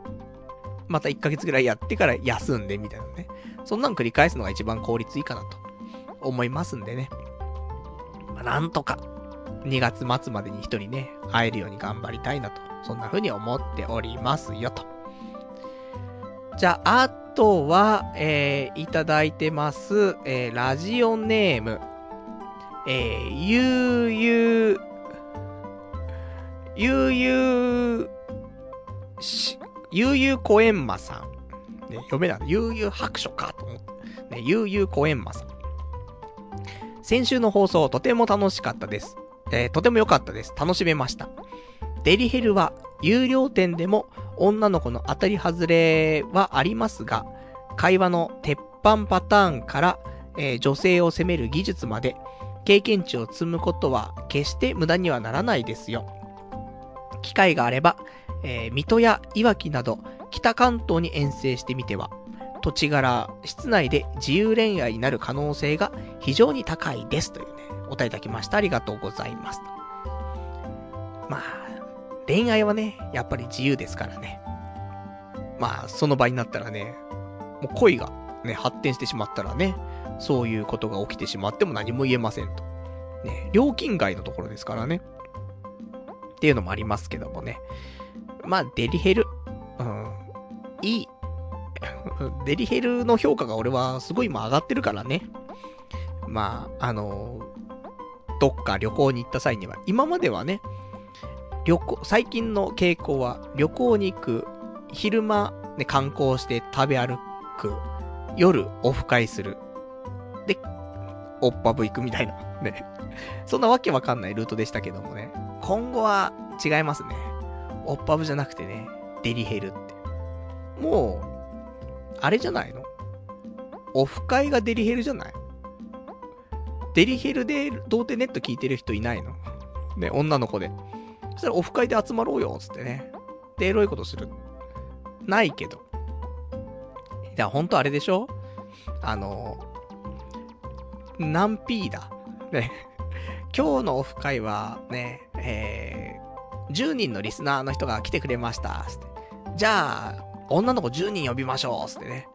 また1ヶ月ぐらいやってから休んでみたいなね。そんなん繰り返すのが一番効率いいかなと思いますんでね。まあ、なんとか、2月末までに一人ね、会えるように頑張りたいなと、そんな風に思っておりますよと。じゃあ、あとは、えー、いただいてます、えー、ラジオネーム、えー、ゆうゆう、ゆうゆう、し、ゆうゆうこえんまさん。ね、読めない。悠々白書かと思って。ね、悠々コエンマさん。先週の放送、とても楽しかったです。えー、とても良かったです。楽しめました。デリヘルは、有料店でも女の子の当たり外れはありますが、会話の鉄板パターンから、えー、女性を責める技術まで、経験値を積むことは決して無駄にはならないですよ。機会があれば、えー、水戸やいわきなど、北関東に遠征してみては、土地柄、室内で自由恋愛になる可能性が非常に高いですというね、お答えいただきました。ありがとうございます。まあ、恋愛はね、やっぱり自由ですからね。まあ、その場になったらね、もう恋がね、発展してしまったらね、そういうことが起きてしまっても何も言えませんと。ね、料金外のところですからね。っていうのもありますけどもね。まあ、デリヘル。うん。いい。デリヘルの評価が俺はすごい今上がってるからね。まあ、あのどっか旅行に行った際には、今まではね、旅行、最近の傾向は旅行に行く、昼間ね、観光して食べ歩く、夜オフ会する。で、オッパブ行くみたいな。ね。そんなわけわかんないルートでしたけどもね。今後は違いますね。オッパブじゃなくてね、デリヘルって。もう、あれじゃないの？オフ会がデリヘルじゃない？デリヘルで童貞ネット聞いてる人いないの？ね、女の子で。そしたらオフ会で集まろうよ、つってね。で、エロいことする。ないけど。いや、ほんとあれでしょ？あの、何 P だ。ね。今日のオフ会はね、えー、10人のリスナーの人が来てくれました。じゃあ、女の子10人呼びましょう。つってね。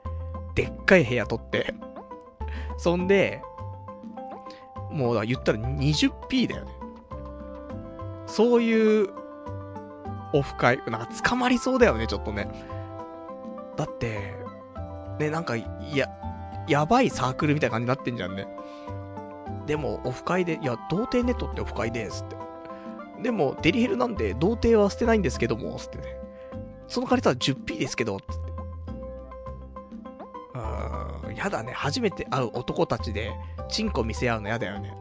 でっかい部屋取って。そんで、もう言ったら 20p だよね。そういうオフ会、なんか捕まりそうだよね、ちょっとね。だって、ね、なんか、や、やばいサークルみたいな感じになってんじゃんね。でも、オフ会で、いや、童貞ネットってオフ会ですって。でも、デリヘルなんで、童貞は捨てないんですけども、つってね。その代わりただ 10p ですけど、つって。うーん、やだね。初めて会う男たちで、チンコ見せ合うのやだよね。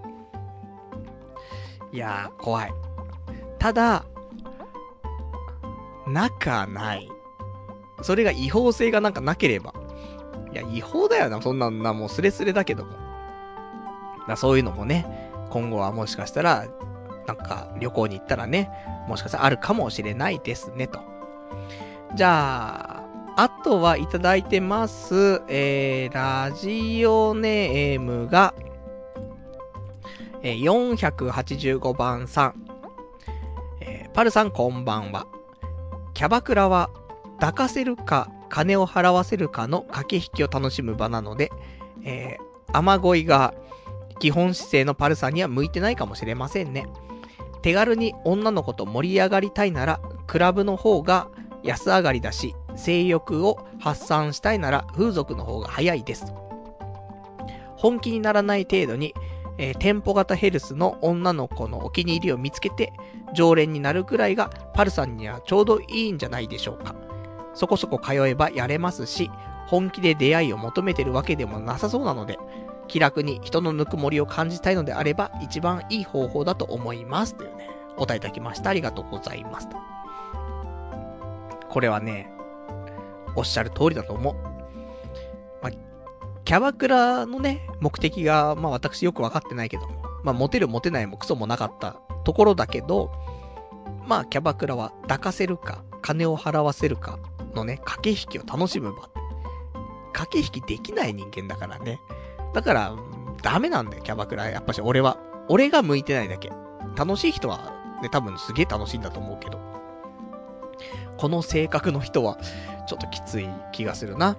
いやー、怖い。ただ、仲ない。それが違法性がなんかなければ。いや、違法だよな、そんなんな、もうスレスレだけども。だそういうのもね、今後はもしかしたら、なんか旅行に行ったらね、もしかしたらあるかもしれないですね、と。じゃあ、あとはいただいてます。えー、ラジオネームが、えー、485番さん。えー、パルさんこんばんは。キャバクラは抱かせるか金を払わせるかの駆け引きを楽しむ場なので、えー、雨乞いが基本姿勢のパルさんには向いてないかもしれませんね。手軽に女の子と盛り上がりたいなら、クラブの方が安上がりだし、性欲を発散したいなら風俗の方が早いです。本気にならない程度に、えー、店舗型ヘルスの女の子のお気に入りを見つけて、常連になるくらいがパルさんにはちょうどいいんじゃないでしょうか。そこそこ通えばやれますし、本気で出会いを求めてるわけでもなさそうなので、気楽に人のぬくもりを感じたいのであれば、一番いい方法だと思います。というね、お答えいただきました。ありがとうございます。と。これはね、おっしゃる通りだと思う。まあ、キャバクラのね、目的が、まあ私よくわかってないけど、まあモテるモテないもクソもなかったところだけど、まあキャバクラは抱かせるか、金を払わせるかのね、駆け引きを楽しむ場。駆け引きできない人間だからね。だから、ダメなんだよ、キャバクラ。やっぱし俺は。俺が向いてないだけ。楽しい人は、ね、多分すげえ楽しいんだと思うけど。この性格の人は、ちょっときつい気がするな。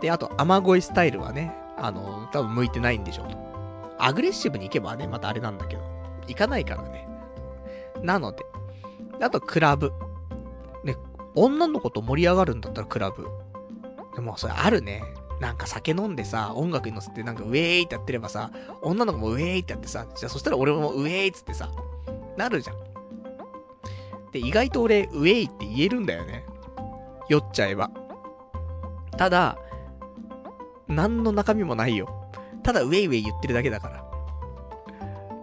で、あと、雨乞いスタイルはね、あの、多分向いてないんでしょうと。アグレッシブに行けばね、またあれなんだけど。行かないからね。なので。あと、クラブ。ね、女の子と盛り上がるんだったらクラブ。でも、それあるね。なんか酒飲んでさ、音楽に乗せてなんかウェーイってやってればさ、女の子もウェーイってやってさ、じゃあそしたら俺もウェーイっつってさ、なるじゃん。で、意外と俺、ウェイって言えるんだよね。酔っちゃえば。ただ、何の中身もないよ。ただウェイウェイ言ってるだけだから。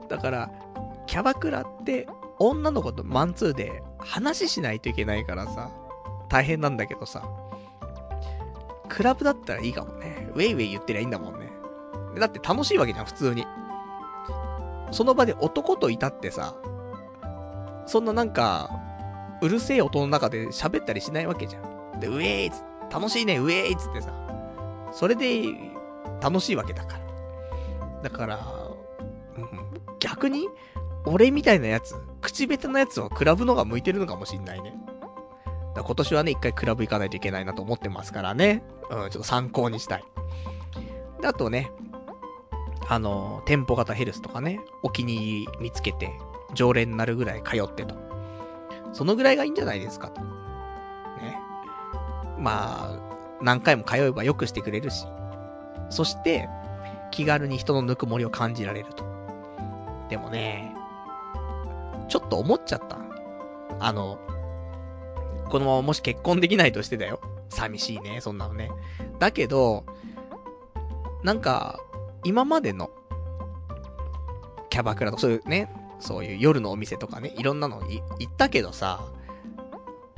だから、キャバクラって女の子とマンツーで話しないといけないからさ、大変なんだけどさ、クラブだったらいいかもね。ウェイウェイ言ってりゃいいんだもんね。だって楽しいわけじゃん、普通に。その場で男といたってさ、そんななんか、うるせえ音の中で喋ったりしないわけじゃん。で、ウェイ楽しいね、ウェイつってさ。それで、楽しいわけだから。だから、うん、逆に、俺みたいなやつ、口下手なやつはクラブのが向いてるのかもしんないね。だ今年はね、一回クラブ行かないといけないなと思ってますからね。うん、ちょっと参考にしたい。で、あとね、あの、店舗型ヘルスとかね、お気に入り見つけて、常連になるぐらい通ってと。そのぐらいがいいんじゃないですかと。ね。まあ、何回も通えば良くしてくれるし。そして、気軽に人のぬくもりを感じられると。でもね、ちょっと思っちゃった。あの、このままもし結婚できないとしてだよ。寂しいね、そんなのね。だけど、なんか、今までの、キャバクラとか、そういうね、そういう夜のお店とかね、いろんなの行ったけどさ、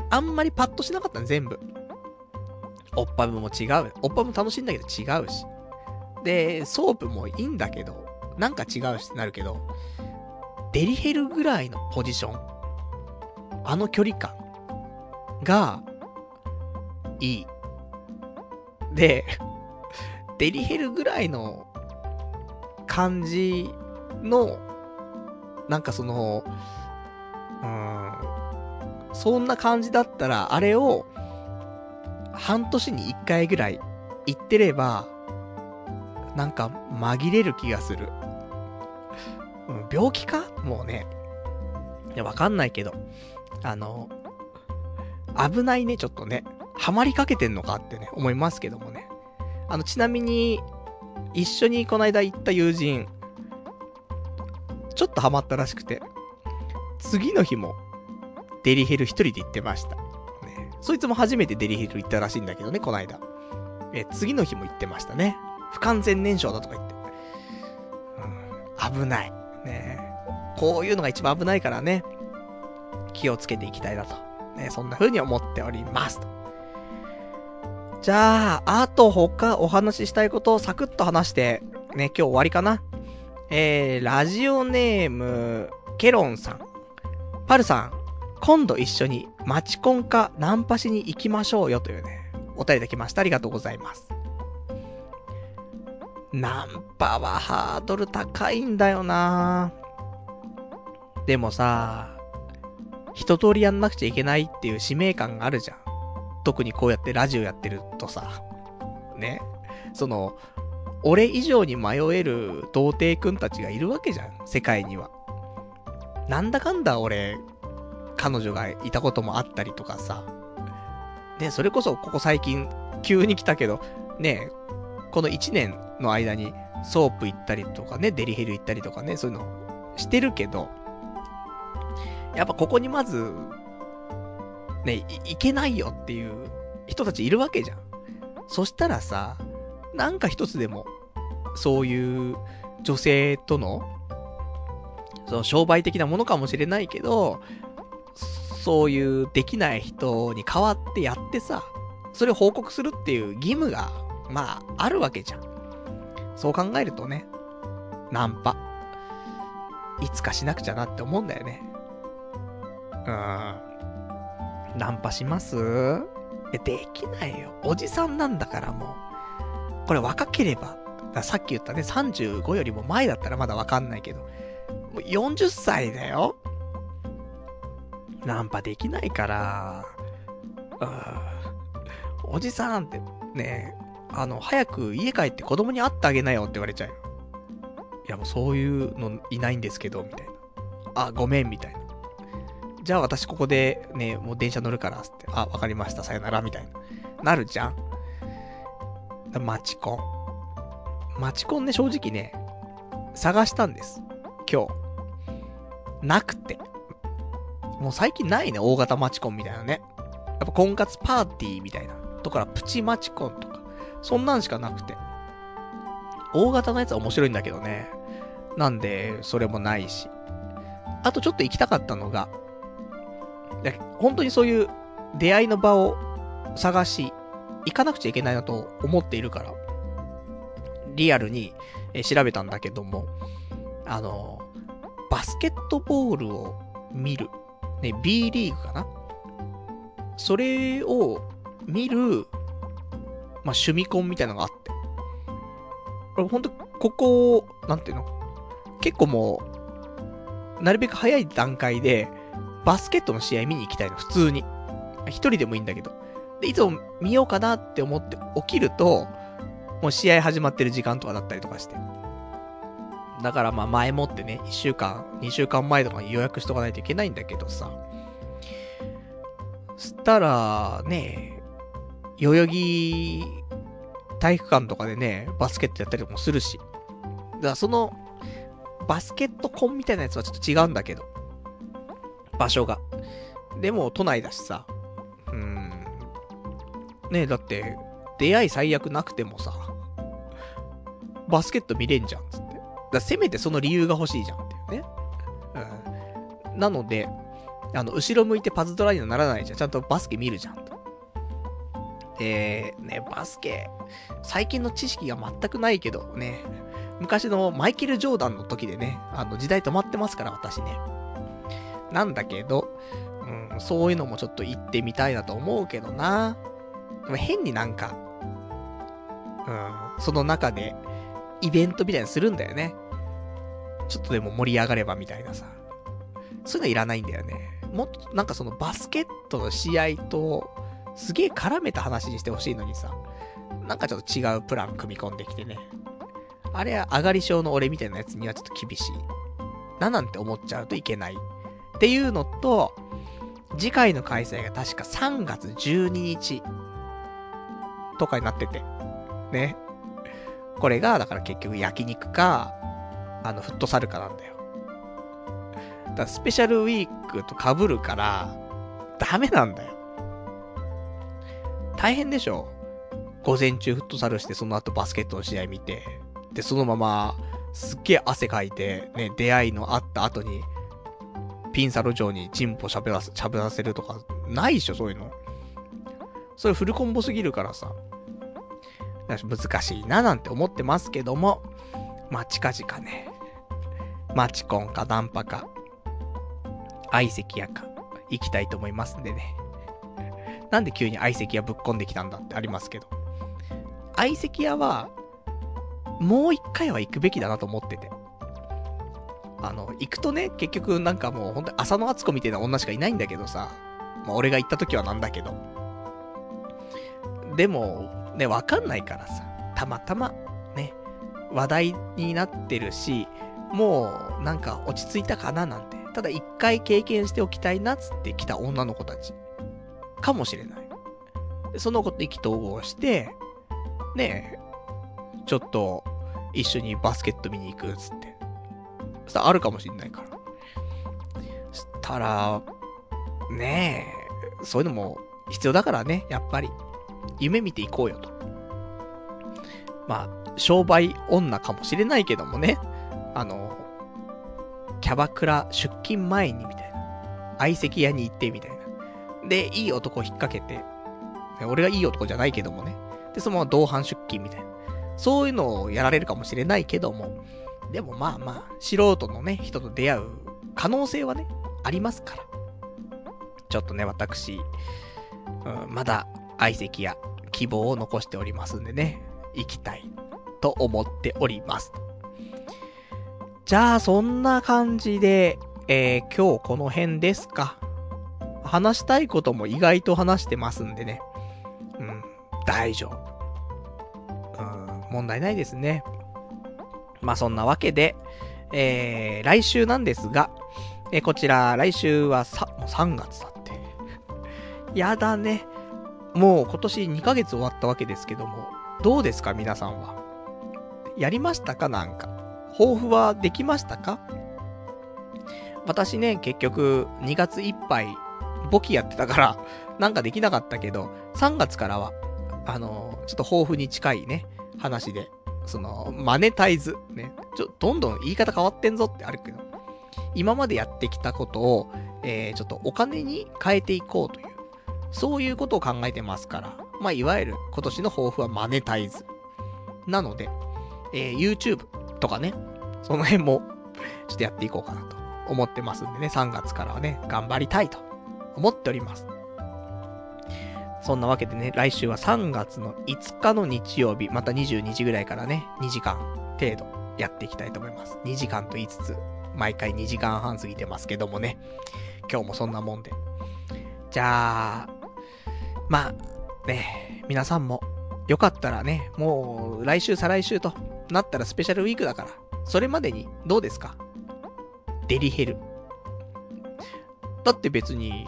あんまりパッとしなかったね、全部。おっぱぶも違う。おっぱぶも楽しいんだけど違うし。で、ソープもいいんだけど、なんか違うしってなるけど、デリヘルぐらいのポジション、あの距離感が、いい。で、デリヘルぐらいの感じの、なんかその、うーん、そんな感じだったら、あれを、半年に一回ぐらい行ってれば、なんか紛れる気がする。うん、病気か？もうね。いや、わかんないけど。あの、危ないね、ちょっとね。ハマりかけてんのかってね、思いますけどもね。あの、ちなみに、一緒にこの間行った友人、ちょっとハマったらしくて、次の日も、デリヘル一人で行ってました。ね、そいつも初めてデリヘル行ったらしいんだけどね、この間。え、次の日も行ってましたね。不完全燃焼だとか言って。うん、危ない。ねこういうのが一番危ないからね、気をつけていきたいなと。ね、そんな風に思っております。じゃあ、あと他お話ししたいことをサクッと話して、ね、今日終わりかな。えー、ラジオネーム、ケロンさん。パルさん、今度一緒にマチコンかナンパしに行きましょうよというね、お便りできました。ありがとうございます。ナンパはハードル高いんだよなでもさ、一通りやんなくちゃいけないっていう使命感があるじゃん。特にこうやってラジオやってるとさ。ね。その、俺以上に迷える童貞くんたちがいるわけじゃん。世界には。なんだかんだ俺、彼女がいたこともあったりとかさ。ね、それこそここ最近急に来たけど、ね、この1年の間にソープ行ったりとかね、デリヘル行ったりとかね、そういうのしてるけど、やっぱここにまず、ね、い、いけないよっていう人たちいるわけじゃん。そしたらさ、なんか一つでも、そういう女性との、その商売的なものかもしれないけど、そういうできない人に代わってやってさ、それを報告するっていう義務が、まあ、あるわけじゃん。そう考えるとね、ナンパ。いつかしなくちゃなって思うんだよね。ナンパします、できないよ。おじさんなんだからもう。これ若ければ、さっき言ったね、35よりも前だったらまだわかんないけど、もう40歳だよナンパできないから、うん。おじさんってね、あの、早く家帰って子供に会ってあげなよって言われちゃうよ。いやもうそういうのいないんですけど、みたいな。あ、ごめん、みたいな。じゃあ私ここでね、もう電車乗るから、つって、あ、わかりました、さよなら、みたいな。なるじゃんマチコン。マチコンね、正直ね、探したんです。今日。なくて。もう最近ないね、大型マチコンみたいなね。やっぱ婚活パーティーみたいな。とかプチマチコンとか。そんなんしかなくて。大型のやつは面白いんだけどね。なんで、それもないし。あとちょっと行きたかったのが、本当にそういう出会いの場を探し、行かなくちゃいけないなと思っているから、リアルに、調べたんだけども、あの、バスケットボールを見る、ね、B リーグかな？それを見る、まあ、趣味コンみたいなのがあって。これほんと、ここ、なんていうの？結構もう、なるべく早い段階で、バスケットの試合見に行きたいの、普通に。一人でもいいんだけど。で、いつも見ようかなって思って起きると、もう試合始まってる時間とかだったりとかして。だからまあ前もってね、1週間、2週間前とかに予約しとかないといけないんだけどさ。したら、ね、代々木体育館とかでね、バスケットやったりもするし。だからその、バスケットコンみたいなやつはちょっと違うんだけど。場所が。でも都内だしさ。うん。ねえだって、出会い最悪なくてもさ、バスケット見れんじゃん、つって。だせめてその理由が欲しいじゃんっていうね。うん。なので、あの、後ろ向いてパズドラにはならないじゃん。ちゃんとバスケ見るじゃんと。えー、ね、バスケ、最近の知識が全くないけどね、昔のマイケル・ジョーダンの時でね、あの、時代止まってますから、私ね。なんだけど、うん、そういうのもちょっと行ってみたいなと思うけどな。でも変になんか、うん、その中で、イベントみたいにするんだよね。ちょっとでも盛り上がればみたいなさ。そういうのいらないんだよね。もっと、なんかそのバスケットの試合と、すげえ絡めた話にしてほしいのにさ。なんかちょっと違うプラン組み込んできてね。あれは上がり症の俺みたいなやつにはちょっと厳しい。ななんて思っちゃうといけない。っていうのと、次回の開催が確か3月12日とかになってて。ね。これが、だから結局焼肉か、あの、フットサルかなんだよ。だからスペシャルウィークと被るから、ダメなんだよ。大変でしょ？午前中フットサルして、その後バスケットの試合見て、で、そのまま、すっげえ汗かいて、ね、出会いのあった後に、ピンサロ上にチンポ喋らせ、喋らせるとか、ないでしょ、そういうの。それフルコンボすぎるからさ。難しいななんて思ってますけども、まあ、近々ね、マチコンかナンパか、相席屋か、行きたいと思いますんでね。なんで急に相席屋ぶっこんできたんだってありますけど。相席屋は、もう一回は行くべきだなと思ってて。あの、行くとね、結局なんかもう本当に浅野敦子みたいな女しかいないんだけどさ。まあ俺が行った時はなんだけど。でも、ね、わかんないからさ。たまたま、ね、話題になってるし、もう、なんか落ち着いたかななんて。ただ一回経験しておきたいなっつって来た女の子たち。かもしれない。その子と意気投合して、ねえ、ちょっと、一緒にバスケット見に行くっつって。そしたらあるかもしんないから。したら、ねえ、そういうのも必要だからね、やっぱり。夢見ていこうよと。まあ、商売女かもしれないけどもね。あの、キャバクラ出勤前にみたいな。相席屋に行ってみたいな。で、いい男引っ掛けて。俺がいい男じゃないけどもね。で、そのまま同伴出勤みたいな。そういうのをやられるかもしれないけども。でもまあまあ、素人のね、人と出会う可能性はね、ありますから。ちょっとね、私、うん、まだ相席や希望を残しておりますんでね、行きたいと思っております。じゃあ、そんな感じで、えー、今日この辺ですか。話したいことも意外と話してますんでね。うん、大丈夫。うん、問題ないですね。まあそんなわけで、えー、来週なんですが、えー、こちら、来週はさ、もう3月だって。やだね。もう今年2ヶ月終わったわけですけども、どうですか皆さんは？やりましたかなんか？抱負はできましたか？私ね、結局2月いっぱい簿記やってたから、なんかできなかったけど、3月からは、あのちょっと抱負に近いね、話で、その、マネタイズ、ね、ちょ、どんどん言い方変わってんぞってあるけど、今までやってきたことを、えー、ちょっとお金に変えていこうという、そういうことを考えてますから、まあ、いわゆる今年の抱負はマネタイズ。なので、えー、YouTube とかね、その辺も、ちょっとやっていこうかなと思ってますんでね、3月からはね、頑張りたいと思っております。そんなわけでね、来週は3月の5日の日曜日、また22時ぐらいからね、2時間程度やっていきたいと思います。2時間と言いつつ、毎回2時間半過ぎてますけどもね、今日もそんなもんで。じゃあ、まあ、ね、皆さんも、よかったらね、もう来週再来週となったらスペシャルウィークだから、それまでに、どうですか？デリヘル。だって別に、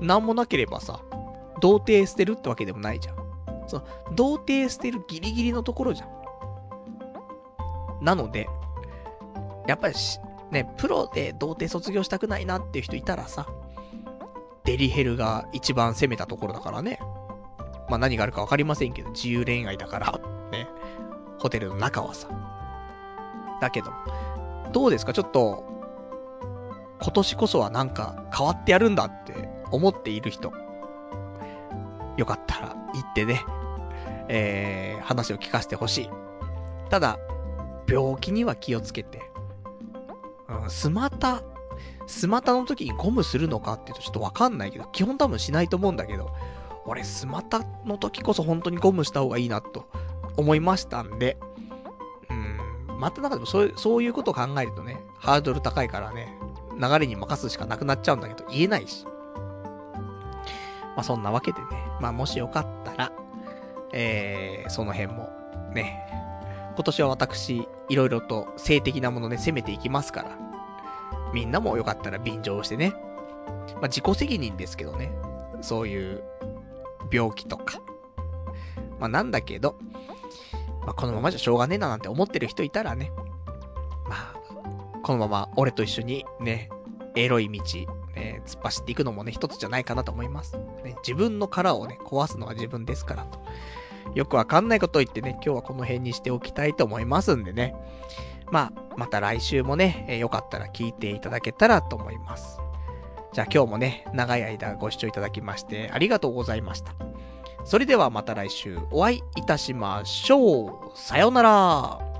なんもなければさ、童貞捨てるってわけでもないじゃん。その、童貞捨てるギリギリのところじゃん。なので、やっぱりし、ね、プロで童貞卒業したくないなっていう人いたらさ、デリヘルが一番攻めたところだからね。まあ何があるかわかりませんけど、自由恋愛だから、ね。ホテルの中はさ。だけど、どうですか？ちょっと、今年こそはなんか変わってやるんだって思っている人。よかったら行ってね、えー、話を聞かせてほしい。ただ、病気には気をつけて。うん、スマタ、スマタの時にゴムするのかっていうとちょっとわかんないけど、基本多分しないと思うんだけど、俺スマタの時こそ本当にゴムした方がいいなと思いましたんで、うん、またなんかでもそうそういうことを考えるとね、ハードル高いからね、流れに任すしかなくなっちゃうんだけど、言えないし。まあそんなわけでね、まあもしよかったら、えー、その辺も、ね、今年は私、いろいろと性的なものね、攻めていきますから、みんなもよかったら便乗してね、まあ自己責任ですけどね、そういう病気とか、まあなんだけど、まあこのままじゃしょうがねえななんて思ってる人いたらね、まあ、このまま俺と一緒にね、エロい道、ね、突っ走っていくのもね、一つじゃないかなと思います。ね、自分の殻をね、壊すのは自分ですからと。よくわかんないことを言ってね、今日はこの辺にしておきたいと思いますんでね。まあ、また来週もね、えー、よかったら聞いていただけたらと思います。じゃあ今日もね、長い間ご視聴いただきましてありがとうございました。それではまた来週お会いいたしましょう。さようなら。